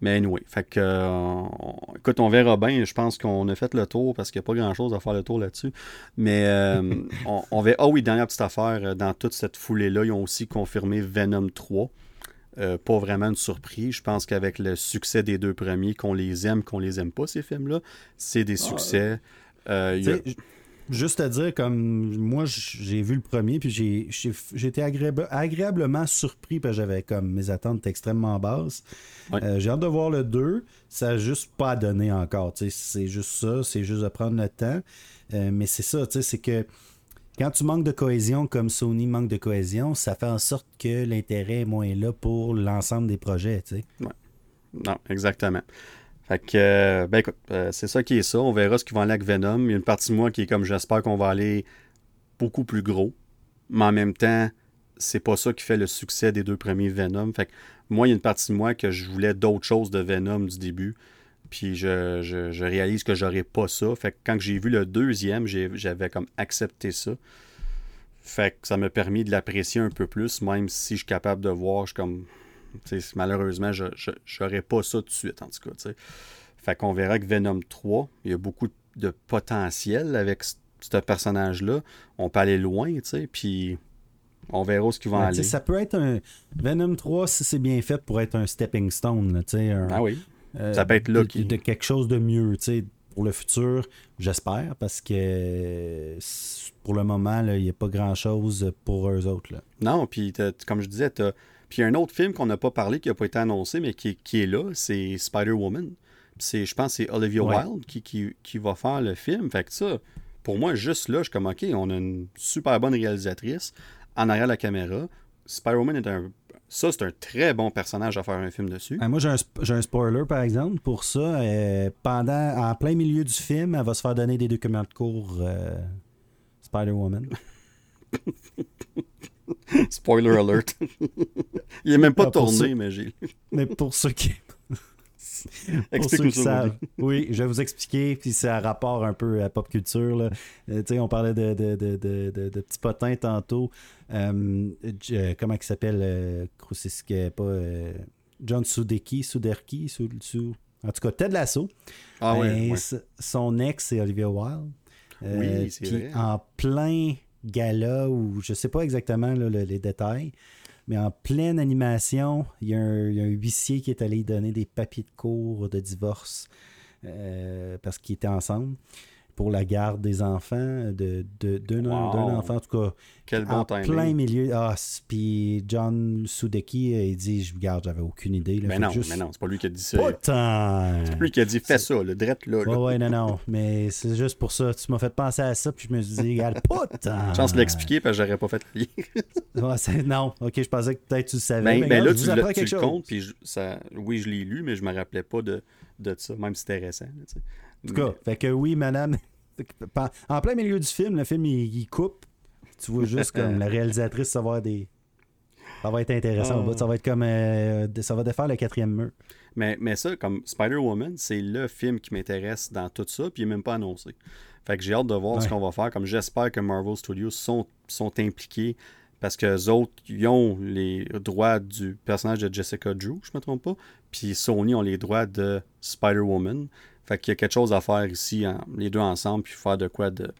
Mais anyway, fait que, euh, on- écoute, on verra bien. Je pense qu'on a fait le tour parce qu'il n'y a pas grand-chose à faire le tour là-dessus. Mais euh, on, on verra. Ah oui, dernière petite affaire. euh, Dans toute cette foulée-là, ils ont aussi confirmé Venom 3. Euh, pas vraiment une surprise. Je pense qu'avec le succès des deux premiers, qu'on les aime, qu'on les aime pas, ces films-là, c'est des succès. Euh, Juste à dire, comme moi, j'ai vu le premier, puis j'ai- été agréable- agréablement surpris, parce que j'avais comme mes attentes extrêmement basses. Ouais. Euh, j'ai hâte de voir le 2. Ça n'a juste pas donné encore. C'est juste ça, c'est juste de prendre le temps. Euh, mais c'est ça, tu sais, c'est que quand tu manques de cohésion comme Sony manque de cohésion, ça fait en sorte que l'intérêt est moins là pour l'ensemble des projets. Non, exactement. Fait que, euh, ben écoute, euh, c'est ça qui est ça. On verra ce qu'ils vont aller avec Venom. Il y a une partie de moi qui est comme j'espère qu'on va aller beaucoup plus gros. Mais en même temps, c'est pas ça qui fait le succès des deux premiers Venom. Fait que moi, il y a une partie de moi que je voulais d'autres choses de Venom du début. Puis je, je, réalise que j'aurais pas ça. Fait que quand j'ai vu le deuxième, j'avais comme accepté ça. Fait que ça m'a permis de l'apprécier un peu plus, même si je suis capable de voir, je comme. Malheureusement, je n'aurais pas ça tout de suite, en tout cas. Fait qu'on verra que Venom 3, il y a beaucoup de potentiel avec ce personnage-là. On peut aller loin, tu puis on verra où ce qu'ils vont aller. Ça peut être un. Venom 3, si c'est bien fait, pour être un stepping stone, tu. Ah oui. Euh, ça peut être là. De, de, quelque chose de mieux, tu pour le futur, j'espère, parce que pour le moment, il n'y a pas grand-chose pour eux autres. Là. Non, puis comme je disais, puis il y a un autre film qu'on n'a pas parlé, qui n'a pas été annoncé, mais qui, est là, c'est Spider-Woman. Je pense que c'est Olivia Wilde qui, qui, va faire le film. Fait que ça, pour moi, juste là, je suis comme, OK, on a une super bonne réalisatrice en arrière de la caméra. Spider-Woman est un ça, c'est un très bon personnage à faire un film dessus. Ah, moi, j'ai un, spoiler, par exemple, pour ça. Euh, pendant, en plein milieu du film, elle va se faire donner des documents de cours euh, Spider-Woman. Spoiler alert. Il n'est même pas ah, tourné, mais j'ai. mais pour ceux qui. Explique-nous ça. Oui, je vais vous expliquer, puis c'est un rapport un peu à pop culture. Là. Euh, on parlait de, de, de, de, de petits potins tantôt. Euh, euh, comment il s'appelle euh, pas John Sudeki, Suderki, en tout cas Ted Lasso. Ah, ben, Son ex, c'est Olivia Wilde. oui, c'est vrai. En plein gala, ou je sais pas exactement les détails, mais en pleine animation, il y, a un, huissier qui est allé donner des papiers de cours de divorce parce qu'ils étaient ensemble pour la garde des enfants, de, de, d'un, enfant, en tout cas. Quel bon en plein milieu. Ah, puis John Sudeki, il dit Je garde, j'avais aucune idée. mais, non, mais non, c'est pas lui qui a dit ça. Pas C'est lui qui a dit Fais ça, le drette là. là. Ouais, non, non. Mais c'est juste pour ça. Tu m'as fait penser à ça, puis je me suis dit Regarde, tant. Chance de l'expliquer, parce que j'aurais pas fait le lien. ouais, non, ok, je pensais que peut-être tu le savais. Ben, mais, ben là, tu, le, tu le comptes, puis ça, oui, je l'ai lu, mais je me rappelais pas de, de ça, même si c'était récent. En tout cas, fait que oui, madame. En plein milieu du film, le film il, coupe. Tu vois juste comme la réalisatrice savoir des. Ça va être intéressant. Ah. Ça va être comme. Euh, ça va défaire le quatrième mur. Mais, mais ça, comme Spider-Woman, c'est le film qui m'intéresse dans tout ça, puis il n'est même pas annoncé. Fait que j'ai hâte de voir ce qu'on va faire. Comme j'espère que Marvel Studios sont, sont impliqués parce que autres, ils ont les droits du personnage de Jessica Drew, je me trompe pas. Puis Sony ont les droits de Spider-Woman. Fait qu'il y a quelque chose à faire ici, les deux ensemble, puis faire de quoi de,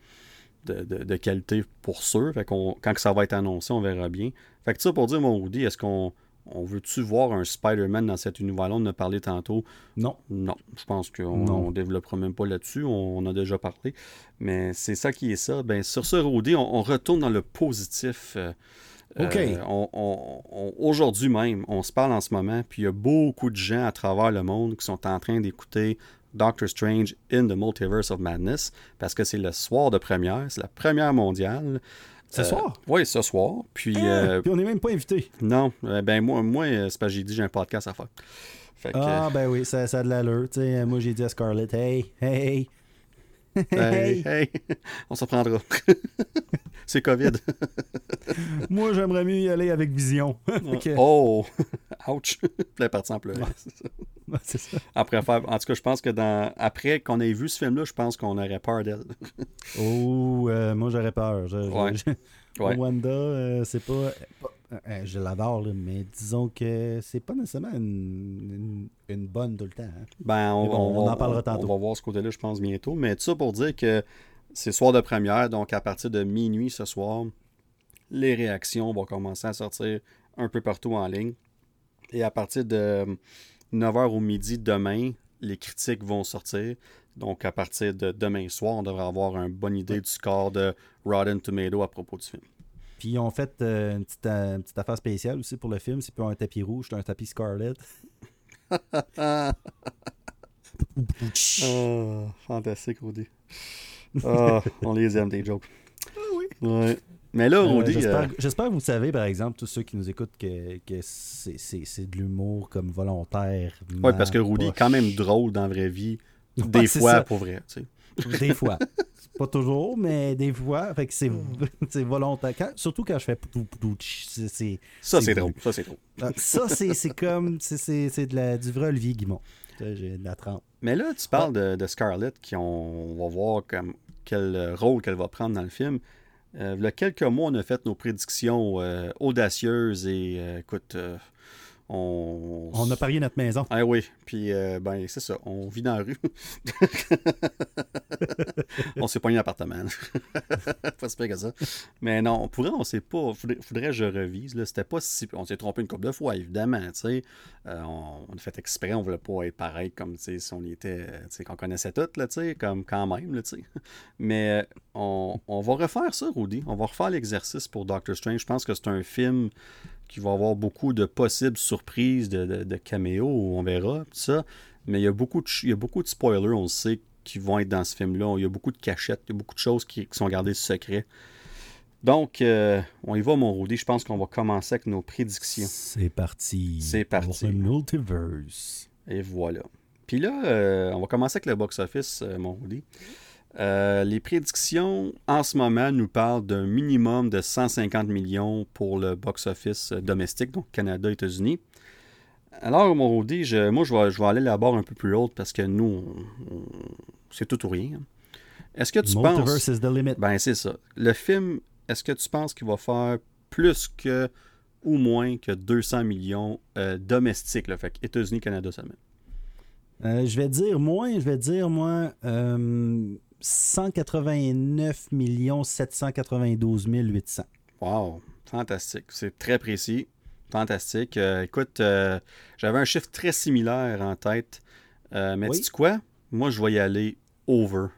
de, qualité pour sûr. Fait qu'on, quand ça va être annoncé, on verra bien. Fait que ça pour dire, mon Rudy, est-ce qu'on on veut-tu voir un Spider-Man dans cet univers-là? On en a parlé tantôt. Non. Non, je pense qu'on ne développera même pas là-dessus. On, on, a déjà parlé. Mais c'est ça qui est ça. Ben, sur ce, Rudy, on, retourne dans le positif. Euh, OK. Euh, aujourd'hui même, on se parle en ce moment, puis il y a beaucoup de gens à travers le monde qui sont en train d'écouter Doctor Strange in the Multiverse of Madness parce que c'est le soir de première, c'est la première mondiale. Ce soir? Euh, oui, ce soir. Puis, ah, euh, puis on n'est même pas invité. Non, euh, ben moi, moi c'est parce que j'ai dit j'ai un podcast à faire. ah, ben oui, ça, ça a de l'allure. Moi, j'ai dit à Scarlett, hey, hey, hey, hey, on s'en prendra. c'est COVID. moi, j'aimerais mieux y aller avec vision. Oh, ouch. Puis est parti en pleurer. Après faire, en tout cas, je pense que dans après qu'on ait vu ce film-là, je pense qu'on aurait peur d'elle. oh, euh, moi j'aurais peur. Wanda, euh, c'est pas. Euh, je l'adore, mais disons que c'est pas nécessairement une, bonne tout le temps. Hein. Ben, on, en parlera tantôt. On va voir ce côté-là, je pense, bientôt. Mais tout ça pour dire que c'est soir de première, donc à partir de minuit ce soir, les réactions vont commencer à sortir un peu partout en ligne. Et à partir de 9h au midi demain, les critiques vont sortir. Donc, à partir de demain soir, on devrait avoir une bonne idée du score de Rotten Tomato à propos du film. Puis, ils ont fait euh, une, petite, euh, petite, affaire spéciale aussi pour le film. C'est pas un tapis rouge, c'est un tapis Scarlet. oh, fantastique, Rudy. Oh, on les aime, des jokes. Ah oui. Ouais. Mais là, Euh, Rudy. J'espère euh, j'espère que vous savez, par exemple, tous ceux qui nous écoutent, que, que c'est- c'est c'est de l'humour comme volontaire. ouais, parce que Rudy est quand même drôle dans la vraie vie. Des Ouais, fois, ça. pour vrai. tu sais. Des fois. Pas toujours, mais des fois. Fait que c'est c'est volontaire. Quand- surtout quand je fais c'est- c'est Ça, C'est drôle. Ça, c'est drôle. Ah, Ça, c'est c'est comme. c'est- C'est c'est de la- du vrai Olivier Guimont. J'ai de la trempe. Mais là, tu parles de, de Scarlett, qui on, on va voir comme quel rôle qu'elle va prendre dans le film. Euh, il y a quelques mois, on a fait nos prédictions euh, audacieuses et euh, écoute, euh, on... On a parié notre maison. Ah oui, puis euh, ben c'est ça, on vit dans la rue. on s'est pogné un appartement. pas si pire que ça. Mais non, on pourrait, on sait pas. Faudrait, faudrait que je revise. Là. C'était pas si. On s'est trompé une couple de fois, évidemment. tu sais. Euh, on, on a fait exprès, on voulait pas être pareil comme si on était. euh, tu sais, qu'on connaissait tout, là, tu sais, comme quand même. Là, tu sais. Mais on, on va refaire ça, Rudy. On va refaire l'exercice pour Doctor Strange. Je pense que c'est un film qui va avoir beaucoup de possibles surprises de, de, de caméos, on verra, tout ça. Mais il y a beaucoup de, il y a beaucoup de spoilers, on le sait, qui vont être dans ce film-là. Il y a beaucoup de cachettes, il y a beaucoup de choses qui, qui sont gardées secret. Donc, euh, on y va, mon Rudy. Je pense qu'on va commencer avec nos prédictions. C'est parti. C'est parti. Pour le multiverse. Et voilà. Puis là, euh, on va commencer avec le box-office, euh, mon Rudy. Euh, les prédictions en ce moment nous parlent d'un minimum de 150 millions pour le box-office euh, domestique, donc Canada, États-Unis. Alors, mon je- moi, je vais, je vais aller la barre un peu plus haute parce que nous, c'est tout ou rien. Est-ce que tu Multiverse penses. is the limit. Ben, c'est ça. Le film, est-ce que tu penses qu'il va faire plus que ou moins que 200 millions euh, domestiques, là, fait États-Unis, Canada seulement? Euh, je vais dire moins, je vais dire moi euh, 189 792 800. Wow, fantastique. C'est très précis. Fantastique. Euh, écoute, euh, j'avais un chiffre très similaire en tête. Euh, mais Oui. tu quoi? Moi, je vais y aller over.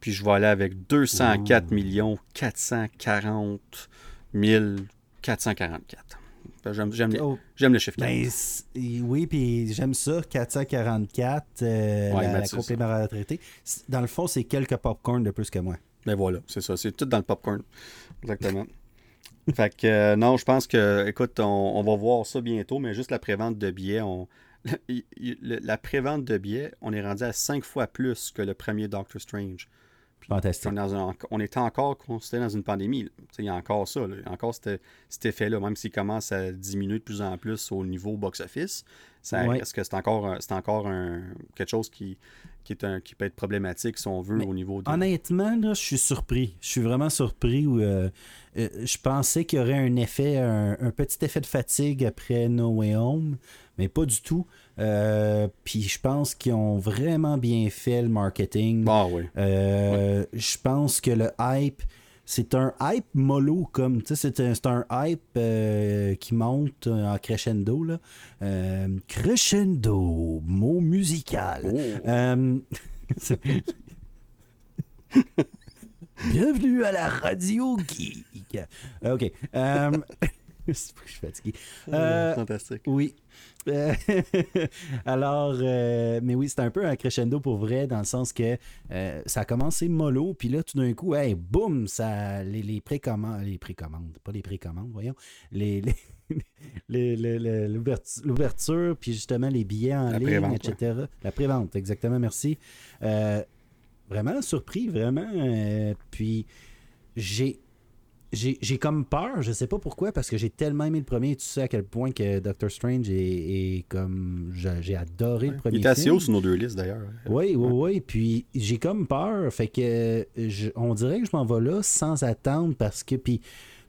Puis je vais aller avec 204 millions 440 444. J'aime, j'aime, les- Oh, j'aime le chiffre. ben, oui, puis j'aime ça, 444, euh, Ouais, la, la. C'est- Dans le fond, c'est quelques popcorn de plus que moi. Ben, voilà, c'est ça. C'est tout dans le popcorn. Exactement. fait que euh, non, je pense que, écoute, on, on va voir ça bientôt, mais juste la prévente de billets, on, le- la prévente de billets, on est rendu à cinq fois plus que le premier Doctor Strange. Fantastique. on, est dans un- on était encore considéré dans une pandémie. Il y a encore ça. là. Il y a encore cet, cet effet-là, même s'il commence à diminuer de plus en plus au niveau box-office. Ouais. Est-ce que c'est encore, c'est encore un, quelque chose qui, qui, est un, qui peut être problématique, si on veut, Mais au niveau de... Honnêtement, là, je suis surpris. Je suis vraiment surpris. Où, euh, euh, je pensais qu'il y aurait un effet, un, un petit effet de fatigue après No Way Home, mais pas du tout. Euh, Puis je pense qu'ils ont vraiment bien fait le marketing. Ah oui. Euh, Je pense que le hype, c'est un hype mollo, comme, tu sais, c'est un, un hype euh, qui monte en crescendo, là. Euh, crescendo, mot musical. Oh. Euh, Bienvenue à la radio geek. Euh, ok. Euh, je suis fatigué. Euh, Fantastique. oui. Euh, Alors, euh, mais oui, c'est un peu un crescendo pour vrai, dans le sens que euh, ça a commencé mollo, puis là, tout d'un coup, hey, boum, ça, les, les précommandes, les précommandes, pas les précommandes, voyons, les, les- l'ouverture, puis justement les billets en La ligne, etc. La prévente, exactement, merci. Euh, vraiment surpris, vraiment. euh, puis j'ai j'ai j'ai comme peur, je sais pas pourquoi, parce que j'ai tellement aimé le premier, tu sais à quel point que Doctor Strange est, est comme. J'ai adoré le premier Il était assez haut sur nos deux listes d'ailleurs. Oui, oui, oui. Puis j'ai comme peur. Fait que je- on dirait que je m'en vais là sans attendre parce que. Puis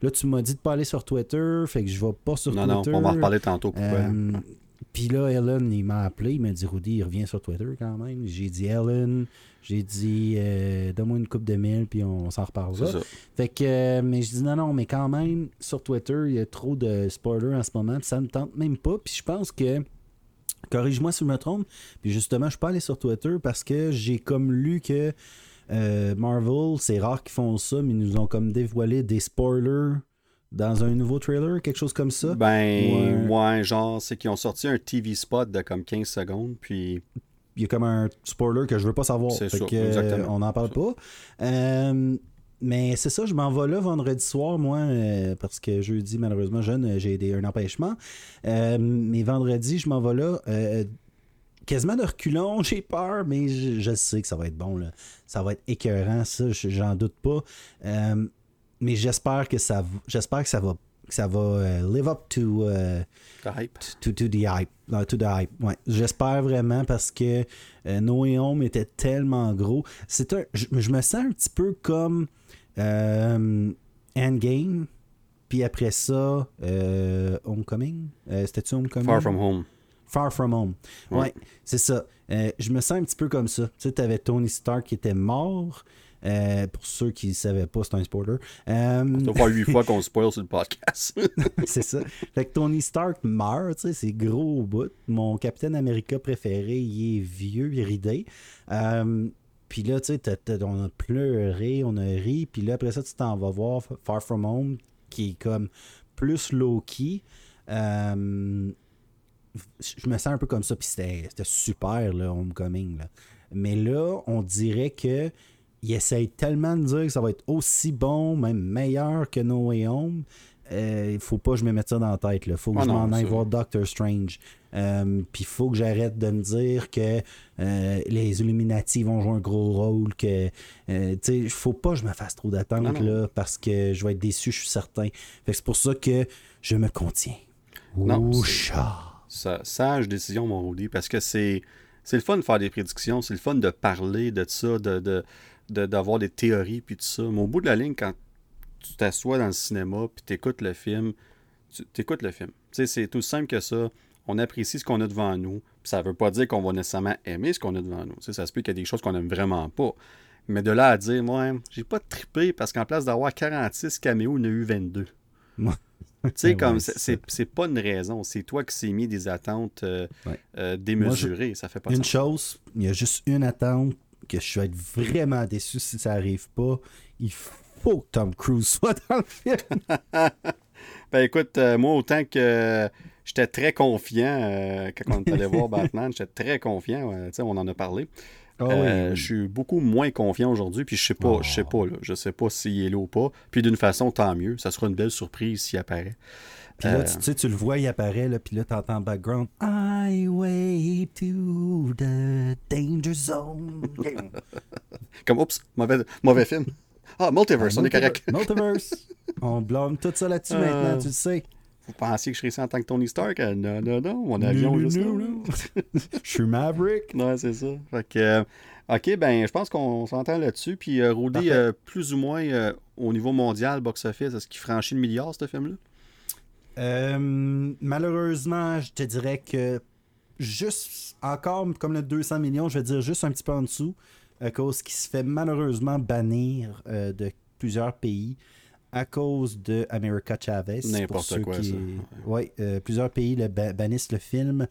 là, tu m'as dit de pas aller sur Twitter. Fait que je vais pas sur Non, non, Twitter. on va en reparler tantôt. Pourquoi. Euh, puis là, Ellen, il m'a appelé, il m'a dit Rudy, il revient sur Twitter quand même. J'ai dit Ellen, j'ai dit euh, donne-moi une coupe de mille, puis on, s'en reparlera. ça. Fait que, euh, mais je dis non, non, mais quand même, sur Twitter, il y a trop de spoilers en ce moment, puis ça me tente même pas. Puis je pense que, corrige-moi si je me trompe, puis justement, je suis pas allé sur Twitter parce que j'ai comme lu que euh, Marvel, c'est rare qu'ils font ça, mais ils nous ont comme dévoilé des spoilers dans un nouveau trailer, quelque chose comme ça? Ben, Ouais. ouais, genre, c'est qu'ils ont sorti un TV spot de comme 15 secondes, puis il y a comme un spoiler que je veux pas savoir. C'est ça, que, euh, exactement. on n'en parle pas. Euh, mais c'est ça, je m'en vais là vendredi soir, moi, euh, parce que jeudi, malheureusement, jeune, j'ai des, un empêchement. Euh, mais vendredi, je m'en vais là. quasiment de reculons, j'ai peur, mais je, je sais que ça va être bon. Là. Ça va être écœurant, ça, je- j'en doute pas. Euh, mais j'espère que ça, j'espère que ça va, que ça va euh, live up to. euh, The hype. to, to the hype. Non, to the hype. Ouais. J'espère vraiment parce que euh, No Way Home était tellement gros. C'est un, je, je me sens un petit peu comme Endgame. Puis après ça, euh, Homecoming. Euh, C'était-tu Homecoming? Far From Home. Far From Home. Ouais, Ouais. c'est ça. Euh, je me sens un petit peu comme ça. Tu sais, t'avais Tony Stark qui était mort. Euh, pour ceux qui ne savaient pas, c'est un spoiler. Euh, Ça va faire huit fois qu'on spoil sur le podcast. c'est ça. Fait que Tony Stark meurt, c'est gros au bout. Mon Capitaine America préféré, il est vieux, il est ridé. Euh, puis là, tu sais, on a pleuré, on a ri. Puis là, après ça, tu t'en vas voir Far From Home, qui est comme plus low-key. Euh, je me sens un peu comme ça. Puis c'était c'était super, là, Homecoming. Là. Mais là, on dirait que il essaye tellement de dire que ça va être aussi bon, même meilleur que No Way Home. Euh, Il faut pas que je me mette ça dans la tête. Il faut que Ah je m'en aille ça- voir Doctor Strange. Euh, Puis il faut que j'arrête de me dire que euh, les Illuminati vont jouer un gros rôle. que euh, Il faut pas que je me fasse trop Non, d'attente non. là, parce que je vais être déçu, je suis certain. C'est pour ça que je me contiens. Non. Sa- sage décision, mon Rudy, parce que c'est c'est le fun de faire des prédictions, c'est le fun de parler de ça, de de- de- d'avoir des théories, puis tout ça. Mais au bout de la ligne, quand tu t'assois dans le cinéma, puis t'écoutes le film, tu écoutes le film. C'est tout simple que ça. On apprécie ce qu'on a devant nous. Ça veut pas dire qu'on va nécessairement aimer ce qu'on a devant nous. Ça se peut qu'il y a des choses qu'on aime vraiment pas. Mais de là à dire, moi, j'ai pas trippé parce qu'en place d'avoir 46 caméos, il y en a eu 22. Ouais. Tu sais, comme c'est pas une raison. C'est toi qui s'est mis des attentes euh, Ouais. euh, démesurées. Ça fait pas Une sens. chose, il y a juste une attente que je vais être vraiment déçu si ça arrive pas. Il faut que Tom Cruise soit dans le film. Ben écoute, euh, moi, autant que j'étais très confiant euh, quand on est allé voir Batman, j'étais très confiant. euh, tu sais, on en a parlé. Ah Euh, Je suis beaucoup moins confiant aujourd'hui, puis je sais pas, Oh. je sais pas, là. Je sais pas s'il est là ou pas. Puis d'une façon, tant mieux. Ça sera une belle surprise s'il apparaît. Puis là, Euh, tu, tu sais, tu le vois, il apparaît, là, puis là, t'entends en background Highway to the danger zone. Comme, oups, mauvais, mauvais film. Ah, Multiverse, on est correct. Multiverse. On blâme tout ça là-dessus Euh, maintenant, tu le sais. Vous pensiez que je serais ici en tant que Tony Stark? Euh, Non, non, non, mon avion Non, juste non, là. non. Je suis Maverick. Ouais, c'est ça. Fait que, euh, OK, ben, je pense qu'on s'entend là-dessus. Puis, euh, plus ou moins au niveau mondial, box-office, est-ce qu'il franchit le milliard, ce film-là? Euh, malheureusement, je te dirais que juste encore comme le 200 millions, je vais dire juste un petit peu en dessous, à cause qu'il se fait malheureusement bannir euh, de plusieurs pays à cause de America Chavez. N'importe quoi, qui- ça. Ouais, euh, plusieurs pays le ba- bannissent le film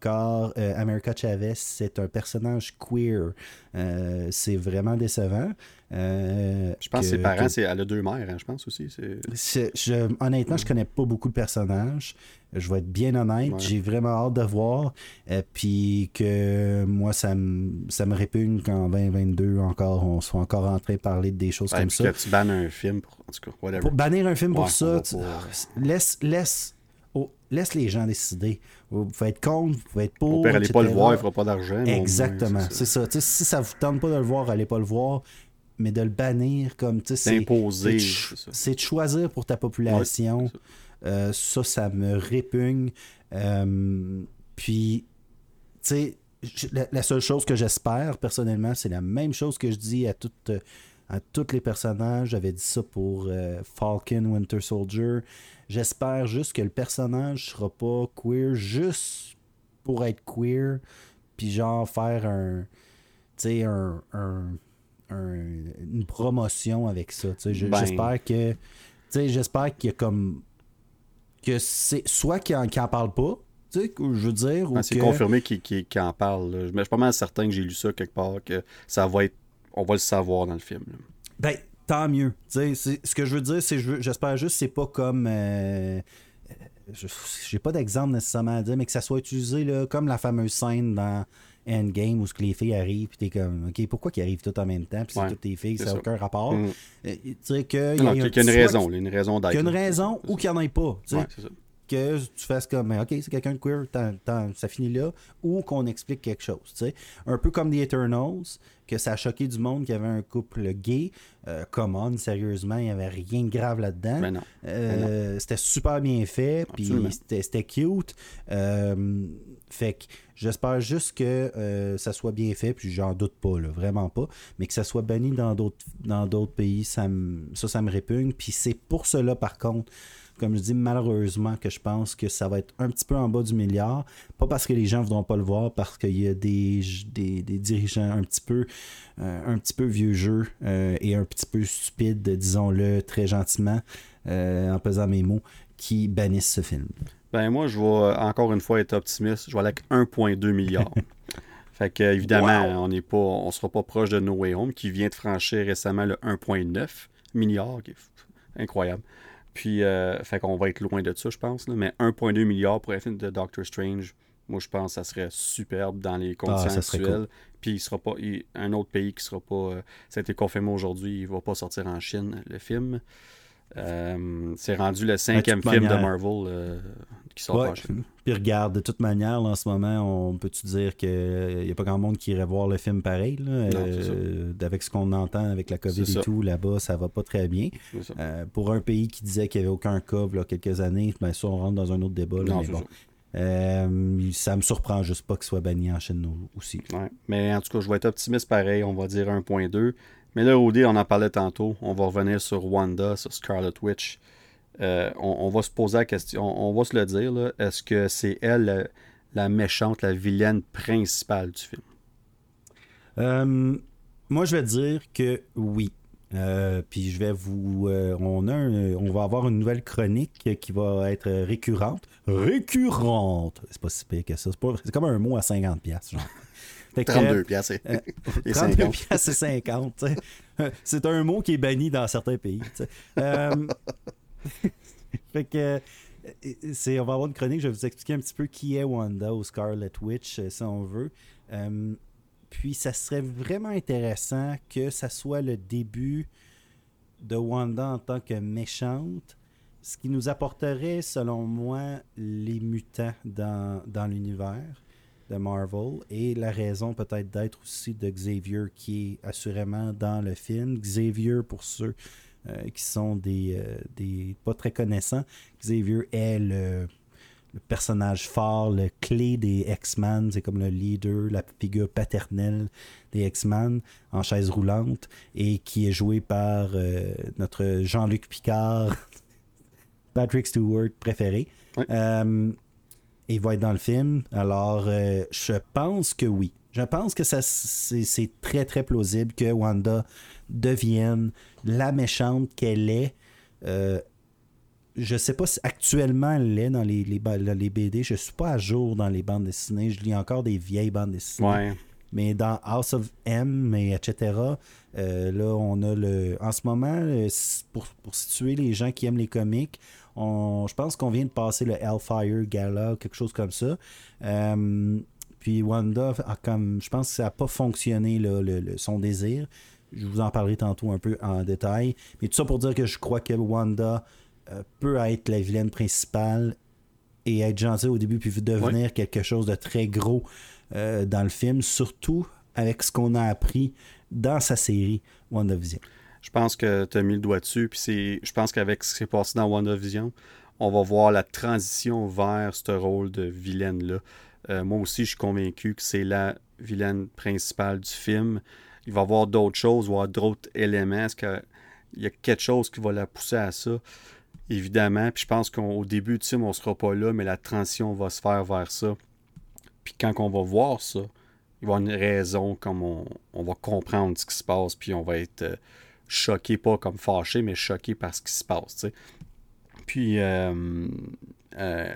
car euh, America Chavez c'est un personnage queer. Euh, c'est vraiment décevant. Euh, Je pense que ses parents, que- c'est, elle a deux mères, hein, je pense aussi. C'est... je- honnêtement, je connais pas beaucoup de personnages. Je vais être bien honnête. Ouais. J'ai vraiment hâte de voir. Euh, Puis que moi, ça me, ça me répugne qu'en 2022, encore, on soit encore en train de parler de des choses Ouais, comme ça. que tu bannes un film, pour... en tout cas, whatever. Pour bannir un film pour ça, tu- laisse, laisse, laisse les gens décider. Vous pouvez être contre, vous pouvez être pour. Au père, allez pas le voir, il fera pas d'argent. Exactement, c'est ça. ça. Si ça vous tente pas de le voir, allez pas le voir. Mais de le bannir comme tu sais, c'est- c'est de choisir pour ta population. Ouais, Euh, ça, ça me répugne. Euh, puis, tu sais, la, la seule chose que j'espère personnellement, c'est la même chose que je dis à toutes à tous les personnages. J'avais dit ça pour euh, Falcon, Winter Soldier. J'espère juste que le personnage sera pas queer juste pour être queer, puis genre faire un, tu sais, un, un- un- une promotion avec ça. Ben. J'espère que, j'espère qu'il y a comme que c'est soit qu'il en, qu'il en parle pas, tu sais, que je veux dire, ou Ah, c'est que- confirmé qu'il, qu'il- qu'il en parle. là. Je suis pas mal certain que j'ai lu ça quelque part, que ça va être. On va le savoir dans le film. là. Ben, tant mieux. Ce que je veux dire, c'est veux- j'espère juste que c'est pas comme. euh, je- J'ai pas d'exemple nécessairement à dire, mais que ça soit utilisé là, comme la fameuse scène dans Endgame où ce que les filles arrivent, puis t'es comme, OK, pourquoi qu'ils arrivent toutes en même temps, puis c'est Ouais, toutes tes filles, ça n'a aucun rapport. Mm. Euh, tu sais, qu'il y y a un- une raison, là, une raison d'être. Qu'il y a une raison ou qu'il n'y en ait pas. Ouais, c'est ça. Que tu fasses comme, ben, OK, c'est quelqu'un de queer, ça finit là, ou qu'on explique quelque chose. tu sais. Un peu comme The Eternals, que ça a choqué du monde qu'il y avait un couple gay. Euh, come on, sérieusement, il n'y avait rien de grave là-dedans. Ben. Euh, c'était super bien fait, puis c'était cute. Euh, fait que j'espère juste que euh, ça soit bien fait, puis j'en doute pas, là, vraiment pas. Mais que ça soit banni dans d'autres dans d'autres pays, ça, me- ça, ça me répugne. Puis c'est pour cela, par contre, comme je dis, malheureusement, que je pense que ça va être un petit peu en bas du milliard. Pas parce que les gens ne voudront pas le voir, parce qu'il y a des, des, des dirigeants un petit peu, euh, un petit peu vieux jeu euh, et un petit peu stupides, disons-le très gentiment, euh, en pesant mes mots, qui bannissent ce film. Ben moi, je vais encore une fois être optimiste. Je vais aller avec 1,2 milliard. fait que évidemment, on n'est pas, on sera pas proche de No Way Home, qui vient de franchir récemment le 1,9 milliard, qui est f- incroyable. Puis, euh, fait qu'on va être loin de ça, je pense. là. Mais 1,2 milliard pour un film de Doctor Strange, moi, je pense que ça serait superbe dans les conditions Ah, ça serait actuelles. Puis, il sera pas, il- un autre pays qui sera pas, euh, ça a été confirmé aujourd'hui, il va pas sortir en Chine, le film. Euh, c'est rendu le cinquième film de. Marvel euh, qui sort Ouais. Puis regarde, de toute manière, là, en ce moment, on peut-tu dire qu'il n'y a pas grand monde qui irait voir le film pareil. Là, Non, Euh, avec ce qu'on entend avec la COVID et ça. tout, là-bas, ça va pas très bien. Euh, pour un pays qui disait qu'il n'y avait aucun cas il y a quelques années, ben ça, on rentre dans un autre débat. là, Non, mais bon. ça. Euh, ça me surprend juste pas qu'il soit banni en Chine aussi. Ouais. Mais en tout cas, je vais être optimiste pareil. On va dire 1.2. Mais là, OD, on en parlait tantôt. On va revenir sur Wanda, sur Scarlet Witch. Euh, on, va se poser la question, on, va se le dire. Est-ce que c'est elle la, la méchante, la vilaine principale du film? Euh, moi, je vais dire que oui. Euh, puis je vais vous. euh, on, a on va avoir une nouvelle chronique qui va être récurrente. Récurrente! C'est pas si pire que ça. C'est, c'est comme un mot à 50$, piastres, genre. Fait que, 32 piastres. euh, Et 32 50. piastres, c'est 50. tu sais. C'est un mot qui est banni dans certains pays. Euh, fait que euh, c'est, on va avoir une chronique, je vais vous expliquer un petit peu qui est Wanda ou Scarlet Witch, euh, si on veut. Euh, puis ça serait vraiment intéressant que ça soit le début de Wanda en tant que méchante, ce qui nous apporterait, selon moi, les mutants dans, dans l'univers de Marvel et la raison peut-être d'être aussi de Xavier qui est assurément dans le film. Xavier, pour ceux euh, qui sont des, euh, des pas très connaissants, Xavier est le, le personnage fort, le clé des X-Men, c'est comme le leader, la figure paternelle des X-Men en chaise roulante et qui est joué par euh, notre Jean-Luc Picard, Patrick Stewart préféré. Ouais. Il va être dans le film. Alors, euh, je pense que oui. Je pense que ça c'est très très plausible que Wanda devienne la méchante qu'elle est. Euh, je sais pas si actuellement elle l'est dans les, les, BD. Je suis pas à jour dans les bandes dessinées. Je lis encore des vieilles bandes dessinées. Ouais. Mais dans House of M, et etc., euh, là, on a le. En ce moment, euh, pour, pour situer les gens qui aiment les comics, on, je pense qu'on vient de passer le Hellfire Gala, quelque chose comme ça. Euh, puis Wanda, a comme, je pense que ça n'a pas fonctionné, là, le- le- son désir. Je vous en parlerai tantôt un peu en détail. Mais tout ça pour dire que je crois que Wanda euh, peut être la vilaine principale et être gentille au début, puis devenir quelque chose de très gros euh, dans le film, surtout avec ce qu'on a appris dans sa série WandaVision. Je pense que tu as mis le doigt dessus. Puis je pense qu'avec ce qui s'est passé dans WandaVision, on va voir la transition vers ce rôle de vilaine-là. Euh, moi aussi, je suis convaincu que c'est la vilaine principale du film. Il va y avoir d'autres choses, il va y avoir d'autres éléments. Est-ce qu'il y a quelque chose qui va la pousser à ça? Évidemment. Puis je pense qu'au début du film, on ne sera pas là, mais la transition va se faire vers ça. Puis quand on va voir ça, il va y avoir une raison, comme on, on va comprendre ce qui se passe, puis on va être euh, choqué, pas comme fâché, mais choqué par ce qui se passe. Puis, euh, euh,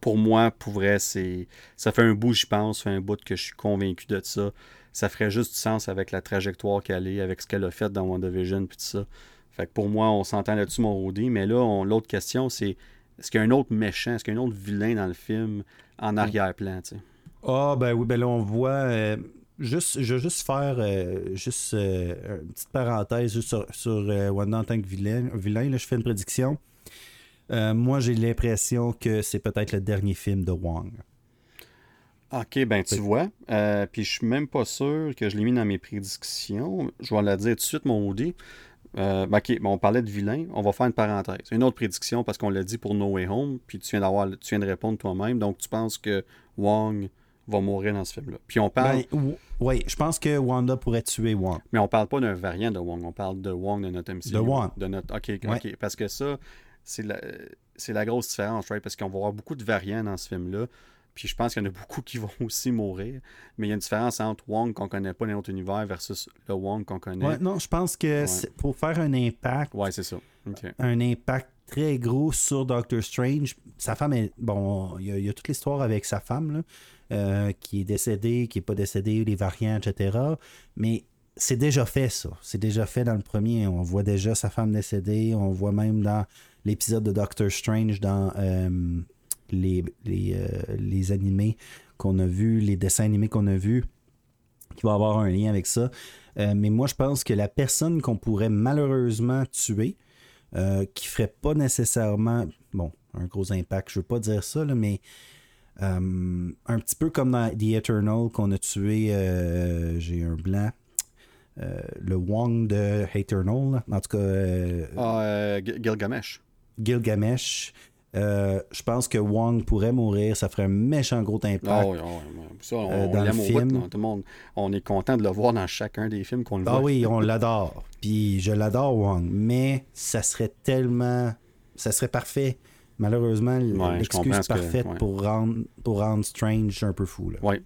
pour moi, pour vrai, c'est ça fait un bout, je pense, ça fait un bout que je suis convaincu de ça. Ça ferait juste du sens avec la trajectoire qu'elle est, avec ce qu'elle a fait dans WandaVision, puis tout ça. Fait que pour moi, on s'entend là-dessus, mon Rodé. Mais là, l'autre question, c'est est-ce qu'il y a un autre méchant, est-ce qu'il y a un autre vilain dans le film en arrière-plan, tu sais? Ah, ben oui, ben là, on voit. euh, juste, je vais juste faire euh, juste euh, une petite parenthèse juste sur, sur euh, Wanda en tant que vilain. vilain là, je fais une prédiction. Moi, j'ai l'impression que c'est peut-être le dernier film de Wong. Ok, ben tu vois. Puis je suis même pas sûr que je l'ai mis dans mes prédictions. Je vais la dire tout de suite, mon Audi. Euh, ben, ok, bon, on parlait de vilain. On va faire une parenthèse. Une autre prédiction parce qu'on l'a dit pour No Way Home. Puis tu viens d'avoir, tu viens de répondre toi-même. Donc tu penses que Wong va mourir dans ce film-là. Puis on parle, Ben, oui, je pense que Wanda pourrait tuer Wong. mais on parle pas d'un variant de Wong. On parle de Wong de notre MCU. De Wong. De notre, ok. Parce que ça, c'est la, c'est la grosse différence, right? Parce qu'on va avoir beaucoup de variants dans ce film-là. Puis je pense qu'il y en a beaucoup qui vont aussi mourir. Mais il y a une différence entre Wong qu'on connaît pas dans notre univers versus le Wong qu'on connaît. Ouais, non, je pense que Ouais. c'est- pour faire un impact, Ouais, c'est ça. Un impact très gros sur Doctor Strange. Sa femme est. Bon, il y, a- il y a toute l'histoire avec sa femme, là, euh, qui est décédée, qui n'est pas décédée, les variants, etc. Mais c'est déjà fait, ça. C'est déjà fait dans le premier. On voit déjà sa femme décédée. On voit même dans l'épisode de Doctor Strange, dans euh, les, les, euh, les animés qu'on a vus, les dessins animés qu'on a vus, qui va avoir un lien avec ça. Mais moi, je pense que la personne qu'on pourrait malheureusement tuer, qui ferait pas nécessairement, bon, un gros impact, je veux pas dire ça, mais euh, un petit peu comme dans The Eternal qu'on a tué, euh, j'ai un blanc, euh, le Wong de Eternal, en tout cas, Ah, Gil- Gilgamesh. Gilgamesh. Je pense que Wong pourrait mourir, ça ferait un méchant gros impact. Ah oui, ah. Ça, on, on dans le film. bout. Tout le monde, on est content de le voir dans chacun des films qu'on le Ah voit. oui, on l'adore. Puis je l'adore, Wong. Mais ça serait tellement. Ça serait parfait. Malheureusement, comprends l'excuse que- parfaite ouais. pour, rendre, pour rendre Strange un peu fou. Là. Ouais.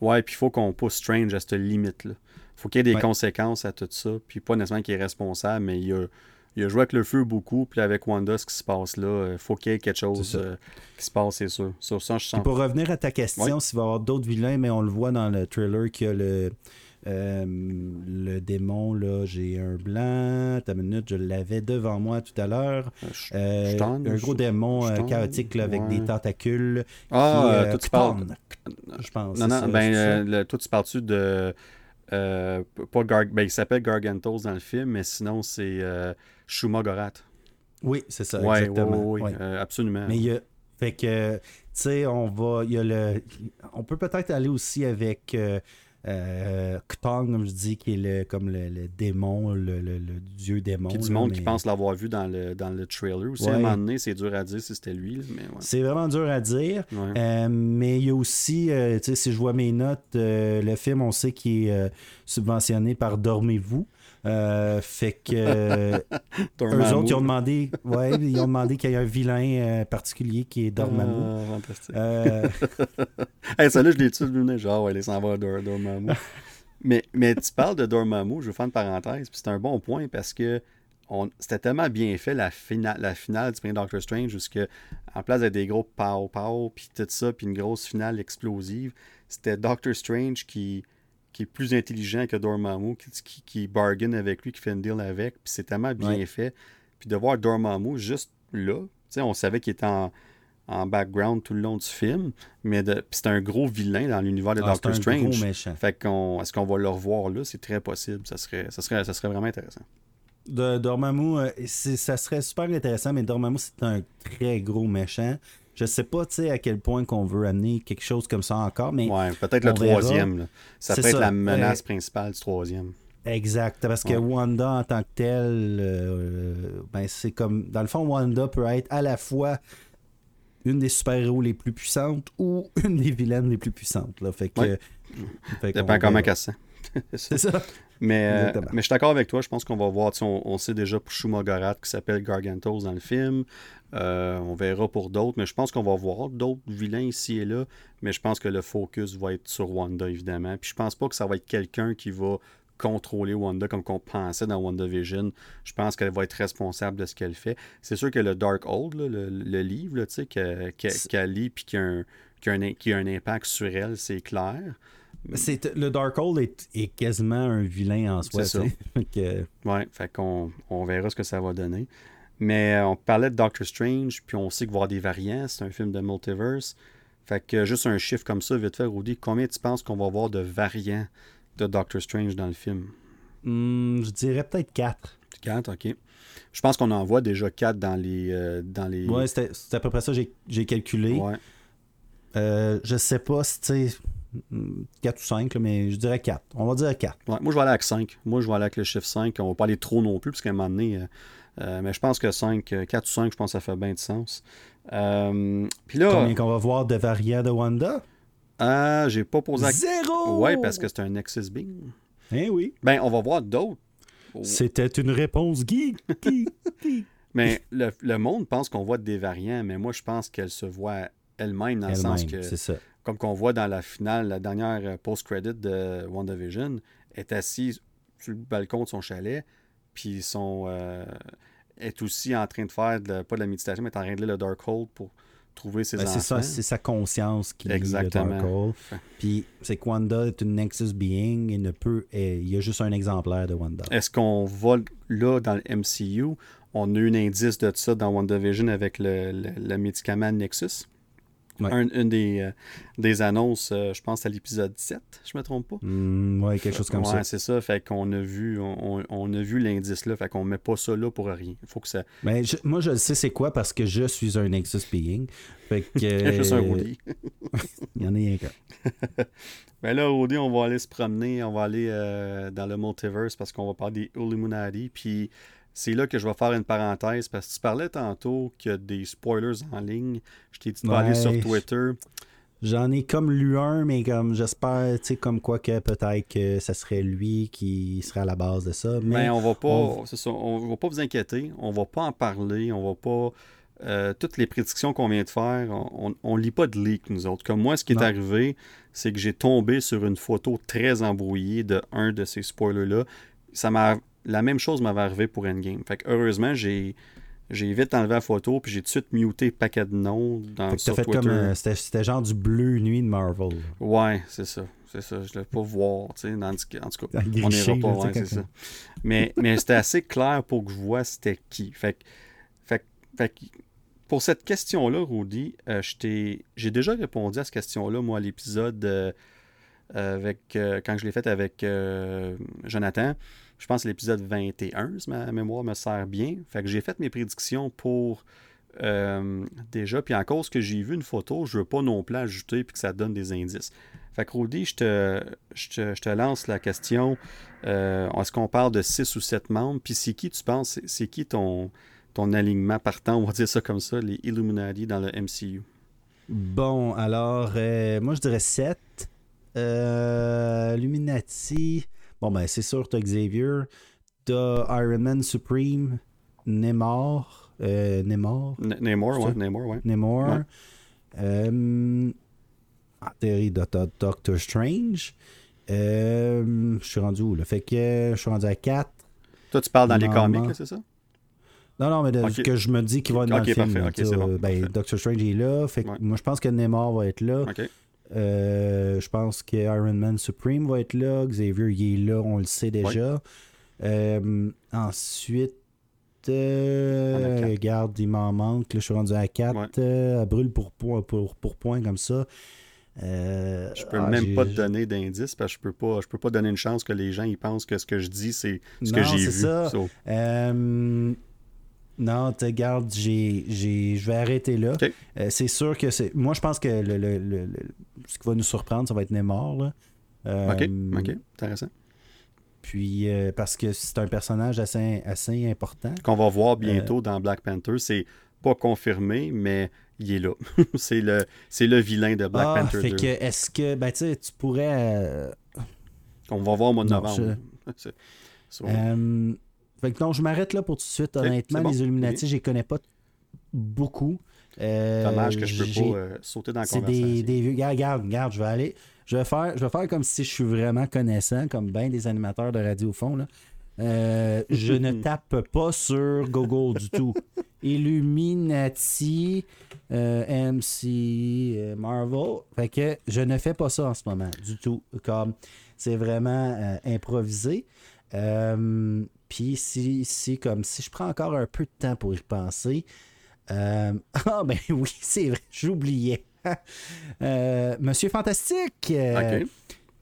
Ouais, puis il faut qu'on pousse Strange à cette limite-là. faut qu'il y ait des Ouais. conséquences à tout ça. Puis pas nécessairement qu'il est responsable, mais il a, il a joué avec le feu beaucoup. Puis avec Wanda, ce qui se passe là, il faut qu'il y ait quelque chose euh, qui se passe, c'est sûr. Sur ça, je Puis sens. pour revenir à ta question, s'il va y avoir d'autres vilains, mais on le voit dans le trailer qu'il y a le, euh, le démon, là, j'ai un blanc, ta minute, je l'avais devant moi tout à l'heure. Euh, Euh, un gros démon euh, chaotique là, avec ouais. des tentacules. Ah, qui, toi, tu parles. Je pense. Non, non, ça, ben, le- toi, tu parles-tu de. pas Gar ben, il s'appelle Gargantos dans le film, mais sinon, c'est Shuma Gorath. Oui, c'est ça, Ouais, exactement. Ouais. euh, absolument. Mais il y a. Fait que, tu sais, on va. Y a le. On peut peut-être aller aussi avec euh, Ktong, comme je dis, qui est le, comme le, le démon, le, le- dieu démon. Puis il y a du là, monde qui pense l'avoir vu dans le, dans le trailer aussi. Ouais. À un moment donné, c'est dur à dire si c'était lui, là, mais ouais. C'est vraiment dur à dire. Ouais. Euh, mais il y a aussi, euh, si je vois mes notes, le film, on sait qu'il est subventionné par Dormez-vous. Euh, fait que euh, eux autres, ils ont demandé, ouais, ils ont demandé qu'il y ait un vilain euh, particulier qui est Dormammu. Ah, fantastique. Euh, Hey, ça là, je l'ai tué de venir, genre, ouais, allez s'en va Dor Dormammu. mais, mais tu parles de Dormammu, je vais faire une parenthèse, puis c'est un bon point parce que c'était tellement bien fait la, fina- la finale du premier Doctor Strange, jusque en place de des gros pow pow, puis tout ça, puis une grosse finale explosive, c'était Doctor Strange qui, qui est plus intelligent que Dormammu, qui, qui, bargain avec lui, qui fait une deal avec, puis c'est tellement bien Ouais. fait. Puis de voir Dormammu juste là, on savait qu'il était en, en background tout le long du film, mais c'est un gros vilain dans l'univers de ah, c'est Doctor un Strange. gros méchant. Fait qu'on, est-ce qu'on va le revoir là? C'est très possible. Ça serait, ça serait, ça serait vraiment intéressant. De Dormammu, euh, ça serait super intéressant, mais Dormammu, c'est un très gros méchant. Je sais pas, tu sais, à quel point qu'on veut amener quelque chose comme ça encore, mais Ouais, peut-être le troisième. là. Ça peut être la menace Euh, principale du troisième. Exact, parce que Ouais. Wanda en tant que telle, euh, ben c'est comme dans le fond Wanda peut être à la fois une des super-héros les plus puissantes ou une des vilaines les plus puissantes. Là. Fait que, Ouais. fait Dépend comment qu'elle se sent. C'est ça. Mais, euh, mais je suis d'accord avec toi. Je pense qu'on va voir. On, on sait déjà pour Shuma Gorath qui s'appelle Gargantos dans le film. Euh, on verra pour d'autres. Mais je pense qu'on va voir d'autres vilains ici et là. Mais je pense que le focus va être sur Wanda, évidemment. Puis je pense pas que ça va être quelqu'un qui va contrôler Wanda comme qu'on pensait dans WandaVision. Je pense qu'elle va être responsable de ce qu'elle fait. C'est sûr que le Dark Old, là, le, le livre là, tu sais, qu'elle lit puis qui a, un, qui, a un, qui a un impact sur elle, c'est clair. C'est, le Darkhold est, est quasiment un vilain en soi. C'est ça. que- Ouais, fait qu'on on verra ce que ça va donner. Mais euh, on parlait de Doctor Strange, puis on sait qu'il va y avoir des variants. C'est un film de multiverse. Fait que juste un chiffre comme ça, vite fait, Rudy, combien tu penses qu'on va voir de variants de Doctor Strange dans le film? Hmm, je dirais peut-être 4. 4, ok. Je pense qu'on en voit déjà 4 dans les. euh, dans les... Ouais, c'était c'était à peu près ça que j'ai- calculé. Ouais. Euh, je sais pas si tu sais 4 ou 5, mais je dirais 4. On va dire 4. Ouais, moi, je vais aller avec 5. Moi, je vais aller avec le chiffre 5. On va pas aller trop non plus, parce qu'à un moment donné. Euh, euh, mais je pense que 5, euh, 4 ou 5, je pense que ça fait bien de sens. Euh, Puis là, Combien qu'on va voir de variants de Wanda? Ah, j'ai pas posé la Zéro Ouais, parce que c'est un Nexus Beam. Eh oui. Ben, on va voir d'autres. C'était une réponse geek. geek, geek. Mais le, le monde pense qu'on voit des variants, mais moi, je pense qu'elle se voit elle-même dans le sens que, c'est ça. comme qu'on voit dans la finale, la dernière euh, post-credit de WandaVision, est assise sur le balcon de son chalet, puis son euh, est aussi en train de faire, de- pas de la méditation, mais est en train de lire le Darkhold pour trouver ses Ben, c'est ça, c'est sa conscience qui lit le Exactement. Darkhold. Puis c'est que Wanda est une Nexus Being et ne peut. et il y a juste un exemplaire de Wanda. Est-ce qu'on va là dans le MCU? On a eu un indice de ça dans WandaVision avec le, le- le médicament Nexus? Ouais. Un- une des, euh, des annonces, euh, je pense à l'épisode 7, je me trompe pas? Hmm, ouais, quelque chose comme ouais, ça. c'est ça. Fait qu'on a vu, on, on a vu l'indice là. Fait qu'on met pas ça là pour rien. Faut que ça. Mais je- moi, je le sais c'est quoi parce que je suis un Nexus Being. Fait que. Juste un euh. Il y en a rien qu'un. Ben là, Rudy, on va aller se promener. On va aller dans le multiverse parce qu'on va parler des Illuminati. Puis c'est là que je vais faire une parenthèse parce que tu parlais tantôt qu'il y a des spoilers en ligne. Je t'ai dit de pas aller Ouais. sur Twitter. J'en ai comme lu un, mais comme j'espère, tu sais, comme quoi que peut-être que ça serait lui qui serait à la base de ça. Mais Mais on va pas, on- c'est ça, on va pas vous inquiéter, on va pas en parler, on va pas. euh, toutes les prédictions qu'on vient de faire, on, on lit pas de leak, nous autres. Comme moi, ce qui Non. est arrivé, c'est que j'ai tombé sur une photo très embrouillée de un de ces spoilers-là. Ça m'a, la même chose m'avait arrivé pour Endgame. Fait que heureusement, j'ai, j'ai vite enlevé la photo, puis j'ai tout de suite muté paquet de noms dans, Fait que fait comme. C'était genre du bleu nuit de Marvel. Ouais, c'est ça. C'est ça. Je ne l'ai pas voir, tu sais. dans- En tout cas, on n'ira pas, sais, c'est ça. Mais, mais c'était assez clair pour que je vois c'était qui. Fait, que- fait, fait que pour cette question-là, Rudy, euh, j'ai déjà répondu à cette question-là, moi, à l'épisode euh, avec euh, quand je l'ai fait avec Jonathan. Je pense l'épisode 21, si ma mémoire me sert bien. Fait que j'ai fait mes prédictions pour euh, déjà. Puis en cause que j'ai vu une photo, je veux pas non plus ajouter puis que ça donne des indices. Fait que Rudy, je te, je te, je te lance la question. Euh, Est-ce qu'on parle de 6 ou 7 membres? Puis c'est qui tu penses? C'est- qui ton, ton alignement partant, on va dire ça comme ça, les Illuminati dans le MCU? Bon, alors, euh, moi je dirais 7. Euh, Illuminati. Bon, ben, c'est sûr, t'as Xavier. T'as Iron Man Supreme. Namor. Euh, Namor? N- Namor, C'est ouais? Namor, ouais. Namor. Ouais. Euh, théorie, t'as- Doctor Strange. Euh, je suis rendu où, là? Fait que je suis rendu à 4. Toi, tu parles dans les comics, c'est ça? Non, non, mais de- que je me dis qu'il va être dans le film. bon, ben. Doctor Strange est là. Fait que Ouais. moi, je pense que Namor va être là. Euh, je pense que Iron Man Supreme va être là. Xavier, il est là, on le sait déjà. Euh, ensuite, euh, regarde, il m'en manque. Là, je suis rendu à 4. Ouais. à brûle pour point, pour, pour point comme ça. Euh, Je peux ah, même j'ai- pas te donner d'indices parce que je peux pas, je peux pas donner une chance que les gens ils pensent que ce que je dis c'est ce que Non, j'ai c'est vu. ça. So, Euh, non, te garde, j'ai, j'ai, je vais arrêter là. Euh, c'est sûr que c'est. Moi, je pense que le, le- le- le- ce qui va nous surprendre, ça va être Neymar. Là. Euh, OK, OK, intéressant. Puis, euh, parce que c'est un personnage assez, assez important. Qu'on va voir Euh, bientôt dans Black Panther, c'est pas confirmé, mais il est là. c'est le c'est le vilain de Black ah, Panther fait 2. que, est-ce que, ben, tu sais, tu pourrais. qu'on va voir au mois de novembre. Euh, fait que non, je m'arrête là pour tout de suite. Honnêtement, bon. les Illuminati, je les connais pas beaucoup. Euh, Dommage que je peux pas euh, sauter dans la C'est conversation. des, des vieux. Regarde, regarde, je vais aller. Je vais faire, je vais faire comme si je suis vraiment connaissant, comme bien des animateurs de radio au fond. Là. Euh, je ne tape pas sur Google du tout. Illuminati, euh, MC, Marvel. Fait que je ne fais pas ça en ce moment du tout. Comme c'est vraiment euh, improvisé. Puis si, si, comme si je prends encore un peu de temps pour y penser. Euh, Ah ben oui, c'est vrai, j'oubliais. Euh, Monsieur Fantastique. euh.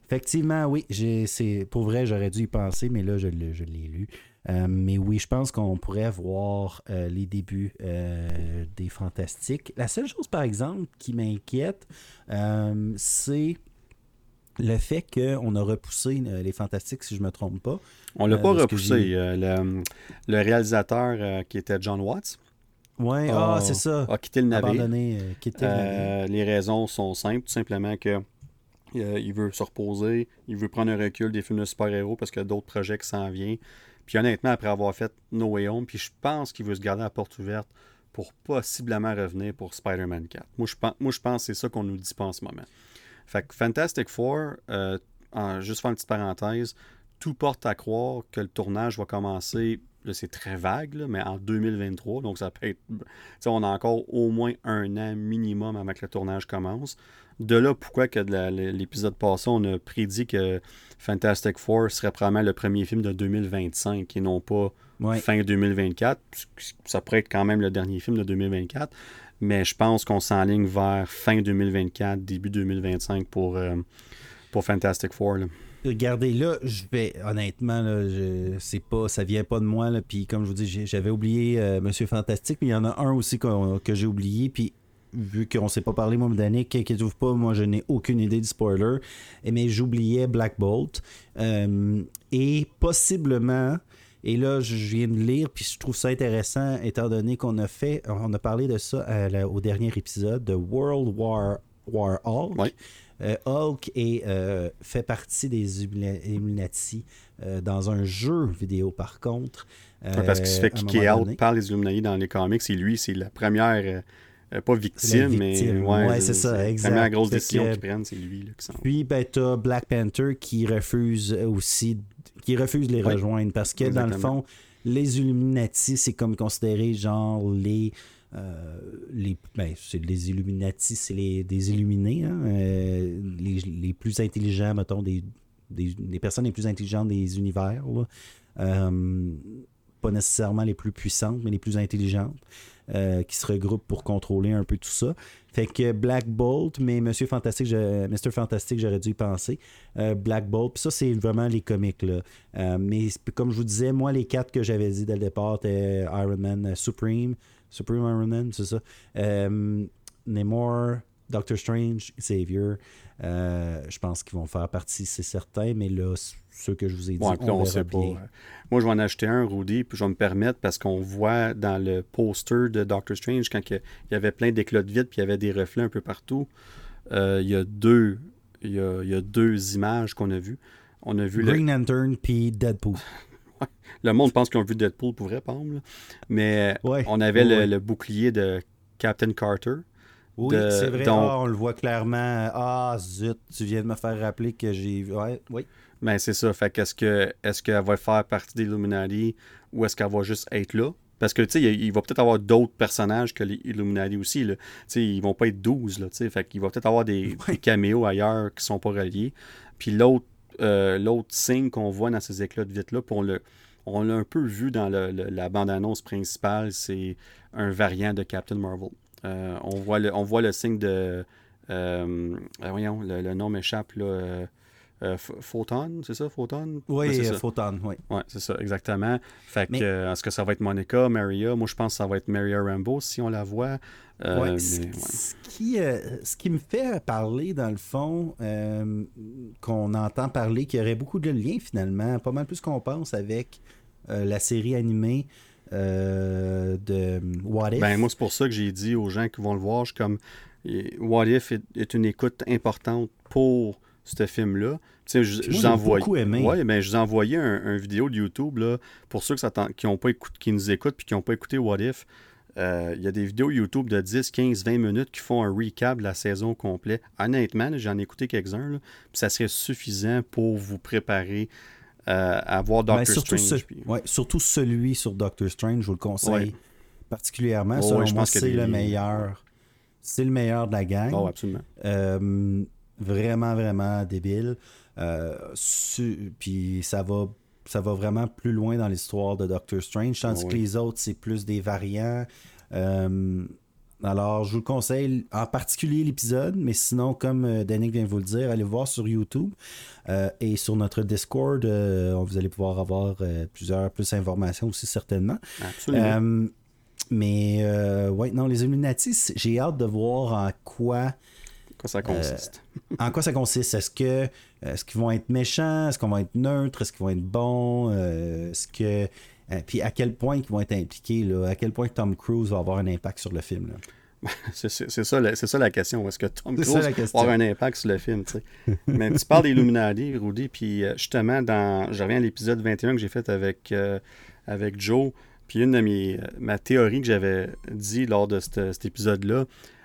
Effectivement, oui. C'est pour vrai, j'aurais dû y penser, mais là, je, l'ai- lu. Euh, mais oui, je pense qu'on pourrait voir euh, les débuts euh, des Fantastiques. La seule chose, par exemple, qui m'inquiète, c'est le fait qu'on a repoussé les Fantastiques, si je me trompe pas. On l'a pas repoussé. le, le réalisateur qui était John Watts Ouais, Ah, c'est ça. a quitté le navire. Abandonné, euh, quitter le navire. Euh, les raisons sont simples, tout simplement que euh, il veut se reposer, il veut prendre un recul des films de super-héros parce qu'il y a d'autres projets qui s'en viennent. Puis honnêtement, après avoir fait No Way Home, puis je pense qu'il veut se garder la porte ouverte pour possiblement revenir pour Spider-Man 4. Moi, je pense, moi, je pense que c'est ça qu'on nous dit pas en ce moment. Fait que Fantastic Four, en, juste faire une petite parenthèse, tout porte à croire que le tournage va commencer, c'est très vague, là, mais en 2023, donc ça peut être... on a encore au moins un an minimum avant que le tournage commence. De là, pourquoi que l'épisode passé, on a prédit que Fantastic Four serait probablement le premier film de 2025 et non pas Ouais. fin 2024. Ça pourrait être quand même le dernier film de 2024. Mais je pense qu'on s'enligne vers fin 2024, début 2025 pour, euh, pour Fantastic Four. là. Regardez, là, je vais, honnêtement, là, je, pas, ça vient pas de moi, là, puis comme je vous dis, j'avais oublié euh, Monsieur Fantastique, mais il y en a un aussi que j'ai oublié, puis vu qu'on s'est pas parlé, moi, Danick, inquiétez-vous pas, moi, je n'ai aucune idée du spoiler, mais j'oubliais Black Bolt, Euh, et possiblement, et là, je viens de lire, puis je trouve ça intéressant, étant donné qu'on a fait, on a parlé de ça la- au dernier épisode de World War, War Hulk. Euh, Hulk est, euh, fait partie des Illumina- Illuminati euh, dans un jeu vidéo, par contre. Ouais, parce qu'il se fait kicker out donné. par les Illuminati dans les comics et lui, c'est la première, euh, pas la victime, mais victime. Ouais, c'est ça, exact. La première grosse décision qu'ils prennent, c'est lui là, qui. Puis, ben, t'as Black Panther qui refuse aussi, qui refuse de les Ouais. rejoindre parce que, dans le fond, les Illuminati, c'est comme considéré genre les. Euh, les ben, c'est les Illuminati, c'est les, des illuminés, hein, euh, les, les plus intelligents, mettons, des, des, personnes les plus intelligentes des univers. là. Euh, pas nécessairement les plus puissantes, mais les plus intelligentes, qui se regroupent pour contrôler un peu tout ça. Fait que Black Bolt, mais Monsieur Fantastique, je- Mr. Fantastic, j'aurais dû y penser. Black Bolt, puis ça, c'est vraiment les comics. Là. Mais comme je vous disais, moi, les quatre que j'avais dit dès le départ, c'était Iron Man Supreme, Supreme Iron Man, c'est ça. Euh, Namor, Doctor Strange, Xavier. Euh, je pense qu'ils vont faire partie, c'est certain, mais là, ceux que je vous ai dit, Ouais, on, sait pas. Moi, je vais en acheter un, Rudy, puis je vais me permettre parce qu'on voit dans le poster de Doctor Strange, quand il y avait plein d'éclats de vide, puis il y avait des reflets un peu partout, euh, il y a deux. Il y a, il y a deux images qu'on a vues. On a vu le, Green Lantern puis Deadpool. Le monde pense qu'ils ont vu Deadpool pour vrai, par exemple, mais Ouais. on avait Ouais, le, le bouclier de Captain Carter. Oui, c'est vrai. donc- Ah, on le voit clairement. Ah, zut, tu viens de me faire rappeler que j'ai vu. Ouais, oui. Ben, c'est ça. Fait qu'est-ce que est-ce qu'elle va faire partie des Illuminati ou est-ce qu'elle va juste être là? Parce que, tu sais, il va peut-être avoir d'autres personnages que les Illuminati aussi, là. Tu sais, ils vont pas être 12, là, tu sais. Fait qu'il va peut-être avoir des, des caméos ailleurs qui sont pas reliés. Puis l'autre euh, l'autre signe qu'on voit dans ces éclats de vite-là, puis on l'a on l'a un peu vu dans le- le- la bande-annonce principale, c'est un variant de Captain Marvel. Euh, on, voit le, on voit le signe de... euh, ah, voyons, le, le nom m'échappe, là... euh, Ph- Photon, c'est ça, Photon? Oui, euh. Photon, oui. Ouais, c'est ça, exactement. Fait que, euh, est-ce que ça va être Monica, Maria? Moi, je pense que ça va être Maria Rambo si on la voit. Ouais, mais, ce, ouais. ce qui, ce qui me fait parler, dans le fond, qu'on entend parler, qu'il y aurait beaucoup de liens finalement, pas mal plus qu'on pense avec la série animée euh, de What If. Ben, moi, c'est pour ça que j'ai dit aux gens qui vont le voir, je comme, What If est, est une écoute importante pour ce film-là. Je, vous aimé. Ouais, ben, je vous envoyé un, un vidéo de YouTube, là, pour ceux qui, ont pas qui nous écoutent puis qui n'ont pas écouté What If. Euh, Il y a des vidéos YouTube de 10, 15, 20 minutes qui font un recap de la saison complète. Honnêtement, j'en ai écouté quelques-uns, ça serait suffisant pour vous préparer euh, à voir Ben, Doctor surtout, Strange. ce- puis- ouais, surtout celui sur Doctor Strange, je vous le conseille Ouais. particulièrement. Oh, Selon ouais, je moi, pense que c'est le meilleur. C'est le meilleur de la gang. Oh, absolument. Euh, vraiment, vraiment débile. Euh, su- Puis ça va, ça va vraiment plus loin dans l'histoire de Doctor Strange, tandis que les autres, c'est plus des variants. Alors, je vous le conseille, en particulier l'épisode, mais sinon, comme euh, Danick vient de vous le dire, allez voir sur YouTube euh, et sur notre Discord. euh, vous allez pouvoir avoir euh, plusieurs plus d'informations aussi, certainement. Absolument. Mais, ouais, non, les Illuminati, j'ai hâte de voir en quoi Quoi ça consiste. en quoi ça consiste? Est-ce que est-ce qu'ils vont être méchants? Est-ce qu'on va être neutre? Est-ce qu'ils vont être bons? Est-ce que. Euh, puis à quel point ils vont être impliqués? Là? À quel point Tom Cruise va avoir un impact sur le film? Là? C'est ça, ça la question. Est-ce que Tom Cruise va avoir un impact sur le film? tu sais? Mais tu parles d'Illuminati, Rudy, puis euh, justement, dans, je reviens à l'épisode 21 que j'ai fait avec, euh, avec Joe. Puis une de mes ma théorie que j'avais dit lors de cette- cet épisode-là,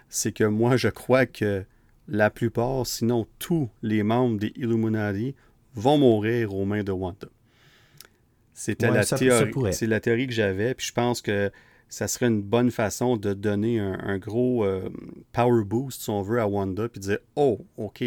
c'est que moi, je crois que la plupart, sinon tous les membres des Illuminati vont mourir aux mains de Wanda. C'était Ouais, la théorie. C'est la théorie que j'avais, puis je pense que ça serait une bonne façon de donner un, un gros euh, power boost, si on veut, à Wanda, puis dire Oh, OK,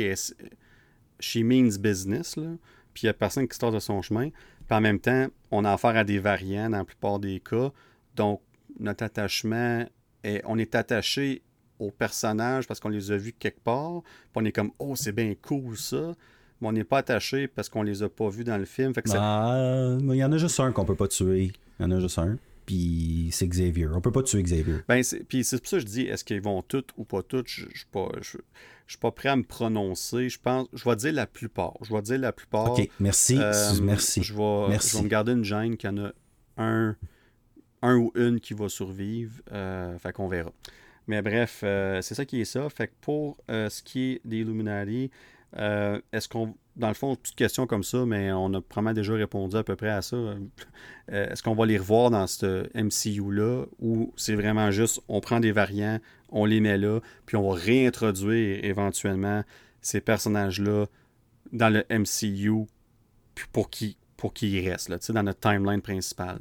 she means business, là. Puis il n'y a personne qui sort de son chemin. Puis en même temps, on a affaire à des variants dans la plupart des cas. Donc, notre attachement, est, on est attaché aux personnages parce qu'on les a vus quelque part. Puis on est comme Oh, c'est bien cool ça. Mais on n'est pas attaché parce qu'on les a pas vus dans le film. Fait que ça- Ah, il y en a juste un qu'on peut pas tuer. Il y en a juste un. Puis c'est Xavier. On peut pas tuer Xavier. Ben, puis c'est pour ça que je dis, est-ce qu'ils vont toutes ou pas toutes? Je suis pas, je, je suis pas prêt à me prononcer. Je pense, je vais dire la plupart. Je vais dire la plupart. Ok, merci. Euh, merci. Je vais, Merci. je vais me garder une gêne qu'il y en a un, un ou une qui va survivre. Euh, fait qu'on verra. Mais bref, euh, c'est ça qui est ça. Fait que pour euh, ce qui est des Illuminati, euh, est-ce qu'on. Dans le fond, toute question comme ça, mais on a probablement déjà répondu à peu près à ça. Euh, est-ce qu'on va les revoir dans ce MCU-là ou c'est vraiment juste on prend des variants, on les met là, puis on va réintroduire éventuellement ces personnages-là dans le MCU pour qu'ils pour restent là, dans notre timeline principale.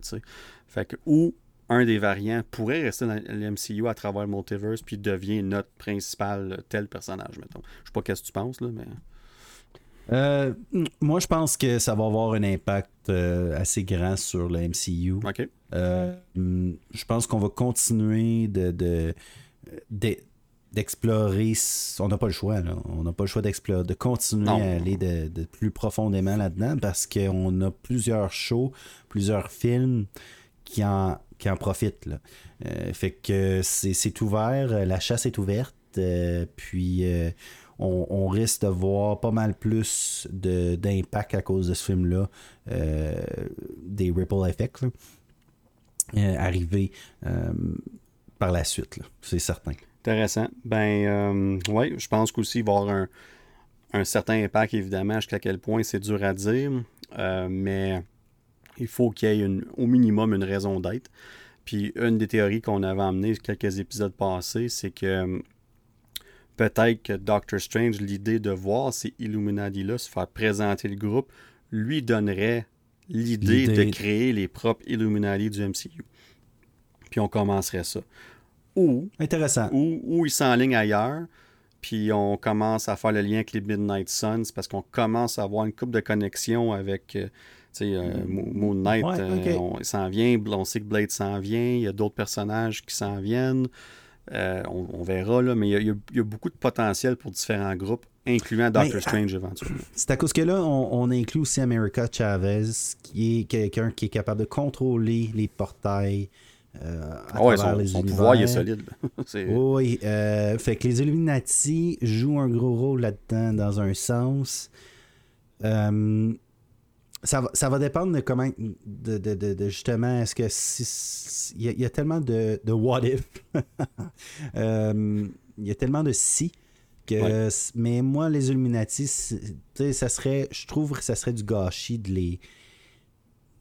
Fait que, ou un des variants pourrait rester dans le MCU à travers le multiverse puis devient notre principal euh, tel personnage, mettons. Je sais pas qu'est-ce que tu penses, là, mais. Euh, moi, je pense que ça va avoir un impact euh, assez grand sur le MCU. OK. Euh, je pense qu'on va continuer de, de- de- d'explorer. s- On n'a pas le choix, là. On n'a pas le choix d'explorer, de continuer Non. à aller de, de plus profondément là-dedans parce qu'on a plusieurs shows, plusieurs films qui en, qui en profitent. Là. Euh, fait que c'est, ouvert, euh, la chasse est ouverte, euh, puis on, risque de voir pas mal plus d'impact à cause de ce film-là, des ripple effects là, arriver par la suite, c'est certain. Intéressant. Ben, oui, je pense qu'aussi il va y avoir un, un certain impact, évidemment, jusqu'à quel point c'est dur à dire, mais il faut qu'il y ait une- au minimum une raison d'être. Puis une des théories qu'on avait emmenées quelques épisodes passés, c'est que euh, peut-être que Doctor Strange, l'idée de voir ces Illuminati-là se faire présenter le groupe, lui donnerait l'idée de créer les propres Illuminati du MCU. Puis on commencerait ça. Ou Intéressant. ou, ou ils s'enlignent ailleurs, puis on commence à faire le lien avec les Midnight Suns parce qu'on commence à avoir une coupe de connexion avec euh, sais, euh, Mo- Moon Knight. Ouais, euh, on, s'en vient, on sait que Blade s'en vient, il y a d'autres personnages qui s'en viennent. Euh, on, on verra, là, mais il y, a, y y beaucoup de potentiel pour différents groupes, incluant Doctor Mais, Strange éventuellement. C'est à cause que là, on, on inclut aussi America Chavez, qui est quelqu'un qui est capable de contrôler les portails euh, à Ah ouais, travers son, les son pouvoir il est solide. Oui, euh, fait que les Illuminati jouent un gros rôle là-dedans, dans un sens. Euh, ça, va, ça va dépendre de comment. De, de- de- de justement, est-ce que. si- si- Il y, a- il y a tellement de, de what if. Euh, Il y a tellement de si. Que, Ouais. Mais moi, les Illuminati, ça serait. Je trouve que ça serait du gâchis de les.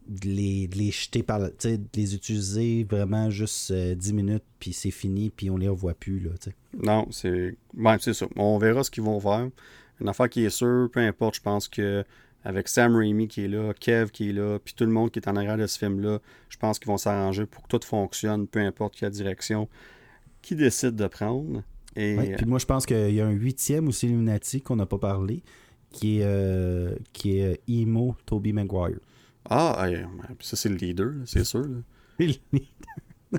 De les, de les jeter par de les utiliser vraiment juste euh, 10 minutes puis c'est fini puis on les revoit plus là. Non, c'est. Ouais, c'est ça. On verra ce qu'ils vont faire. Une affaire qui est sûre, peu importe, je pense que avec Sam Raimi qui est là, Kev qui est là, puis tout le monde qui est en arrière de ce film-là, je pense qu'ils vont s'arranger pour que tout fonctionne, peu importe quelle direction qui décide de prendre. Et Ouais, Puis moi je pense qu'il y a un huitième aussi Illuminati qu'on n'a pas parlé qui est euh, qui est euh, Emo Toby Maguire. ah, ça c'est le leader, c'est sûr. là.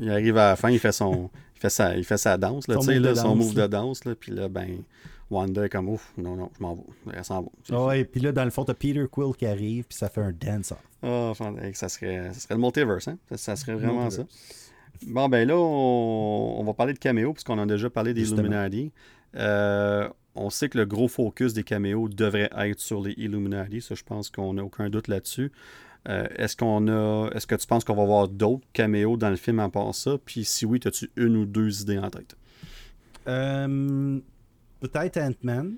Il arrive à la fin, il fait son, il fait sa, il fait sa danse, là, Son tu sais, move là, son danse, move de danse, là, puis là, ben, Wanda est comme, ouf, non, non, je m'en vais, elle s'en va. Ah Ouais, puis là, dans le fond, t'as Peter Quill qui arrive, puis ça fait un dance-off. Ah, ça serait, ça serait le multiverse, hein? Ça, ça serait vraiment Multiverse. ça. Bon, ben là, on, on va parler de caméos, puisqu'on a déjà parlé des Justement. Illuminati. Euh, on sait que le gros focus des caméos devrait être sur les Illuminati. Ça, je pense qu'on n'a aucun doute là-dessus. Euh, est-ce qu'on a. Est-ce que tu penses qu'on va avoir d'autres caméos dans le film à part ça? Puis si oui, as-tu une ou deux idées en tête? Euh, Peut-être Ant-Man,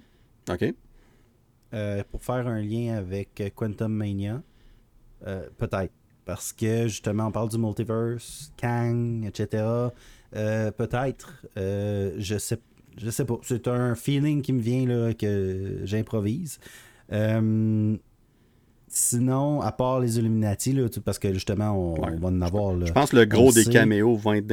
OK? euh, pour faire un lien avec Quantum Mania. Euh, Peut-être. Parce que justement, on parle du multiverse, Kang, etc. Euh, Peut-être. Je sais je sais pas. C'est un feeling qui me vient là, que j'improvise. Sinon, à part les Illuminati, là, parce que justement, on, Ouais. on va en avoir. Là. Je pense que le gros des sait. caméos vont être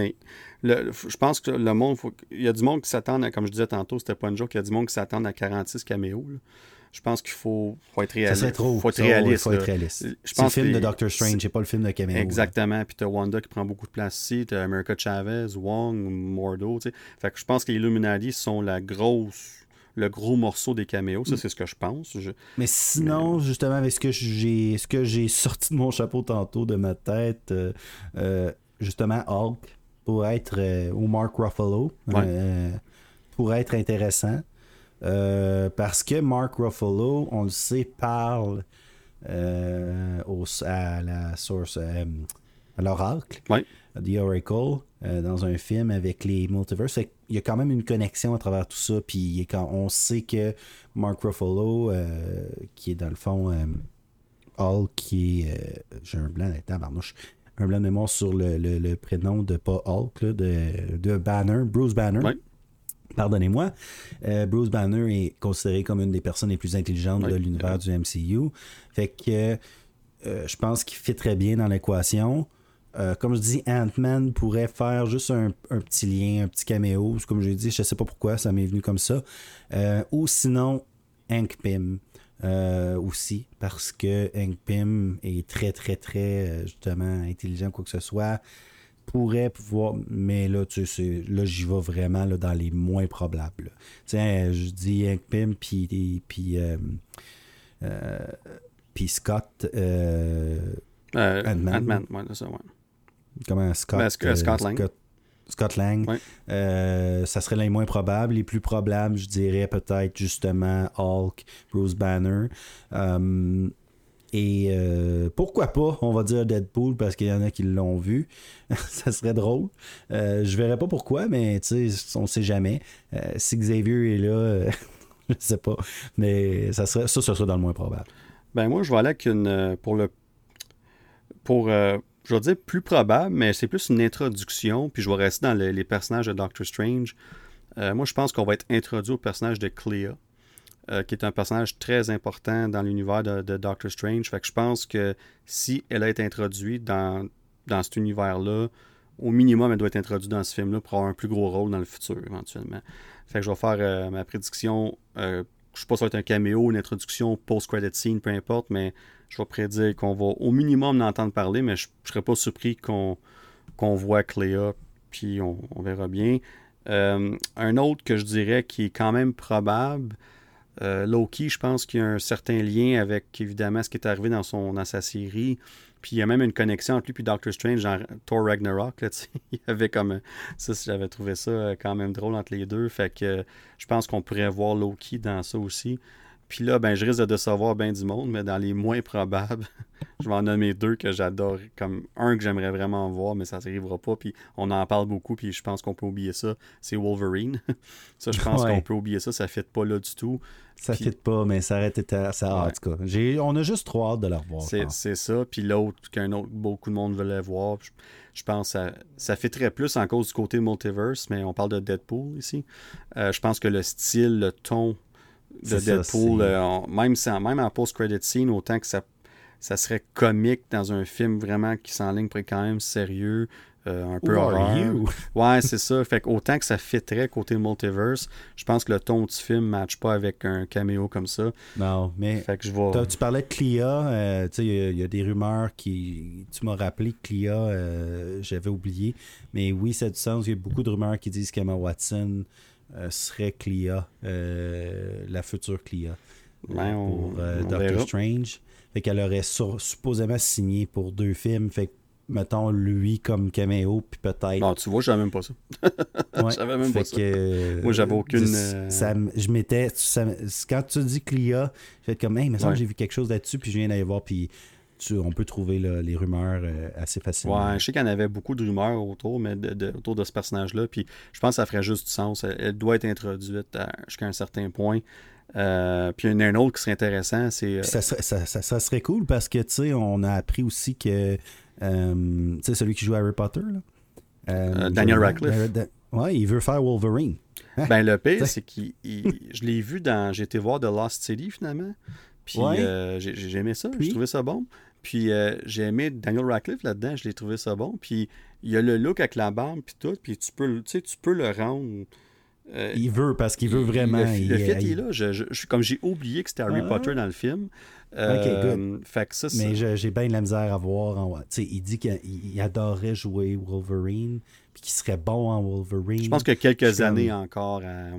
le- je pense que le monde, faut... il y a du monde qui s'attend, à- comme je disais tantôt, c'était pas une joke, il y a du monde qui s'attend à 46 caméos. là. Je pense qu'il faut, faut être Ça réaliste. serait trop. faut être Ça, réaliste. faut là. être réaliste. Je C'est le film que de Doctor Strange, c'est pas le film de caméo. là. Exactement. Puis t'as Wanda qui prend beaucoup de place ici, t'as America Chavez, Wong, Mordo. Fait que je pense que les Illuminati sont la grosse, le gros morceau des caméos. Mm. Ça, c'est ce que je pense. Je- Mais sinon, justement, avec ce que j'ai ce que j'ai sorti de mon chapeau tantôt de ma tête, euh, euh, justement, Hulk pourrait être euh, ou Mark Ruffalo Ouais. euh, pourrait être intéressant. Euh, parce que Mark Ruffalo, on le sait, parle euh, au- à la source à l'oracle, Ouais. The Oracle, dans un film avec les multiverses. Qu'il y a quand même une connexion à travers tout ça. Puis il on sait que Mark Ruffalo, qui est dans le fond Hulk, qui est. J'ai un blanc là barnouche. Un blanc de mémoire sur le, le- le prénom de pas Hulk, là, de, de Banner, Bruce Banner. Ouais. Pardonnez-moi. Euh, Bruce Banner est considéré comme une des personnes les plus intelligentes Ouais. de l'univers du MCU. Fait que euh, je pense qu'il fit très bien dans l'équation. Euh, comme je dis, Ant-Man pourrait faire juste un, un petit lien, un petit caméo. Comme je l'ai dit, je sais pas pourquoi, ça m'est venu comme ça. Ou sinon, Hank Pym euh, aussi, parce que Hank Pym est très, très, très, euh, justement, intelligent, quoi que ce soit. Pourrait pouvoir, mais là, tu sais, là, j'y vais vraiment là, dans les moins probables. Tu sais, euh, je dis Hank Pym, puis, puis, euh, euh, puis Scott, Ant-Man. Ant-Man, ouais, c'est ça, ouais. comment Scott, Ben, Sc- Scott Lang. Scott, Scott Lang. Ouais. Euh, ça serait les moins probables. Les plus probables, je dirais peut-être justement Hulk, Bruce Banner. Euh, et euh, pourquoi pas, on va dire Deadpool parce qu'il y en a qui l'ont vu. ça serait drôle. Je verrais pas pourquoi, mais tu sais, on sait jamais. Si Xavier est là, je sais pas. Mais ça serait ça, ça serait dans le moins probable. Ben moi, je vais aller avec une. Pour le. Pour. Je vais dire plus probable, mais c'est plus une introduction. Puis je vais rester dans le- les personnages de Doctor Strange. Euh, moi, je pense qu'on va être introduit au personnage de Clea, euh, qui est un personnage très important dans l'univers de, Doctor Strange. Fait que je pense que si elle a été introduite dans, dans cet univers-là, au minimum, elle doit être introduite dans ce film-là pour avoir un plus gros rôle dans le futur, éventuellement. Fait que je vais faire euh, ma prédiction. je sais pas si ça va être un caméo, une introduction, post-credit scene, peu importe, mais je vais prédire qu'on va au minimum en entendre parler, mais je, je serais pas surpris qu'on voit Cléa, puis on, verra bien. Euh, un autre que je dirais qui est quand même probable, euh, Loki, je pense qu'il y a un certain lien avec évidemment ce qui est arrivé dans, son, dans sa série. Puis il y a même une connexion entre lui et Doctor Strange dans Thor Ragnarok. Là, il y avait comme. Ça, j'avais trouvé ça euh, quand même drôle entre les deux. Fait que je pense qu'on pourrait voir Loki dans ça aussi. Puis là, ben, je risque de décevoir bien du monde, mais dans les moins probables, je vais en nommer deux que j'adore. Comme un que j'aimerais vraiment voir, mais ça n'arrivera pas. Puis on en parle beaucoup, puis je pense qu'on peut oublier ça. C'est Wolverine. ça, je pense Ouais. qu'on peut oublier ça. Ça ne fit pas là du tout. Ça Puis- fit pas, mais ça aurait été ça, en Ouais. tout cas. J'ai, on a juste trop hâte de le revoir. C'est ça. Puis l'autre, qu'un autre, beaucoup de monde voulait voir, je, je pense que ça, ça fitterait plus en cause du côté multiverse, mais on parle de Deadpool ici. Euh, je pense que le style, le ton de ça, Deadpool, euh, on- même, en- même en post-credit scene, autant que ça, ça serait comique dans un film vraiment qui s'enligne pour être quand même sérieux. euh, un peu horreur. you? Ouais, c'est ça. Fait qu'autant que ça fitterait côté multiverse, je pense que le ton du film ne matche pas avec un caméo comme ça. Non, mais Fait que je Tu parlais de Clia, euh, tu sais, il y a- il y, a des rumeurs qui. Tu m'as rappelé que Clia, euh, j'avais oublié. Mais oui, ça a du sens. Il y a beaucoup de rumeurs qui disent qu'Emma Watson serait Clia, euh, la future Clia. euh, Ben, on- pour euh, on Doctor verra. Strange. Fait qu'elle aurait sur- supposément signé pour deux films. Fait que, mettons, lui comme caméo, puis peut-être. Bon, tu vois, je savais même pas ça. Ouais. je savais même pas ça. que, euh, Moi, j'avais aucune, ça- euh, ça me- je m'étais. quand tu dis Clia, j'ai fait comme, hey, mais ça, Ouais. j'ai vu quelque chose là-dessus, puis je viens d'aller voir, puis tu- on peut trouver là, les rumeurs euh, assez facilement. Ouais, je sais qu'il y en avait beaucoup de rumeurs autour, mais de, de- autour de ce personnage-là. Puis je pense que ça ferait juste du sens. Elle, elle doit être introduite à- jusqu'à un certain point. Euh, puis il y en a un autre qui serait intéressant, c'est. euh, Ça, serait- ça, ça- ça serait cool parce que, tu sais, on a appris aussi que, tu sais, celui qui joue Harry Potter, là. Daniel Radcliffe. Da- ouais, il veut faire Wolverine. Ben, le pire, c'est qu'il. il- Je l'ai vu dans. J'ai été voir The Lost City finalement. Puis Ouais. euh, j'ai aimé ça. J'ai trouvé ça bon. Puis euh, j'ai aimé Daniel Radcliffe là-dedans. Je l'ai trouvé ça bon. Puis il y a le look avec la barbe. Puis tout. Puis tu peux, le- tu sais, tu peux le rendre. euh, Il veut parce qu'il veut vraiment. Le, il- le fit, il est là. Je, je- je- comme j'ai oublié que c'était Harry Ah. Potter dans le film. Euh, fait que ça, c'est. Mais j'ai bien de la misère à voir. En... Il dit qu'il il adorait jouer Wolverine, puis qu'il serait bon en Wolverine. Je pense que quelques années comme- encore à.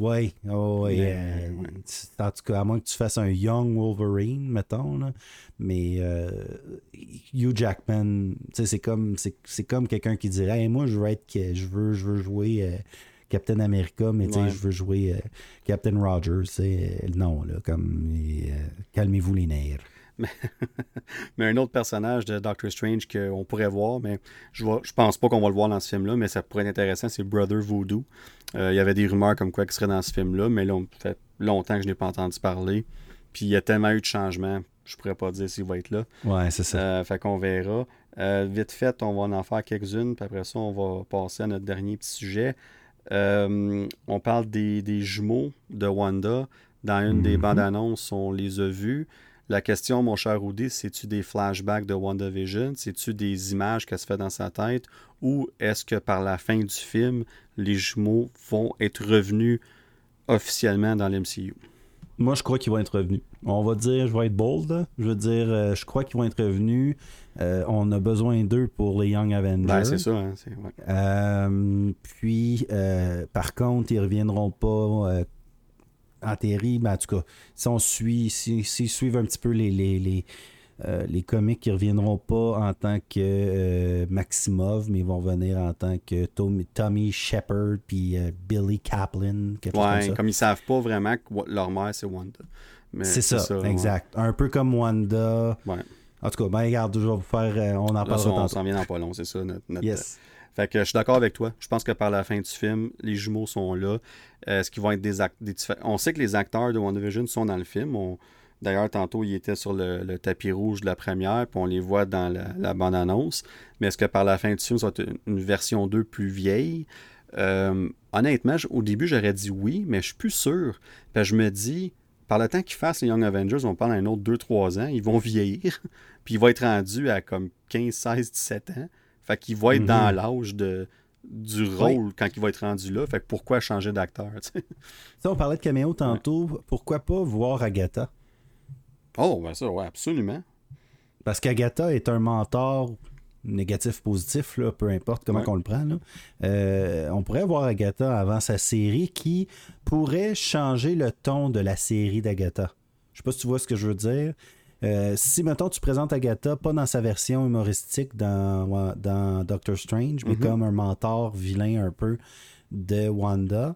Oui, oh, euh, tu- en tout cas, à moins que tu fasses un Young Wolverine, mettons. Là. Mais euh, Hugh Jackman, c'est comme, c'est, comme quelqu'un qui dirait Hey, Moi, je veux, être, je veux, je veux jouer euh, Captain America, mais Ouais. je veux jouer euh, Captain Rogers. euh, non, là, comme calmez-vous les nerfs. Mais un autre personnage de Doctor Strange qu'on pourrait voir, mais je, vois, je pense pas qu'on va le voir dans ce film-là, mais ça pourrait être intéressant, c'est Brother Voodoo. Euh, il y avait des rumeurs comme quoi qu'il serait dans ce film-là, mais là, on fait longtemps que je n'ai pas entendu parler. Puis il y a tellement eu de changements, je pourrais pas dire s'il va être là. Ouais, c'est ça. Euh, fait qu'on verra. Euh, vite fait, on va en faire quelques-unes, puis après ça, on va passer à notre dernier petit sujet. On parle des, des jumeaux de Wanda. Dans une des Mhm. bandes annonces, on les a vus. La question, mon cher Rudy, c'est-tu des flashbacks de WandaVision? C'est-tu des images qu'elle se fait dans sa tête? Ou est-ce que par la fin du film, les jumeaux vont être revenus officiellement dans l'MCU? Moi, je crois qu'ils vont être revenus. On va dire, je vais être bold. Je veux dire, euh, je crois qu'ils vont être revenus. Euh, on a besoin d'eux pour les Young Avengers. Ben, c'est ça. Hein? ouais. Euh, puis, euh, par contre, ils reviendront pas en théorie. Ben, en tout cas, si on suit, si- s'ils suivent un petit peu les, les, les, euh, les comics, ils reviendront pas en tant que euh, Maximov, mais ils vont venir en tant que Tommy, Tommy Shepard puis euh, Billy Kaplan, quelque chose comme ça. comme ils savent pas vraiment que leur mère, c'est Wanda. C'est ça, exact. Un peu comme Wanda. Ouais. En tout cas, ben regarde, je vais vous faire. on en Là, parlera on s'en vient dans pas long, c'est ça. Notre, notre- Yes. Fait que je suis d'accord avec toi. Je pense que par la fin du film, les jumeaux sont là. Euh, Est-ce qu'ils vont être des acteurs On sait que les acteurs de WandaVision sont dans le film. D'ailleurs, tantôt, ils étaient sur le, tapis rouge de la première, puis on les voit dans la, la bande-annonce. Mais est-ce que par la fin du film, ça va être une, version 2 plus vieille? Euh, Honnêtement, au début, j'aurais dit oui, mais je suis plus sûr. Je me dis, par le temps qu'ils fassent les Young Avengers, on parle d'un autre 2-3 ans, ils vont vieillir, puis ils vont être rendus à comme 15, 16, 17 ans. Fait qu'ils vont être Mhm. dans l'âge de, du rôle quand ils vont être rendus là. Fait que pourquoi changer d'acteur? on parlait de caméo tantôt. Pourquoi pas voir Agatha? Oh, ben ça, ouais, absolument. Parce qu'Agatha est un mentor négatif, positif, là, peu importe comment Ouais. on le prend. là. Euh, on pourrait voir Agatha avant sa série qui pourrait changer le ton de la série d'Agatha. Je sais pas si tu vois ce que je veux dire. Euh, si, mettons, tu présentes Agatha pas dans sa version humoristique dans, dans Doctor Strange, mais Mhm. comme un mentor vilain un peu de Wanda,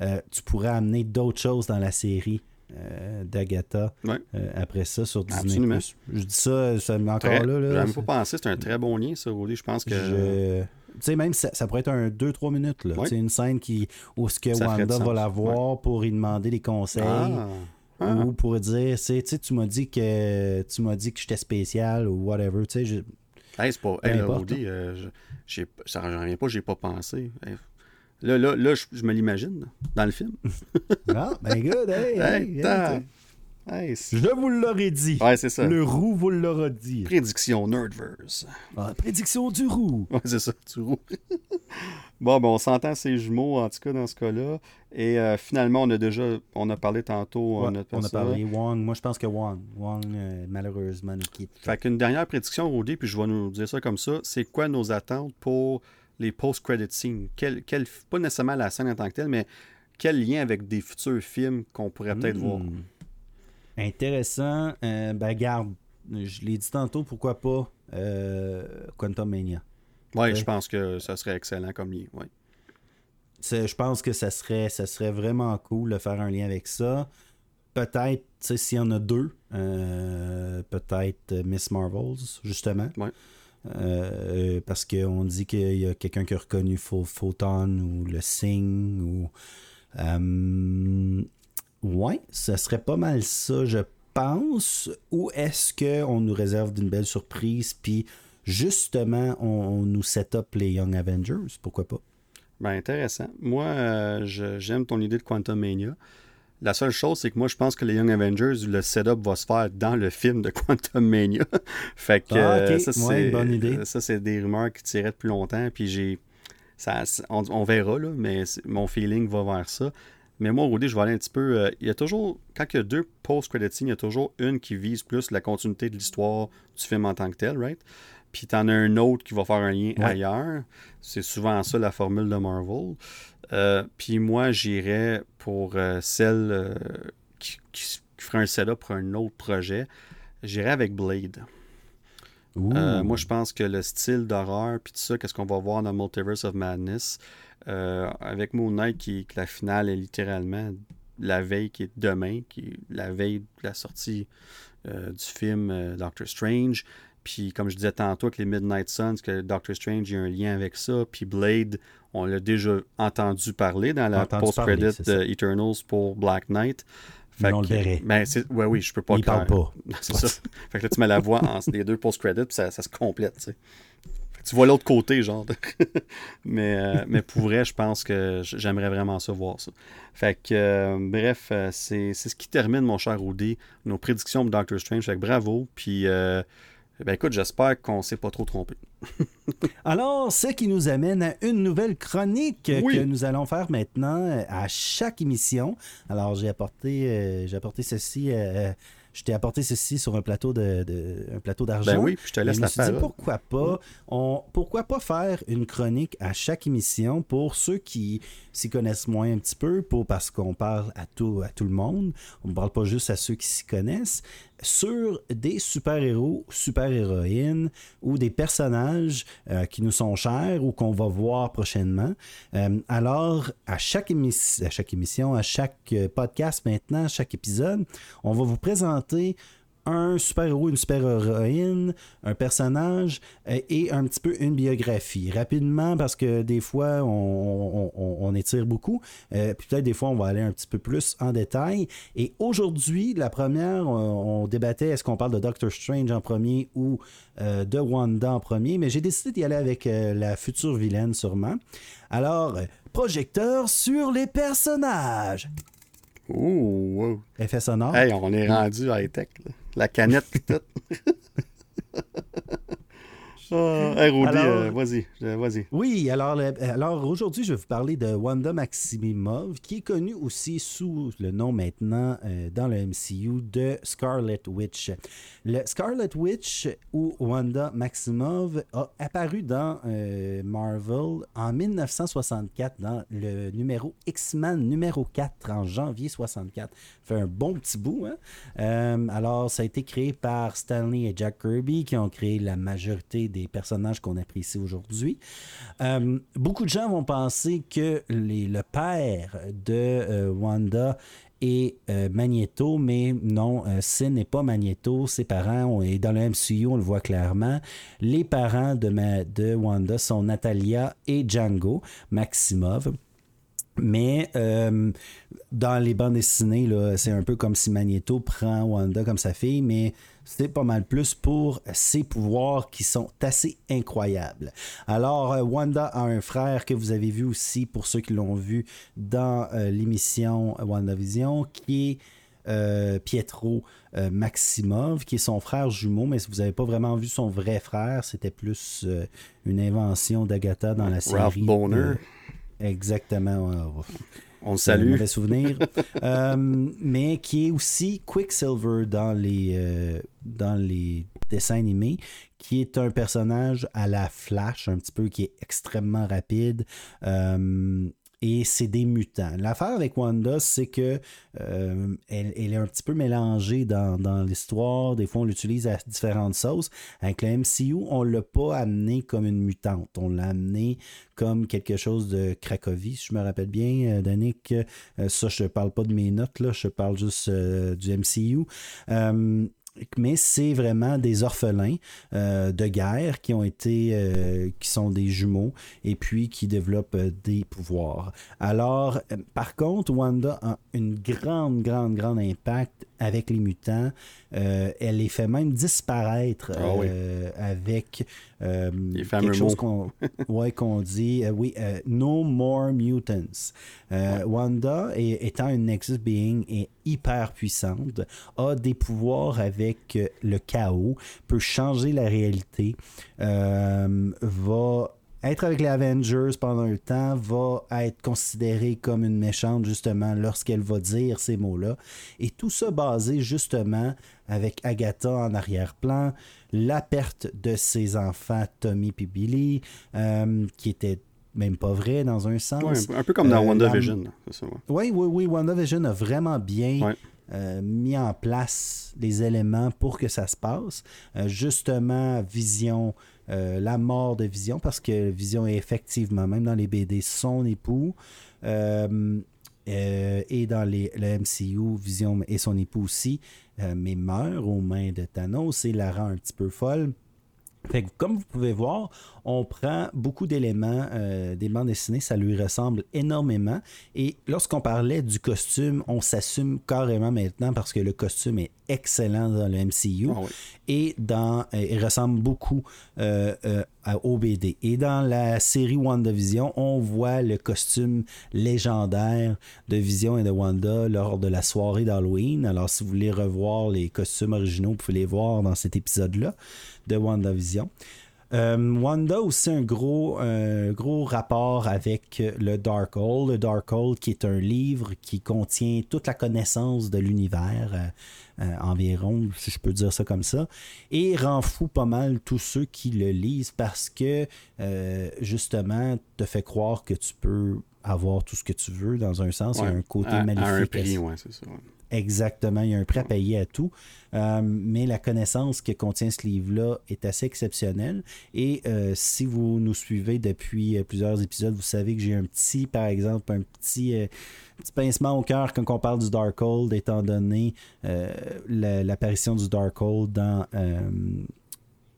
euh, tu pourrais amener d'autres choses dans la série euh, d'Agatha Ouais. après ça sur Disney+. Absolument. Je dis ça, ça encore Très, là. là J'avais pas pensé, c'est un très bon lien, ça, Rudy. Je pense que. je- Tu sais, même ça, ça pourrait être un 2-3 minutes. Là. Ouais. Une scène qui, où ce que Ça Wanda va la voir pour lui demander des conseils. Ah, ah. Ou pour dire, c'est- tu sais, tu m'as dit que tu m'as dit que j'étais spécial ou whatever. Tu sais, je- Hey, c'est pas. Hey, Rudy, euh, j'ai- ça ne revient pas, j'ai pas pensé. Hey, Là, là, là je, je me l'imagine dans le film. Ah, ben good, hey, hey, Hey, Je vous l'aurais dit. ouais, c'est ça. Le roux vous l'aura dit. Prédiction Nerdverse. Ah, prédiction du roux. Ouais, c'est ça, tu roules. bon, ben, on s'entend ces jumeaux, en tout cas, dans ce cas-là. Et euh, finalement, on a déjà, on a parlé tantôt, Ouais, on a on a parlé Wong. Moi, je pense que Wong. Wong, euh, malheureusement, nous quitte. Fait qu'une dernière prédiction, Rudy, puis je vais nous dire ça comme ça. C'est quoi nos attentes pour les post-credit scenes? Quel, quel- pas nécessairement la scène en tant que telle, mais quel lien avec des futurs films qu'on pourrait peut-être voir? Intéressant. Euh, ben, garde, je l'ai dit tantôt, pourquoi pas euh, Quantum Mania. Oui, Ouais. je pense que ça serait excellent comme lien. Ouais. Je pense que ça serait, ça serait vraiment cool de faire un lien avec ça. Peut-être, tu sais, s'il y en a deux, euh, peut-être euh, Miss Marvels, justement. Ouais. Euh, parce qu'on dit qu'il y a quelqu'un qui a reconnu Pho- Photon ou le Sing ou. Euh, ouais, ça serait pas mal ça, je pense. Ou est-ce qu'on nous réserve d'une belle surprise, puis justement, on, on nous set up les Young Avengers, pourquoi pas? Ben, intéressant. Moi, euh, je- j'aime ton idée de Quantum Mania. La seule chose, c'est que moi, je pense que les Young Avengers, le setup va se faire dans le film de Quantum Mania. fait que Ah, ok. euh, ça, Ouais, c'est bonne idée. ça, c'est des rumeurs qui tiraient depuis longtemps. Puis j'ai. Ça, on, on verra, là, mais mon feeling va vers ça. Mais moi, Rudy, je vais aller un petit peu. euh, il y a toujours. Quand il y a deux post-credit scenes, il y a toujours une qui vise plus la continuité de l'histoire du film en tant que tel, right? Puis t'en as un autre qui va faire un lien Ouais. ailleurs. C'est souvent ça la formule de Marvel. Euh, puis moi, j'irais pour euh, celle qui, qui- qui ferait un setup pour un autre projet. J'irais avec Blade. Euh, moi, je pense que le style d'horreur, puis tout ça, qu'est-ce qu'on va voir dans Multiverse of Madness, euh, avec Moon Knight, qui, que la finale est littéralement la veille qui est demain, qui est la veille de la sortie euh, du film euh, Doctor Strange. Puis, comme je disais tantôt avec les Midnight Suns, que Doctor Strange, il y a un lien avec ça. Puis Blade, on l'a déjà entendu parler dans la post-credit de. Eternals pour Black Knight. Mais on le verrait. Ben, ouais, oui, je peux pas Il le parle pas. C'est ça. Fait que là, tu mets la voix entre les deux post-credits, puis ça, ça se complète, tu sais. Tu vois l'autre côté, genre. mais, euh, mais pour vrai, je pense que j'aimerais vraiment ça voir ça. Fait que, euh, bref, euh, c'est ce qui termine, mon cher Rudy, nos prédictions de Doctor Strange. Fait que bravo, puis... euh, ben écoute, j'espère qu'on s'est pas trop trompé. Alors, ce qui nous amène à une nouvelle chronique Oui. que nous allons faire maintenant à chaque émission. Alors, j'ai apporté, euh, j'ai apporté ceci. euh, je t'ai apporté ceci sur un plateau de, de- un plateau d'argent. Ben oui, puis je te laisse je me la suis dit, parole. pourquoi pas, on, pourquoi pas faire une chronique à chaque émission pour ceux qui s'y connaissent moins un petit peu, pour, parce qu'on parle à tout, à tout le monde, on ne parle pas juste à ceux qui s'y connaissent, sur des super-héros, super-héroïnes ou des personnages euh, qui nous sont chers ou qu'on va voir prochainement. Euh, alors, à chaque, à chaque émission, à chaque euh, podcast maintenant, à chaque épisode, on va vous présenter un super-héros, une super-héroïne, un personnage euh, et un petit peu une biographie. Rapidement, parce que des fois, on, on- on- on étire beaucoup. Euh, puis peut-être des fois, on va aller un petit peu plus en détail. Et aujourd'hui, la première, on, on débattait est-ce qu'on parle de Doctor Strange en premier ou euh, de Wanda en premier, mais j'ai décidé d'y aller avec la future vilaine Alors, euh, projecteur sur les personnages. Ouh, wow. Effet sonore. Hey, on est rendu high-tech, là. La canette, tout. Ah, hey, Rudy, Alors- euh, vas-y, euh, vas-y. Oui, alors, le- alors aujourd'hui, je vais vous parler de Wanda Maximoff, qui est connue aussi sous le nom maintenant euh, dans le MCU de Scarlet Witch. Le Scarlet Witch ou Wanda Maximoff a apparu dans euh, Marvel en 1964 dans le numéro X-Men numéro 4 en janvier 64. Fait un bon petit bout. hein? Euh, alors, ça a été créé par Stanley et Jack Kirby qui ont créé la majorité des personnages qu'on apprécie aujourd'hui. Euh, beaucoup de gens vont penser que le père de euh, Wanda est euh, Magneto, mais non, euh, ce n'est pas Magneto. Ses parents, on- et dans le MCU, on le voit clairement, les parents de, de Wanda sont Natalia et Django Maximov. Mais euh, dans les bandes dessinées, là, c'est un peu comme si Magneto prend Wanda comme sa fille, mais c'est pas mal plus pour ses pouvoirs qui sont assez incroyables. Alors, euh, Wanda a un frère que vous avez vu aussi, pour ceux qui l'ont vu dans euh, l'émission WandaVision, qui est Pietro Maximov, qui est son frère jumeau, mais si vous n'avez pas vraiment vu son vrai frère, c'était plus une invention d'Agatha dans la série. Ralph Boner. Exactement. On le salue. mauvais souvenir. mais qui est aussi Quicksilver dans les, dans les dessins animés, qui est un personnage à la Flash, un petit peu, qui est extrêmement rapide. Euh, et c'est des mutants. L'affaire avec Wanda, c'est que euh, elle, est un petit peu mélangée dans, l'histoire. Des fois, on l'utilise à différentes sauces. Avec le MCU, on l'a pas amené comme une mutante. On l'a amené comme quelque chose de Cracovie, si je me rappelle bien, euh, Danick. ça, je ne parle pas de mes notes, là, je parle juste du MCU mais c'est vraiment des orphelins euh, de guerre qui ont été, euh, qui sont des jumeaux et puis qui développent euh, des pouvoirs. Alors, par contre, Wanda a une grande, grande, grande impact avec les mutants. elle les fait même disparaître ah avec quelque chose qu'on ouais, qu'on dit, oui, No More Mutants. Wanda, étant une Nexus Being, est hyper puissante, a des pouvoirs avec euh, le chaos, peut changer la réalité, euh, va être avec les Avengers pendant un temps, va être considérée comme une méchante justement lorsqu'elle va dire ces mots-là. Et tout ça basé justement avec Agatha en arrière-plan, la perte de ses enfants Tommy et Billy, euh, qui était même pas vrai dans un sens. un peu comme dans WandaVision. Oui, oui, oui. WandaVision a vraiment bien euh, mis en place les éléments pour que ça se passe. Euh, justement, Vision, euh, la mort de Vision, parce que Vision est effectivement, même dans les BD, son époux. et dans les, le MCU, Vision et son époux aussi, mais meurt aux mains de Thanos et la rend un petit peu folle. Fait comme vous pouvez voir, on prend beaucoup d'éléments euh, des bandes dessinées, ça lui ressemble énormément. Et lorsqu'on parlait du costume, on s'assume carrément maintenant parce que le costume est excellent dans le MCU ah et dans, euh, il ressemble beaucoup euh, au BD. Et dans la série WandaVision, on voit le costume légendaire de Vision et de Wanda lors de la soirée d'Halloween. Alors, si vous voulez revoir les costumes originaux, vous pouvez les voir dans cet épisode-là de WandaVision. Euh, Wanda aussi un gros, gros rapport avec le Darkhold. Le Darkhold qui est un livre qui contient toute la connaissance de l'univers euh, euh, environ, si je peux dire ça comme ça, et rend fou pas mal tous ceux qui le lisent parce que justement te fait croire que tu peux avoir tout ce que tu veux dans un sens. Il y a un côté maléfique. c'est ça. Exactement, il y a un prêt à payer à tout. Euh, mais la connaissance que contient ce livre-là est assez exceptionnelle. Et euh, si vous nous suivez depuis euh, plusieurs épisodes, vous savez que j'ai un petit, par exemple, un petit, pincement au cœur quand on parle du Darkhold, étant donné l'apparition du Darkhold dans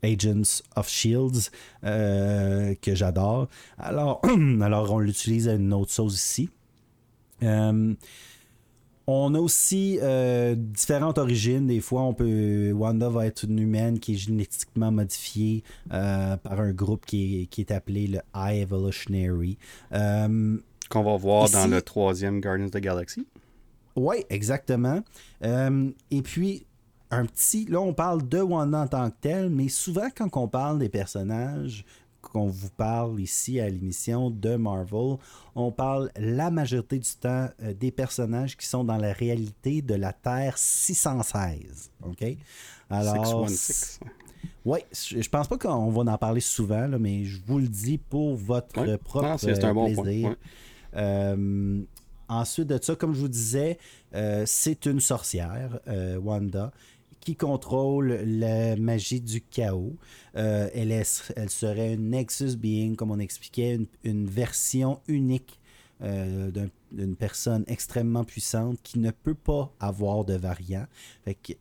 Agents of Shields, que j'adore. Alors, alors, on l'utilise à une autre sauce ici. On a aussi euh, différentes origines. Des fois, on peut. Wanda va être une humaine qui est génétiquement modifiée euh, par un groupe qui est, appelé le High Evolutionary. Euh, Qu'on va voir dans le troisième Guardians of the Galaxy. Oui, exactement. et puis, un petit. Là, on parle de Wanda en tant que tel, mais souvent, quand on parle des personnages, qu'on vous parle ici à l'émission de Marvel, on parle la majorité du temps euh, des personnages qui sont dans la réalité de la Terre 616. OK? Alors. Oui, je pense pas qu'on va en parler souvent, mais je vous le dis pour votre propre plaisir. Euh, ensuite de ça, comme je vous disais, euh, c'est une sorcière, Wanda, qui contrôle la magie du chaos. Euh, elle, serait une Nexus Being, comme on expliquait, une, version unique euh, d'une personne extrêmement puissante qui ne peut pas avoir de variant. il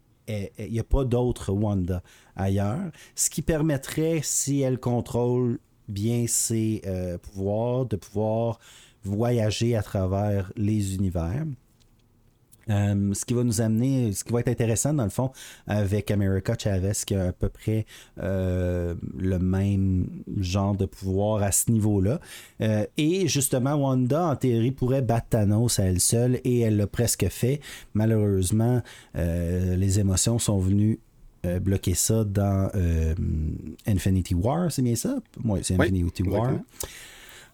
n'y a pas d'autre Wanda ailleurs. Ce qui permettrait, si elle contrôle bien ses euh, pouvoirs, de pouvoir voyager à travers les univers. Euh, ce qui va nous amener, ce qui va être intéressant dans le fond avec America Chavez qui a à peu près euh, le même genre de pouvoir à ce niveau-là. Euh, et justement, Wanda en théorie pourrait battre Thanos à elle seule et elle l'a presque fait. Malheureusement, les émotions sont venues bloquer ça dans Infinity War, c'est bien ça? Oui, c'est Infinity War.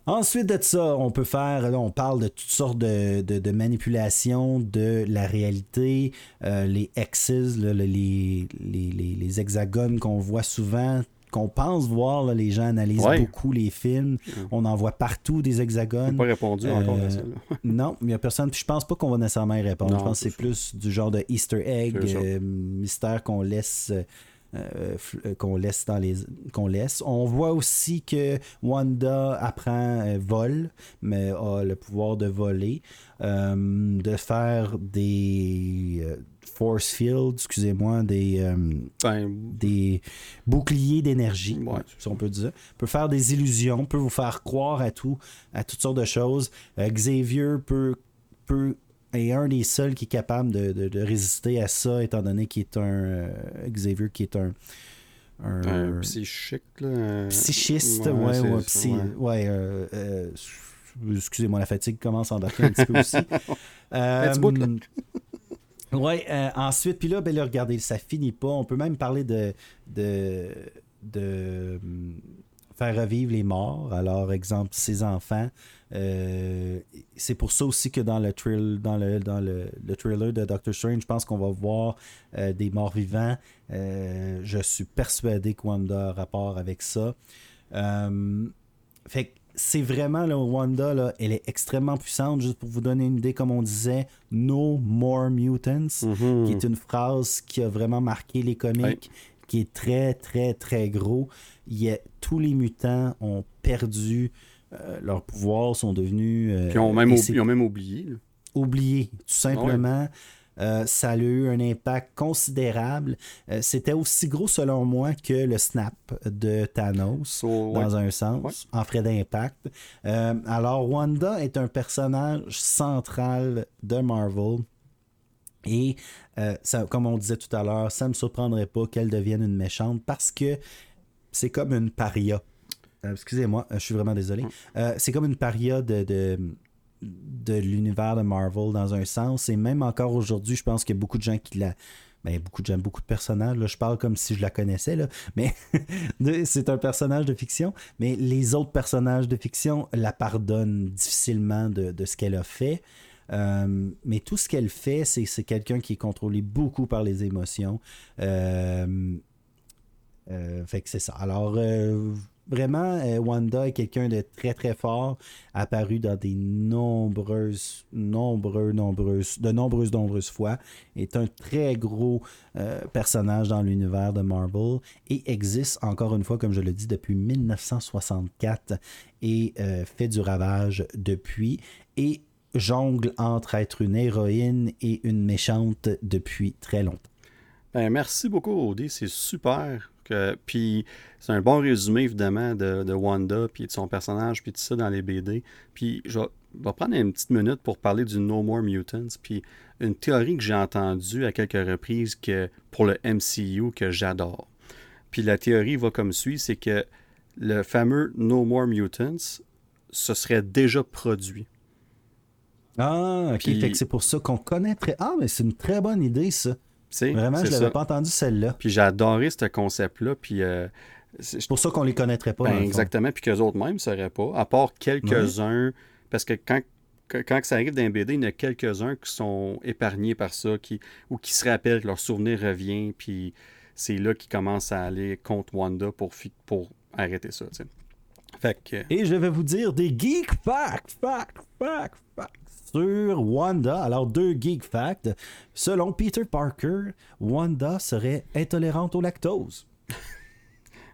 Ensuite de ça, on peut faire, là, on parle de toutes sortes de, de, manipulations de la réalité, euh, les X's, les, les, les, hexagones qu'on voit souvent, qu'on pense voir, les gens analysent beaucoup les films. On en voit partout des hexagones. pas répondu encore à ça. Euh, non, il n'y a personne. Puis je pense pas qu'on va nécessairement y répondre. je pense que c'est plus du genre de Easter egg, euh, mystère qu'on laisse euh, euh, qu'on laisse dans les qu'on laisse. On voit aussi que Wanda apprend euh, vol, mais a le pouvoir de voler, de faire des force fields, excusez-moi, des, ben, des boucliers d'énergie, si on peut dire. Peut faire des illusions, peut vous faire croire à tout, à toutes sortes de choses. Xavier peut peut et un des seuls qui est capable de, résister à ça, étant donné qu'il est un euh, Xavier qui est un. Un, psychique, là. Psychiste, ouais, ouais, psy, ouais. Euh, euh, excusez-moi, la fatigue commence à embarquer un petit peu aussi. euh, ouais, ensuite, puis là, ben là, regardez, ça finit pas. On peut même parler de, de, de faire revivre les morts. Alors, exemple, ses enfants. Euh, c'est pour ça aussi que dans le, trail, dans le, dans le, trailer de Doctor Strange, je pense qu'on va voir euh, des morts vivants. Euh, je suis persuadé que Wanda a rapport avec ça. fait c'est vraiment là, Wanda, là, elle est extrêmement puissante. Juste pour vous donner une idée, comme on disait, No More Mutants, mm-hmm. qui est une phrase qui a vraiment marqué les comics, qui est très, très, très gros. Y a, tous les mutants ont perdu euh, leurs pouvoirs sont devenus. Euh, ils, ont même ils, ont même oublié. Oublié, tout simplement. Euh, ça a eu un impact considérable. C'était aussi gros, selon moi, que le snap de Thanos, dans un sens, en frais d'impact. alors, Wanda est un personnage central de Marvel. Et ça, comme on disait tout à l'heure, ça ne me surprendrait pas qu'elle devienne une méchante parce que c'est comme une paria. Euh, excusez-moi, euh, je suis vraiment désolé. Mm. Euh, c'est comme une paria de, de, l'univers de Marvel dans un sens. Et même encore aujourd'hui, je pense qu'il y a beaucoup de gens qui la. Ben, beaucoup de gens, beaucoup de personnages. Là, je parle comme si je la connaissais, là, mais c'est un personnage de fiction. Mais les autres personnages de fiction la pardonnent difficilement de, ce qu'elle a fait. mais tout ce qu'elle fait, c'est quelqu'un qui est contrôlé beaucoup par les émotions. Fait que c'est ça. Alors, vraiment, euh, Wanda est quelqu'un de très très fort, apparu dans des nombreuses, nombreuses, nombreuses, de nombreuses, nombreuses fois, est un très gros euh, personnage dans l'univers de Marvel et existe encore une fois, comme je le dis, depuis 1964 et euh, fait du ravage depuis et jongle entre être une héroïne et une méchante depuis très longtemps. Ben, merci beaucoup, Audie, c'est super puis c'est un bon résumé, évidemment, de, Wanda, puis de son personnage, puis tout ça dans les BD. Puis je vais, prendre une petite minute pour parler du No More Mutants. Puis une théorie que j'ai entendue à quelques reprises que, pour le MCU que j'adore. Puis la théorie va comme suit, c'est que le fameux No More Mutants, ce serait déjà produit. Ah, ok. c'est pour ça qu'on connaît très... Ah, mais c'est une très bonne idée, ça. Vraiment, je l'avais pas entendu celle-là. Puis j'ai adoré ce concept-là. Puis. Euh, c'est pour ça qu'on les connaîtrait pas. Ben, exactement, puis qu'eux autres mêmes ne sauraient pas, à part quelques-uns. Parce que quand, quand ça arrive d'un BD, il y en a quelques-uns qui sont épargnés par ça, qui, ou qui se rappellent que leur souvenir revient, puis c'est là qu'ils commencent à aller contre Wanda pour, pour arrêter ça. Et je vais vous dire des geek facts, facts, facts, facts sur Wanda. Alors, deux geek facts. Selon Peter Parker, Wanda serait intolérante au lactose.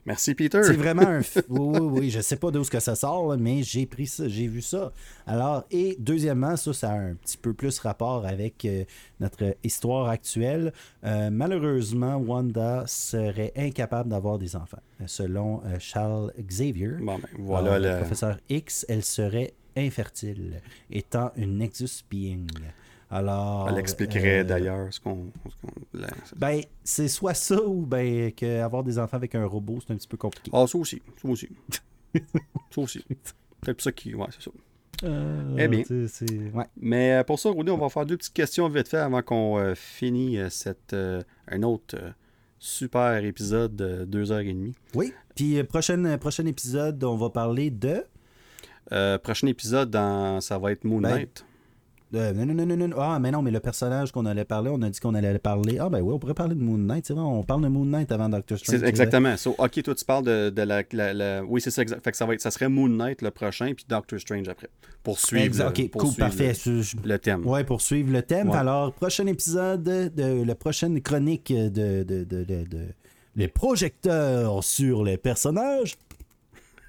Merci, Peter. C'est vraiment un. Oui, oui, oui. Je sais pas d'où ça sort, mais j'ai pris ça, j'ai vu ça. Alors, et deuxièmement, ça, ça a un petit peu plus rapport avec euh, notre histoire actuelle. Euh, malheureusement, Wanda serait incapable d'avoir des enfants. Selon euh, Charles Xavier, bon, ben, voilà le professeur X, elle serait infertile, étant une Nexus Being. Alors. Elle expliquerait euh, d'ailleurs ce qu'on. ce Ben, c'est soit ça ou ben que avoir des enfants avec un robot, c'est un petit peu compliqué. Ah, ça aussi. Ça aussi. ça aussi. Peut-être pour ça qui. Ouais, c'est ça. Eh bien. ouais. Mais euh, pour ça, Rudy, on va faire deux petites questions vite fait avant qu'on euh, finisse euh, cette, euh, un autre euh, super épisode de deux heures et demie. Oui. Puis, euh, prochain, euh, prochain épisode, on va parler de? Euh, prochain épisode, dans, ça va être Moon Ben, Knight. Non, non, non, non, non. Ah, mais non, mais le personnage qu'on allait parler, on a dit qu'on allait parler. Ah, ben oui, on pourrait parler de Moon Knight. C'est vrai, on parle de Moon Knight avant Doctor Strange. Exactement. So, ok, toi, tu parles de, de la, la- la- Oui, c'est ça. exact. Fait que ça, va être, ça serait Moon Knight le prochain, puis Doctor Strange après. Pour suivre, le, Ok, pour cool, suivre parfait. le, thème. Ouais, pour suivre le thème. Ouais. Alors, prochain épisode de la prochaine chronique de, de- de- les projecteurs sur les personnages.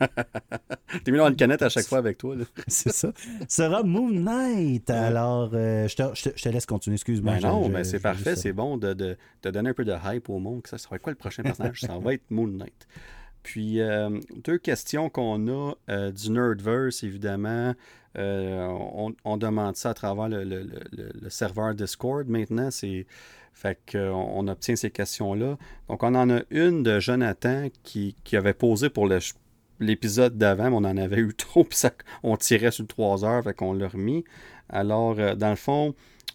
T'es mis dans une canette à chaque fois avec toi. C'est ça. Sera Moon Knight. Alors, euh, je, te, je te- je te laisse continuer. Excuse-moi. Ben non, je- mais je- c'est parfait. C'est bon de, de, de donner un peu de hype au monde. Ça, ça va être quoi le prochain personnage? ça va être Moon Knight. Puis, euh, deux questions qu'on a euh, du Nerdverse, évidemment. On, on demande ça à travers le, le- le- le- serveur Discord maintenant. C'est fait qu'on on obtient ces questions-là. Donc, on en a une de Jonathan qui, qui avait posé pour le l'épisode d'avant, on en avait eu trop, puis ça, on tirait sur 3 heures, fait qu'on l'a remis. Alors, euh, dans le fond,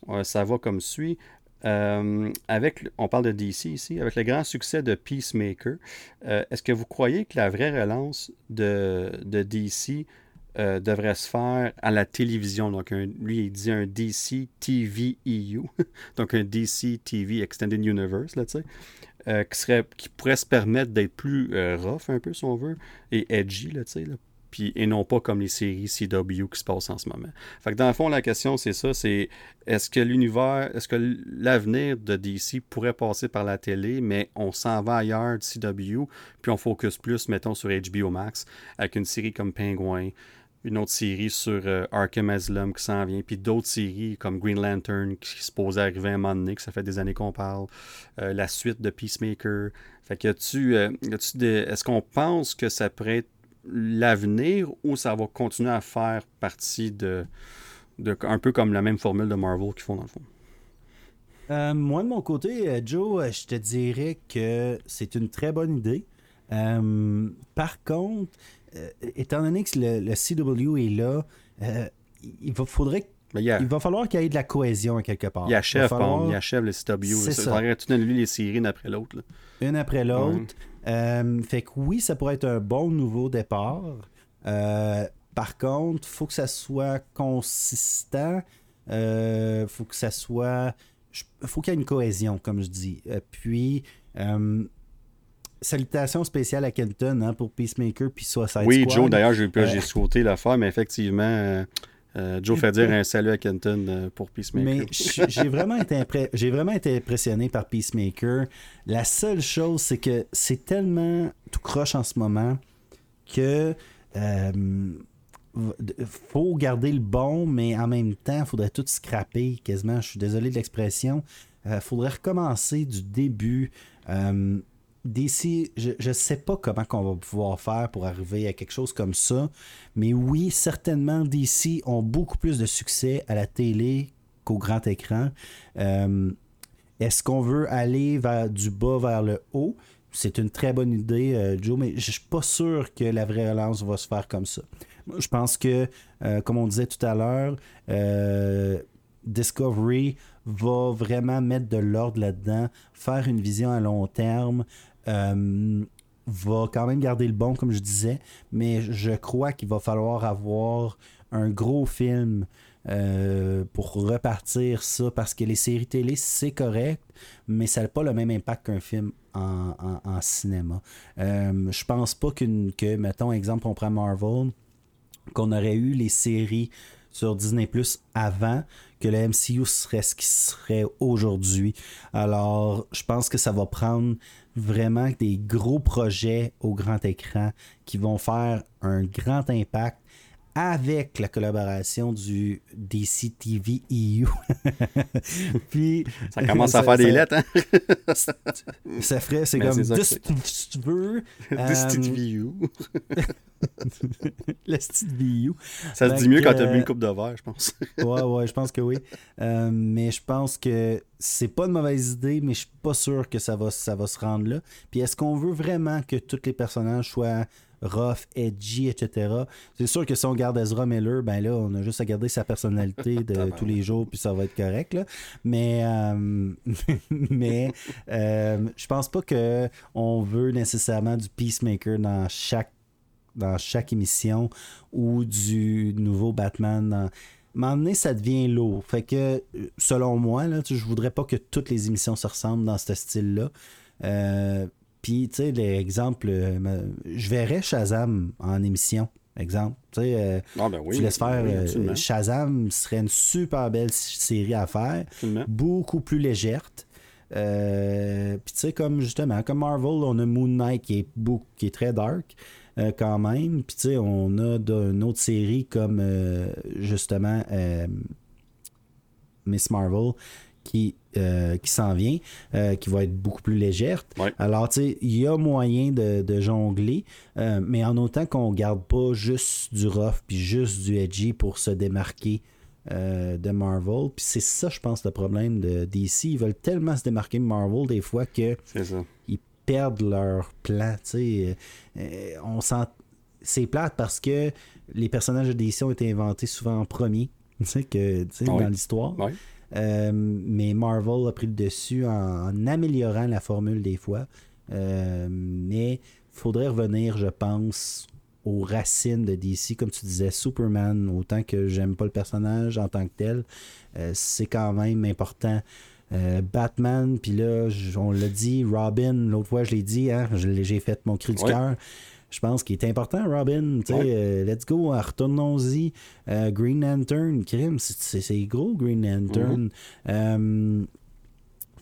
euh, ça va comme suit. Euh, avec, on parle de DC ici, avec le grand succès de Peacemaker, est-ce que vous croyez que la vraie relance de, DC devrait se faire à la télévision? Donc, un- lui, il dit un DC TV EU, donc un DC TV Extended Universe, là, tu euh, qui, serait, qui pourrait se permettre d'être plus euh, rough un peu, si on veut, et edgy, là. Puis, et non pas comme les séries CW qui se passent en ce moment. Fait que dans le fond, la question, c'est ça, c'est est-ce que l'univers, est-ce que l'avenir de DC pourrait passer par la télé, mais on s'en va ailleurs de CW, puis on focus plus, mettons, sur HBO Max, avec une série comme Penguin, une autre série sur euh, Arkham Asylum qui s'en vient, puis d'autres séries comme Green Lantern qui se posait à un moment donné, que ça fait des années qu'on parle, euh, la suite de Peacemaker. Fait que tu, euh, des- est-ce qu'on pense que ça pourrait être l'avenir ou ça va continuer à faire partie de, de un peu comme la même formule de Marvel qu'ils font dans le fond? Euh, moi, de mon côté, euh, Joe, je te dirais que c'est une très bonne idée. Par contre, étant donné que le, le CW est là, euh, il va, faudrait, Mais il, y a- il va falloir qu'il y ait de la cohésion quelque part. il achève, Il falloir il achève le CW. C'est Ça ça. lui les séries une après l'autre. une après l'autre. Euh, fait que oui, ça pourrait être un bon nouveau départ. Euh, par contre, faut que ça soit consistant. Euh, faut que ça soit. faut qu'il y ait une cohésion, comme je dis. Euh, puis, euh, salutations spéciales à Kenton hein, pour Peacemaker puis Suicide Oui, Squad. Joe, d'ailleurs, j'ai Euh, sauté l'affaire, mais effectivement, euh, euh, Joe fait dire un salut à Kenton euh, pour Peacemaker. Mais j'ai vraiment, été impré- vraiment été impressionné par Peacemaker. La seule chose, c'est que c'est tellement tout croche en ce moment que faut garder le bon, mais en même temps, il faudrait tout scraper quasiment. Je suis désolé de l'expression. Il faudrait recommencer du début. Euh, DC, je ne sais pas comment qu'on va pouvoir faire pour arriver à quelque chose comme ça, mais oui, certainement, DC ont beaucoup plus de succès à la télé qu'au grand écran. Euh, Est-ce qu'on veut aller vers du bas vers le haut? C'est une très bonne idée, euh, Joe, mais je suis pas sûr que la vraie relance va se faire comme ça. Je pense que, euh, comme on disait tout à l'heure, Discovery va vraiment mettre de l'ordre là-dedans, faire une vision à long terme, va quand même garder le bon, comme je disais, mais je crois qu'il va falloir avoir un gros film euh, pour repartir ça, parce que les séries télé, c'est correct, mais ça n'a pas le même impact qu'un film en, en- en cinéma. Euh, je pense pas qu'une, que, mettons, exemple, on prend Marvel, qu'on aurait eu les séries sur Disney Plus avant que le MCU serait ce qui serait aujourd'hui. Alors, je pense que ça va prendre vraiment des gros projets au grand écran qui vont faire un grand impact avec la collaboration du DC TV EU. Puis, ça commence à faire des lettres, hein? ça ferait, c'est comme DC TV EU. le style VU. Ça se dit mieux quand tu as bu une coupe de verre, je pense. ouais, ouais, je pense que oui. Euh, mais je pense que c'est pas une mauvaise idée, mais je suis pas sûr que ça va, ça va se rendre là. Puis est-ce qu'on veut vraiment que tous les personnages soient rough, edgy, etc. C'est sûr que si on garde Ezra Miller, ben là, on a juste à garder sa personnalité de tous les jours, puis ça va être correct. Là. Mais, euh, mais euh, je pense pas que on veut nécessairement du peacemaker dans chaque dans chaque émission ou du nouveau Batman dans un ça devient lourd. Fait que, selon moi, là, je voudrais pas que toutes les émissions se ressemblent dans ce style-là. Euh, puis, tu sais, l'exemple, euh, je verrais Shazam en émission. Exemple, tu sais, euh, ah, ben tu laisses faire Shazam serait une super belle série à faire, beaucoup plus légère. Puis tu sais, comme justement, comme Marvel, on a Moon Knight qui est, qui est très dark. Euh, quand même. Puis, tu sais, on a une autre série comme, euh, justement, euh, Miss Marvel qui, qui s'en vient, qui va être beaucoup plus légère. Alors, tu sais, il y a moyen de, jongler, mais en autant qu'on garde pas juste du rough puis juste du edgy pour se démarquer de Marvel. Puis c'est ça, je pense, le problème de DC. Ils veulent tellement se démarquer de Marvel des fois que ils perdent leur plan. Euh, euh, on sent... C'est plate parce que les personnages de DC ont été inventés souvent en premier que, dans l'histoire. Euh, mais Marvel a pris le dessus en, améliorant la formule des fois. mais il faudrait revenir, je pense, aux racines de DC. Comme tu disais, Superman, autant que j'aime pas le personnage en tant que tel, c'est quand même important euh, Batman, puis là, on l'a dit, Robin, l'autre fois je l'ai dit, hein, j'ai fait mon cri du cœur. Je pense qu'il est important, Robin. Euh, let's go, retournons-y. Euh, Green Lantern, crime, c'est gros, Green Lantern.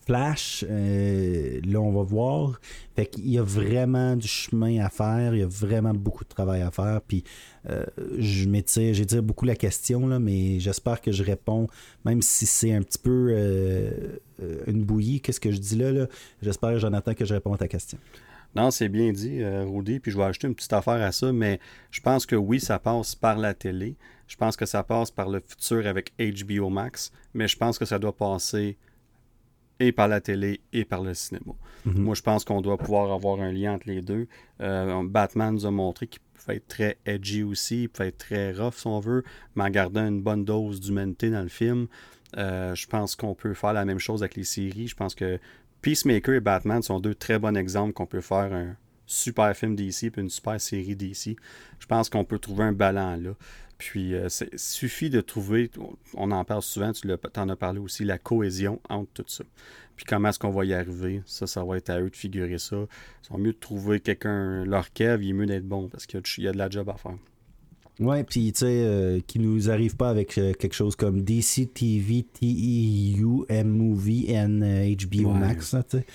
Flash, euh, là, on va voir. Fait qu'il y a vraiment du chemin à faire. Il y a vraiment beaucoup de travail à faire. Puis, euh, je m'étire, j'étire beaucoup la question, là, mais j'espère que je réponds, même si c'est un petit peu euh, une bouillie. Qu'est-ce que je dis là? là? J'espère, Jonathan, que je réponds à ta question. Non, c'est bien dit, Rudy. Puis je vais ajouter une petite affaire à ça, mais je pense que oui, ça passe par la télé. Je pense que ça passe par le futur avec HBO Max, mais je pense que ça doit passer et par la télé et par le cinéma. Mhm. Moi, je pense qu'on doit pouvoir avoir un lien entre les deux. Euh, Batman nous a montré qu'il pouvait être très edgy aussi, il pouvait être très rough si on veut, mais en gardant une bonne dose d'humanité dans le film. Euh, je pense qu'on peut faire la même chose avec les séries. Je pense que Peacemaker et Batman sont deux très bons exemples qu'on peut faire un super film DC et une super série DC. Je pense qu'on peut trouver un ballon là. Puis, euh, il suffit de trouver, on en parle souvent, tu en as parlé aussi, la cohésion entre tout ça. Puis, comment est-ce qu'on va y arriver? Ça, ça va être à eux de figurer ça. C'est mieux de trouver quelqu'un, leur cave, il est mieux d'être bon parce qu'il y, a de la job à faire. Ouais, puis tu sais, euh, qui nous arrive pas avec euh, quelque chose comme DC TV, TEU, M-Movie, and HBO Max, tu sais.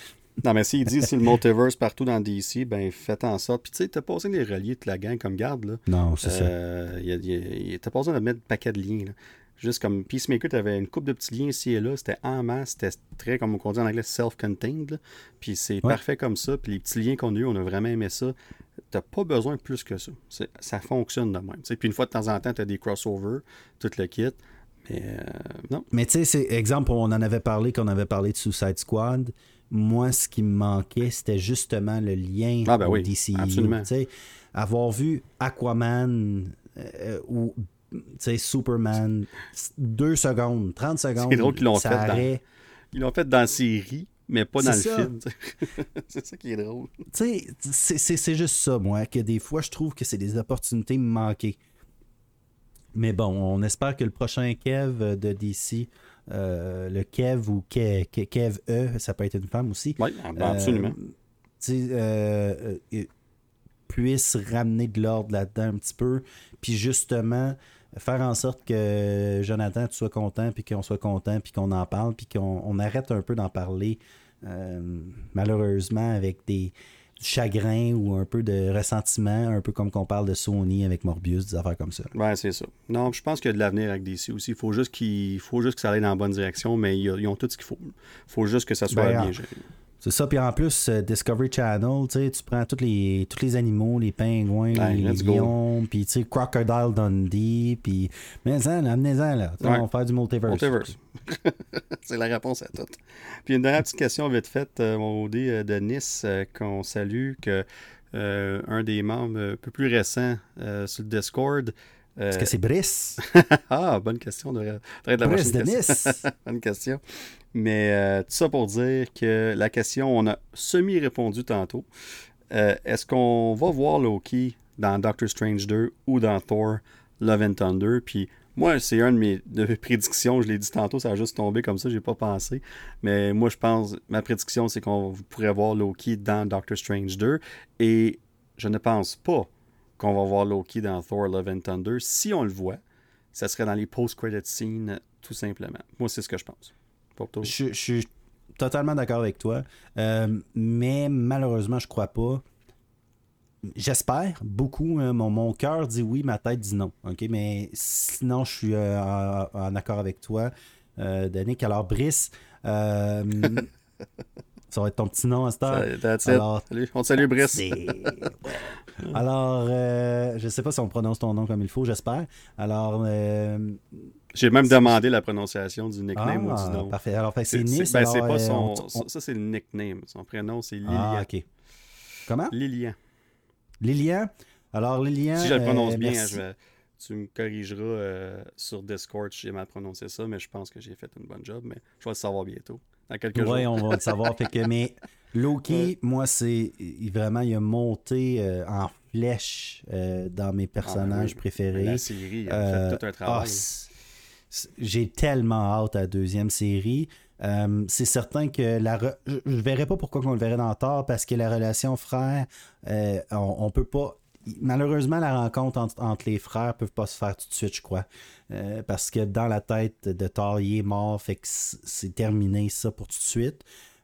Non, mais s'il dit c'est le multiverse partout dans DC, ben faites en sorte. Puis tu sais, t'as pas besoin de les relier toute la gang comme garde. Là. Non, c'est euh, ça. T'as pas besoin de mettre un paquet de liens. Là. Juste comme Peacemaker, t'avais une coupe de petits liens ici et là. C'était en masse. C'était très, comme on dit en anglais, self-contained. Puis c'est parfait comme ça. Puis les petits liens qu'on a eu, on a vraiment aimé ça. T'as pas besoin de plus que ça. Ça fonctionne de même. Puis une fois de temps en temps, t'as des crossovers, tout le kit. Mais euh, non. Mais tu sais, c'est exemple, on en avait parlé quand on avait parlé de Suicide Squad moi, ce qui me manquait, c'était justement le lien ah, ben oui, Absolument. Avoir vu Aquaman euh, ou Superman, deux secondes, 30 secondes. C'est drôle qu'ils l'ont fait. Dans... Ils l'ont fait dans la série, mais pas dans le film. c'est ça qui est drôle. C'est juste ça, moi, que des fois, je trouve que c'est des opportunités manquées. Mais bon, on espère que le prochain Kev de DC euh, le Kev ou Kev, E, ça peut être une femme aussi. Oui, ben, absolument. Euh, euh, puisse ramener de l'ordre là-dedans un petit peu. Puis justement, faire en sorte que Jonathan, tu sois content, puis qu'on soit content, puis qu'on en parle, puis qu'on arrête un peu d'en parler, malheureusement, avec des, chagrin ou un peu de ressentiment, un peu comme qu'on parle de Sony avec Morbius, des affaires comme ça. Ouais, c'est ça. Non, je pense qu'il y a de l'avenir avec DC aussi. Il faut juste qu'il faut juste que ça aille dans la bonne direction, mais ils, ont tout ce qu'il faut. Il faut juste que ça soit ben, bien géré. C'est ça, puis en plus, euh, Discovery Channel, tu prends tous les, tous les animaux, les pingouins, les lions, puis tu sais, Crocodile Dundee, puis. Mais ça, amenez-en là. On va faire du multiverse. Multiverse. c'est la réponse à tout. Puis une dernière petite question vite faite, euh, mon OD euh, de Nice, qu'on salue, que un des membres un peu plus récents sur le Discord. Est-ce que c'est Brice? ah, bonne question. De, de la Brice de Nice. bonne question. Mais euh, tout ça pour dire que la question, on a semi-répondu tantôt. Euh, est-ce qu'on va voir Loki dans Doctor Strange 2 ou dans Thor Love and Thunder? Puis moi, c'est un de mes, prédictions. Je l'ai dit tantôt, ça a juste tombé comme ça, j'ai pas pensé. Mais moi, je pense, ma prédiction, c'est qu'on pourrait voir Loki dans Doctor Strange 2. Et je ne pense pas qu'on va voir Loki dans Thor Love and Thunder. Si on le voit, ça serait dans les post-credit scenes, tout simplement. Moi, c'est ce que je pense. Je, suis totalement d'accord avec toi. Euh, mais malheureusement, je crois pas. J'espère beaucoup. Hein. mon, mon cœur dit oui, ma tête dit non. OK? Mais sinon, je suis euh, en, accord avec toi, euh, Danick. Alors, Brice, euh, ça va être ton petit nom à cette heure. Salut. On te salue, Brice. Alors, je sais pas si on prononce ton nom comme il faut, j'espère. Alors, j'ai même demandé la prononciation du nickname ou du ah, nom. Parfait. Alors, c'est Nice. Ben, c'est pas euh, son. Ça, c'est le nickname. Son prénom, c'est Lilian. Ah, OK. Comment? Lilian. Lilian? Alors, Lilian. Si je le prononce euh, bien, tu me corrigeras euh, sur Discord si j'ai mal prononcé ça, mais je pense que j'ai fait une bonne job. Mais je vais le savoir bientôt. Dans quelques jours. Oui, on va le savoir. fait que, mais Loki, moi, c'est vraiment, il a monté en flèche dans mes personnages ah, préférés. La série, il a fait tout un travail. Ah, j'ai tellement hâte à la deuxième série. Euh, c'est certain que la je ne verrais pas pourquoi on le verrait dans tort parce que la relation frère, euh, on, peut pas. Malheureusement, la rencontre entre, les frères ne peut pas se faire tout de suite, je crois. Euh, parce que dans la tête de Thor, il est mort, fait que c'est terminé ça pour tout de suite.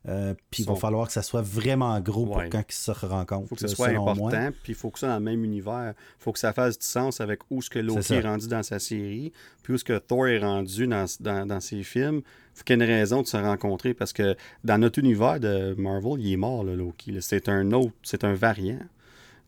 Euh, puis il va falloir que ça soit vraiment gros pour quand ils se rencontrent. Il faut que ce soit important, puis il faut que ça soit dans le même univers. Il faut que ça fasse du sens avec où ce que Loki est, rendu dans sa série, puis où ce que Thor est rendu dans, dans, ses films. Il faut qu'il y ait une raison de se rencontrer parce que dans notre univers de Marvel, il est mort, Loki. C'est un autre, c'est un variant.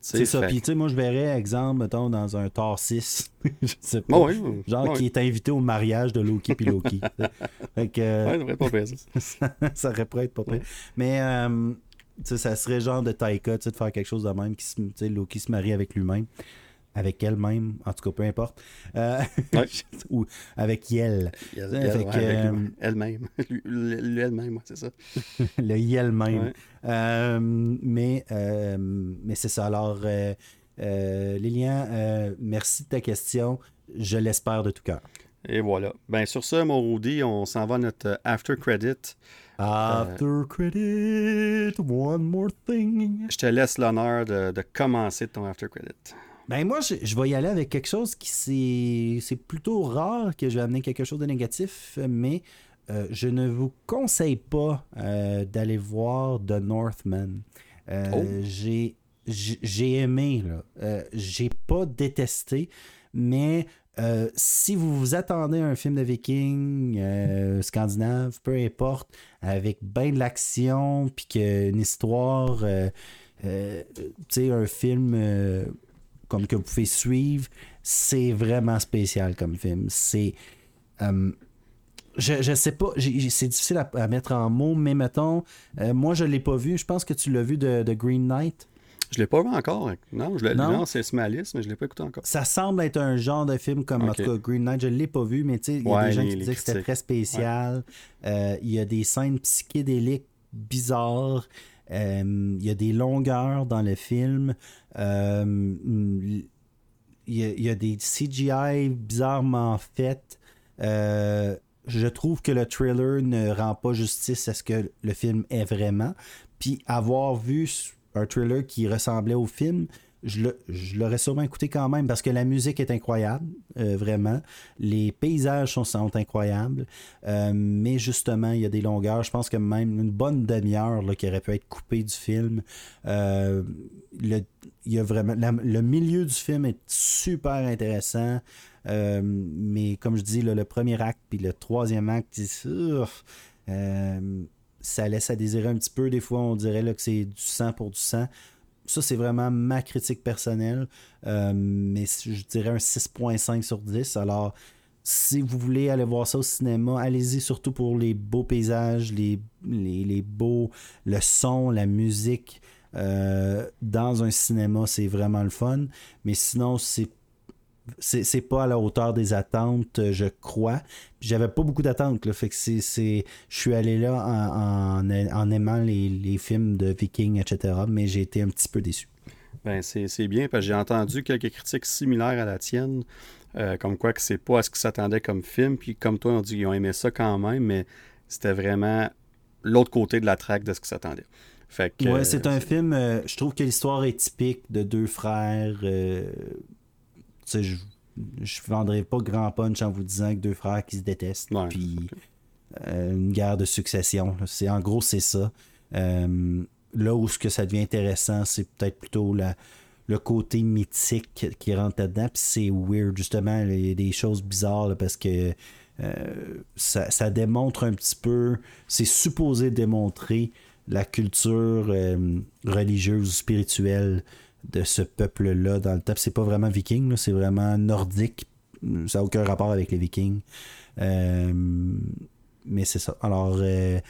C'est ça. Puis, tu sais, moi, je verrais, exemple, mettons, dans un Thor 6. je sais pas. genre, qui est invité au mariage de Loki puis Loki. fait que, ouais, ça aurait pas ça. ça aurait pas être pas pire. Mais, euh, tu sais, ça serait genre de Taika, tu sais, de faire quelque chose de même, qui, tu sais, Loki se marie avec lui-même avec elle-même, en tout cas, peu importe. Euh, ou avec Yel. Euh, elle-même. Le elle-même, c'est ça. le Yel-même. Euh, mais mais c'est ça. Alors, Lilian, merci de ta question. Je l'espère de tout cœur. Et voilà. Ben, sur ce, mon Rudy, on s'en va à notre after credit. After credit, one more thing. Je te laisse l'honneur de, de commencer ton after credit. Ben moi, je, vais y aller avec quelque chose qui c'est plutôt rare que je vais amener quelque chose de négatif, mais euh, je ne vous conseille pas euh, d'aller voir The Northman. Euh, oh. J'ai j'ai aimé, là. j'ai pas détesté, mais si vous vous attendez à un film de viking scandinave, peu importe, avec bien de l'action, puis qu'une histoire, tu sais, un film comme que vous pouvez suivre. C'est vraiment spécial comme film. C'est. Euh, je, je sais pas, c'est difficile à, mettre en mots, mais mettons, euh, moi je l'ai pas vu. Je pense que tu l'as vu de, Green Knight. Je l'ai pas vu encore. Non, je non? c'est Smalis, mais je l'ai pas écouté encore. Ça semble être un genre de film comme Green Knight. Je l'ai pas vu, mais tu sais, il y a des gens qui disaient que c'était très spécial. Euh, il y a des scènes psychédéliques bizarres. Il y a des longueurs dans le film. Euh, il y, a, des CGI bizarrement faits. Euh, je trouve que le trailer ne rend pas justice à ce que le film est vraiment. Puis avoir vu un trailer qui ressemblait au film, je l'aurais sûrement écouté quand même parce que la musique est incroyable, euh, vraiment. Les paysages sont, incroyables. Euh, mais justement, il y a des longueurs. Je pense que même une bonne demi-heure qui aurait pu être coupée du film. Euh, le milieu du film est super intéressant. mais comme je dis, le premier acte puis le troisième acte, ça laisse à désirer un petit peu. Des fois, on dirait là, que c'est du sang pour du sang ça, c'est vraiment ma critique personnelle. Euh, mais je dirais un 6.5 sur 10. Alors, si vous voulez aller voir ça au cinéma, allez-y surtout pour les beaux paysages, les, les, beaux, le son, la musique. Euh, dans un cinéma, c'est vraiment le fun. Mais sinon, c'est c'est pas à la hauteur des attentes, euh, je crois. J'avais pas beaucoup d'attentes, fait que c'est, je suis allé là en, en, aimant les, films de Vikings, etc. Mais j'ai été un petit peu déçu. Ben c'est bien parce que j'ai entendu quelques critiques similaires à la tienne, euh, comme quoi que c'est pas à ce qu'ils s'attendaient comme film. Puis comme toi, on dit qu'ils ont aimé ça quand même, mais c'était vraiment l'autre côté de la traque de ce qu'ils s'attendaient. Fait que, ouais, c'est un film. Euh, je trouve que l'histoire est typique de deux frères sais, je, je vendrai pas grand punch en vous disant que deux frères qui se détestent, puis euh, une guerre de succession. C'est en gros c'est ça. Euh, là où ce que ça devient intéressant, c'est peut-être plutôt la, le côté mythique qui rentre là-dedans. Puis c'est weird, justement, il y a des choses bizarres parce que euh, ça, ça, démontre un petit peu, c'est supposé démontrer la culture religieuse ou spirituelle de ce peuple-là dans le top. C'est pas vraiment viking, c'est vraiment nordique. Ça n'a aucun rapport avec les vikings. Euh, mais c'est ça. Alors, euh,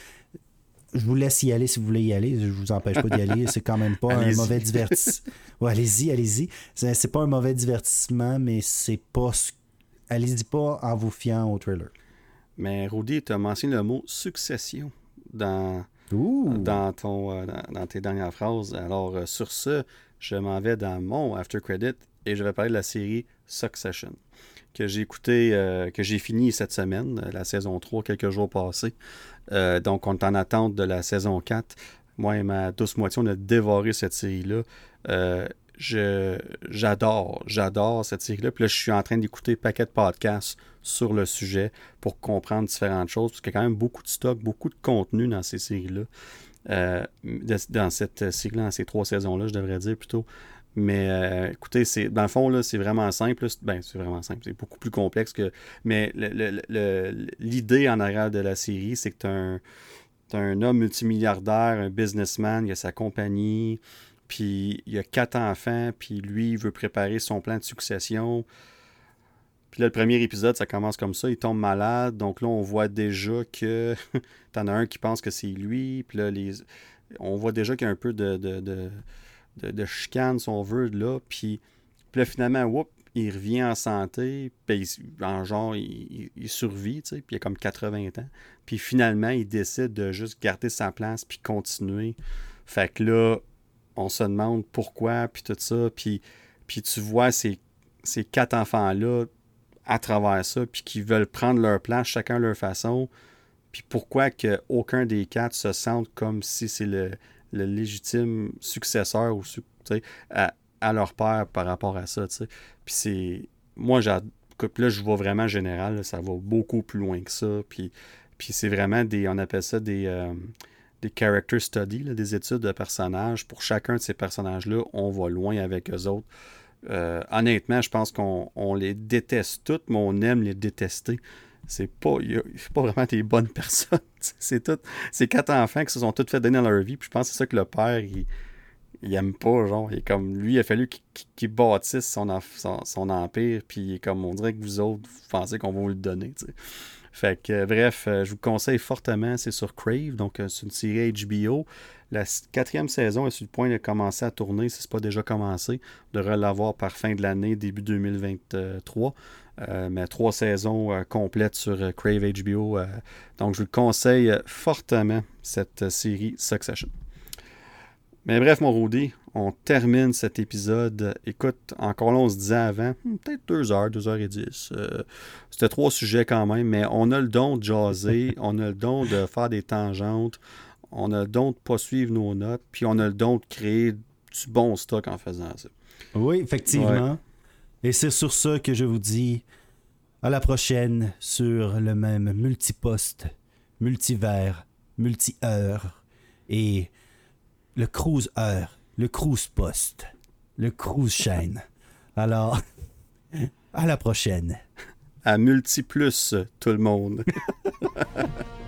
je vous laisse y aller si vous voulez y aller. Je vous empêche pas d'y aller. C'est quand même pas un mauvais divertissement. allez-y, allez-y. C'est pas un mauvais divertissement, mais c'est pas. Allez-y pas en vous fiant au trailer. Mais Rudy, tu as mentionné le mot succession dans, dans, ton, euh, dans, tes dernières phrases. Alors, sur ce, je m'en vais dans mon After Credit et je vais parler de la série Succession que j'ai écouté, euh, que j'ai fini cette semaine, la saison 3, quelques jours passés. Euh, donc, on est en attente de la saison 4. Moi et ma douce moitié, on a dévoré cette série-là. Euh, j'adore, j'adore cette série-là. Puis là, je suis en train d'écouter paquet de podcasts sur le sujet pour comprendre différentes choses, parce qu'il y a quand même beaucoup de stock, beaucoup de contenu dans ces séries-là. Euh, dans cette cycle dans ces trois saisons-là, je devrais dire plutôt. Mais euh, écoutez, c'est dans le fond, c'est vraiment simple. Ben, c'est vraiment simple. C'est beaucoup plus complexe que. Mais l'idée en arrière de la série, c'est que tu un, un homme multimilliardaire, un businessman, il a sa compagnie, puis il a quatre enfants, puis lui, il veut préparer son plan de succession. Puis là, le premier épisode, ça commence comme ça. Il tombe malade. Donc là, on voit déjà que t'en as un qui pense que c'est lui. Puis là, les... on voit déjà qu'il y a un peu de, de, de, chicane, si on veut, là. Puis, là, finalement, whoop, il revient en santé. Puis en genre, il, survit, tu sais. Puis il a comme 80 ans. Puis finalement, il décide de juste garder sa place puis continuer. Fait que là, on se demande pourquoi, puis tout ça. Puis, puis tu vois ces, ces quatre enfants-là à travers ça, puis qui veulent prendre leur place, chacun leur façon. Puis pourquoi que aucun des quatre se sente comme si c'est le, légitime successeur à, leur père par rapport à ça. Puis c'est. Moi, là, je vois vraiment général, ça va beaucoup plus loin que ça. Puis, puis c'est vraiment des. On appelle ça des. Euh, des character studies, des études de personnages. Pour chacun de ces personnages-là, on va loin avec eux autres. Euh, honnêtement, je pense qu'on les déteste toutes, mais on aime les détester. C'est pas, pas vraiment des bonnes personnes. c'est tout. C'est quatre enfants qui se sont tous fait donner dans leur vie. Puis je pense que c'est ça que le père, il, il aime pas. Genre, il comme lui, il a fallu qu'il bâtisse son, son, empire. Puis comme on dirait que vous autres, vous pensez qu'on va vous le donner. Fait que, bref, euh, je vous conseille fortement. C'est sur Crave. Donc, euh, c'est une série HBO. La quatrième saison est sur le point de commencer à tourner, si ce n'est pas déjà commencé. On devrait l'avoir par fin de l'année, début 2023. Euh, mais trois saisons euh, complètes sur euh, Crave HBO. donc, je vous conseille fortement, cette série Succession. Mais bref, mon Rudy, on termine cet épisode. Écoute, encore là, on se disait avant, hmm, peut-être deux heures, deux heures et dix. C'était trois sujets quand même, mais on a le don de jaser, on a le don de faire des tangentes, on a le don de pas suivre nos notes, puis on a le don de créer du bon stock en faisant ça. Oui, effectivement. Et c'est sur ça que je vous dis à la prochaine sur le même multiposte, multivers, multi-heure et le cruise heure, le cruise poste, le cruise chaîne. Alors, à la prochaine. À multiplus, tout le monde.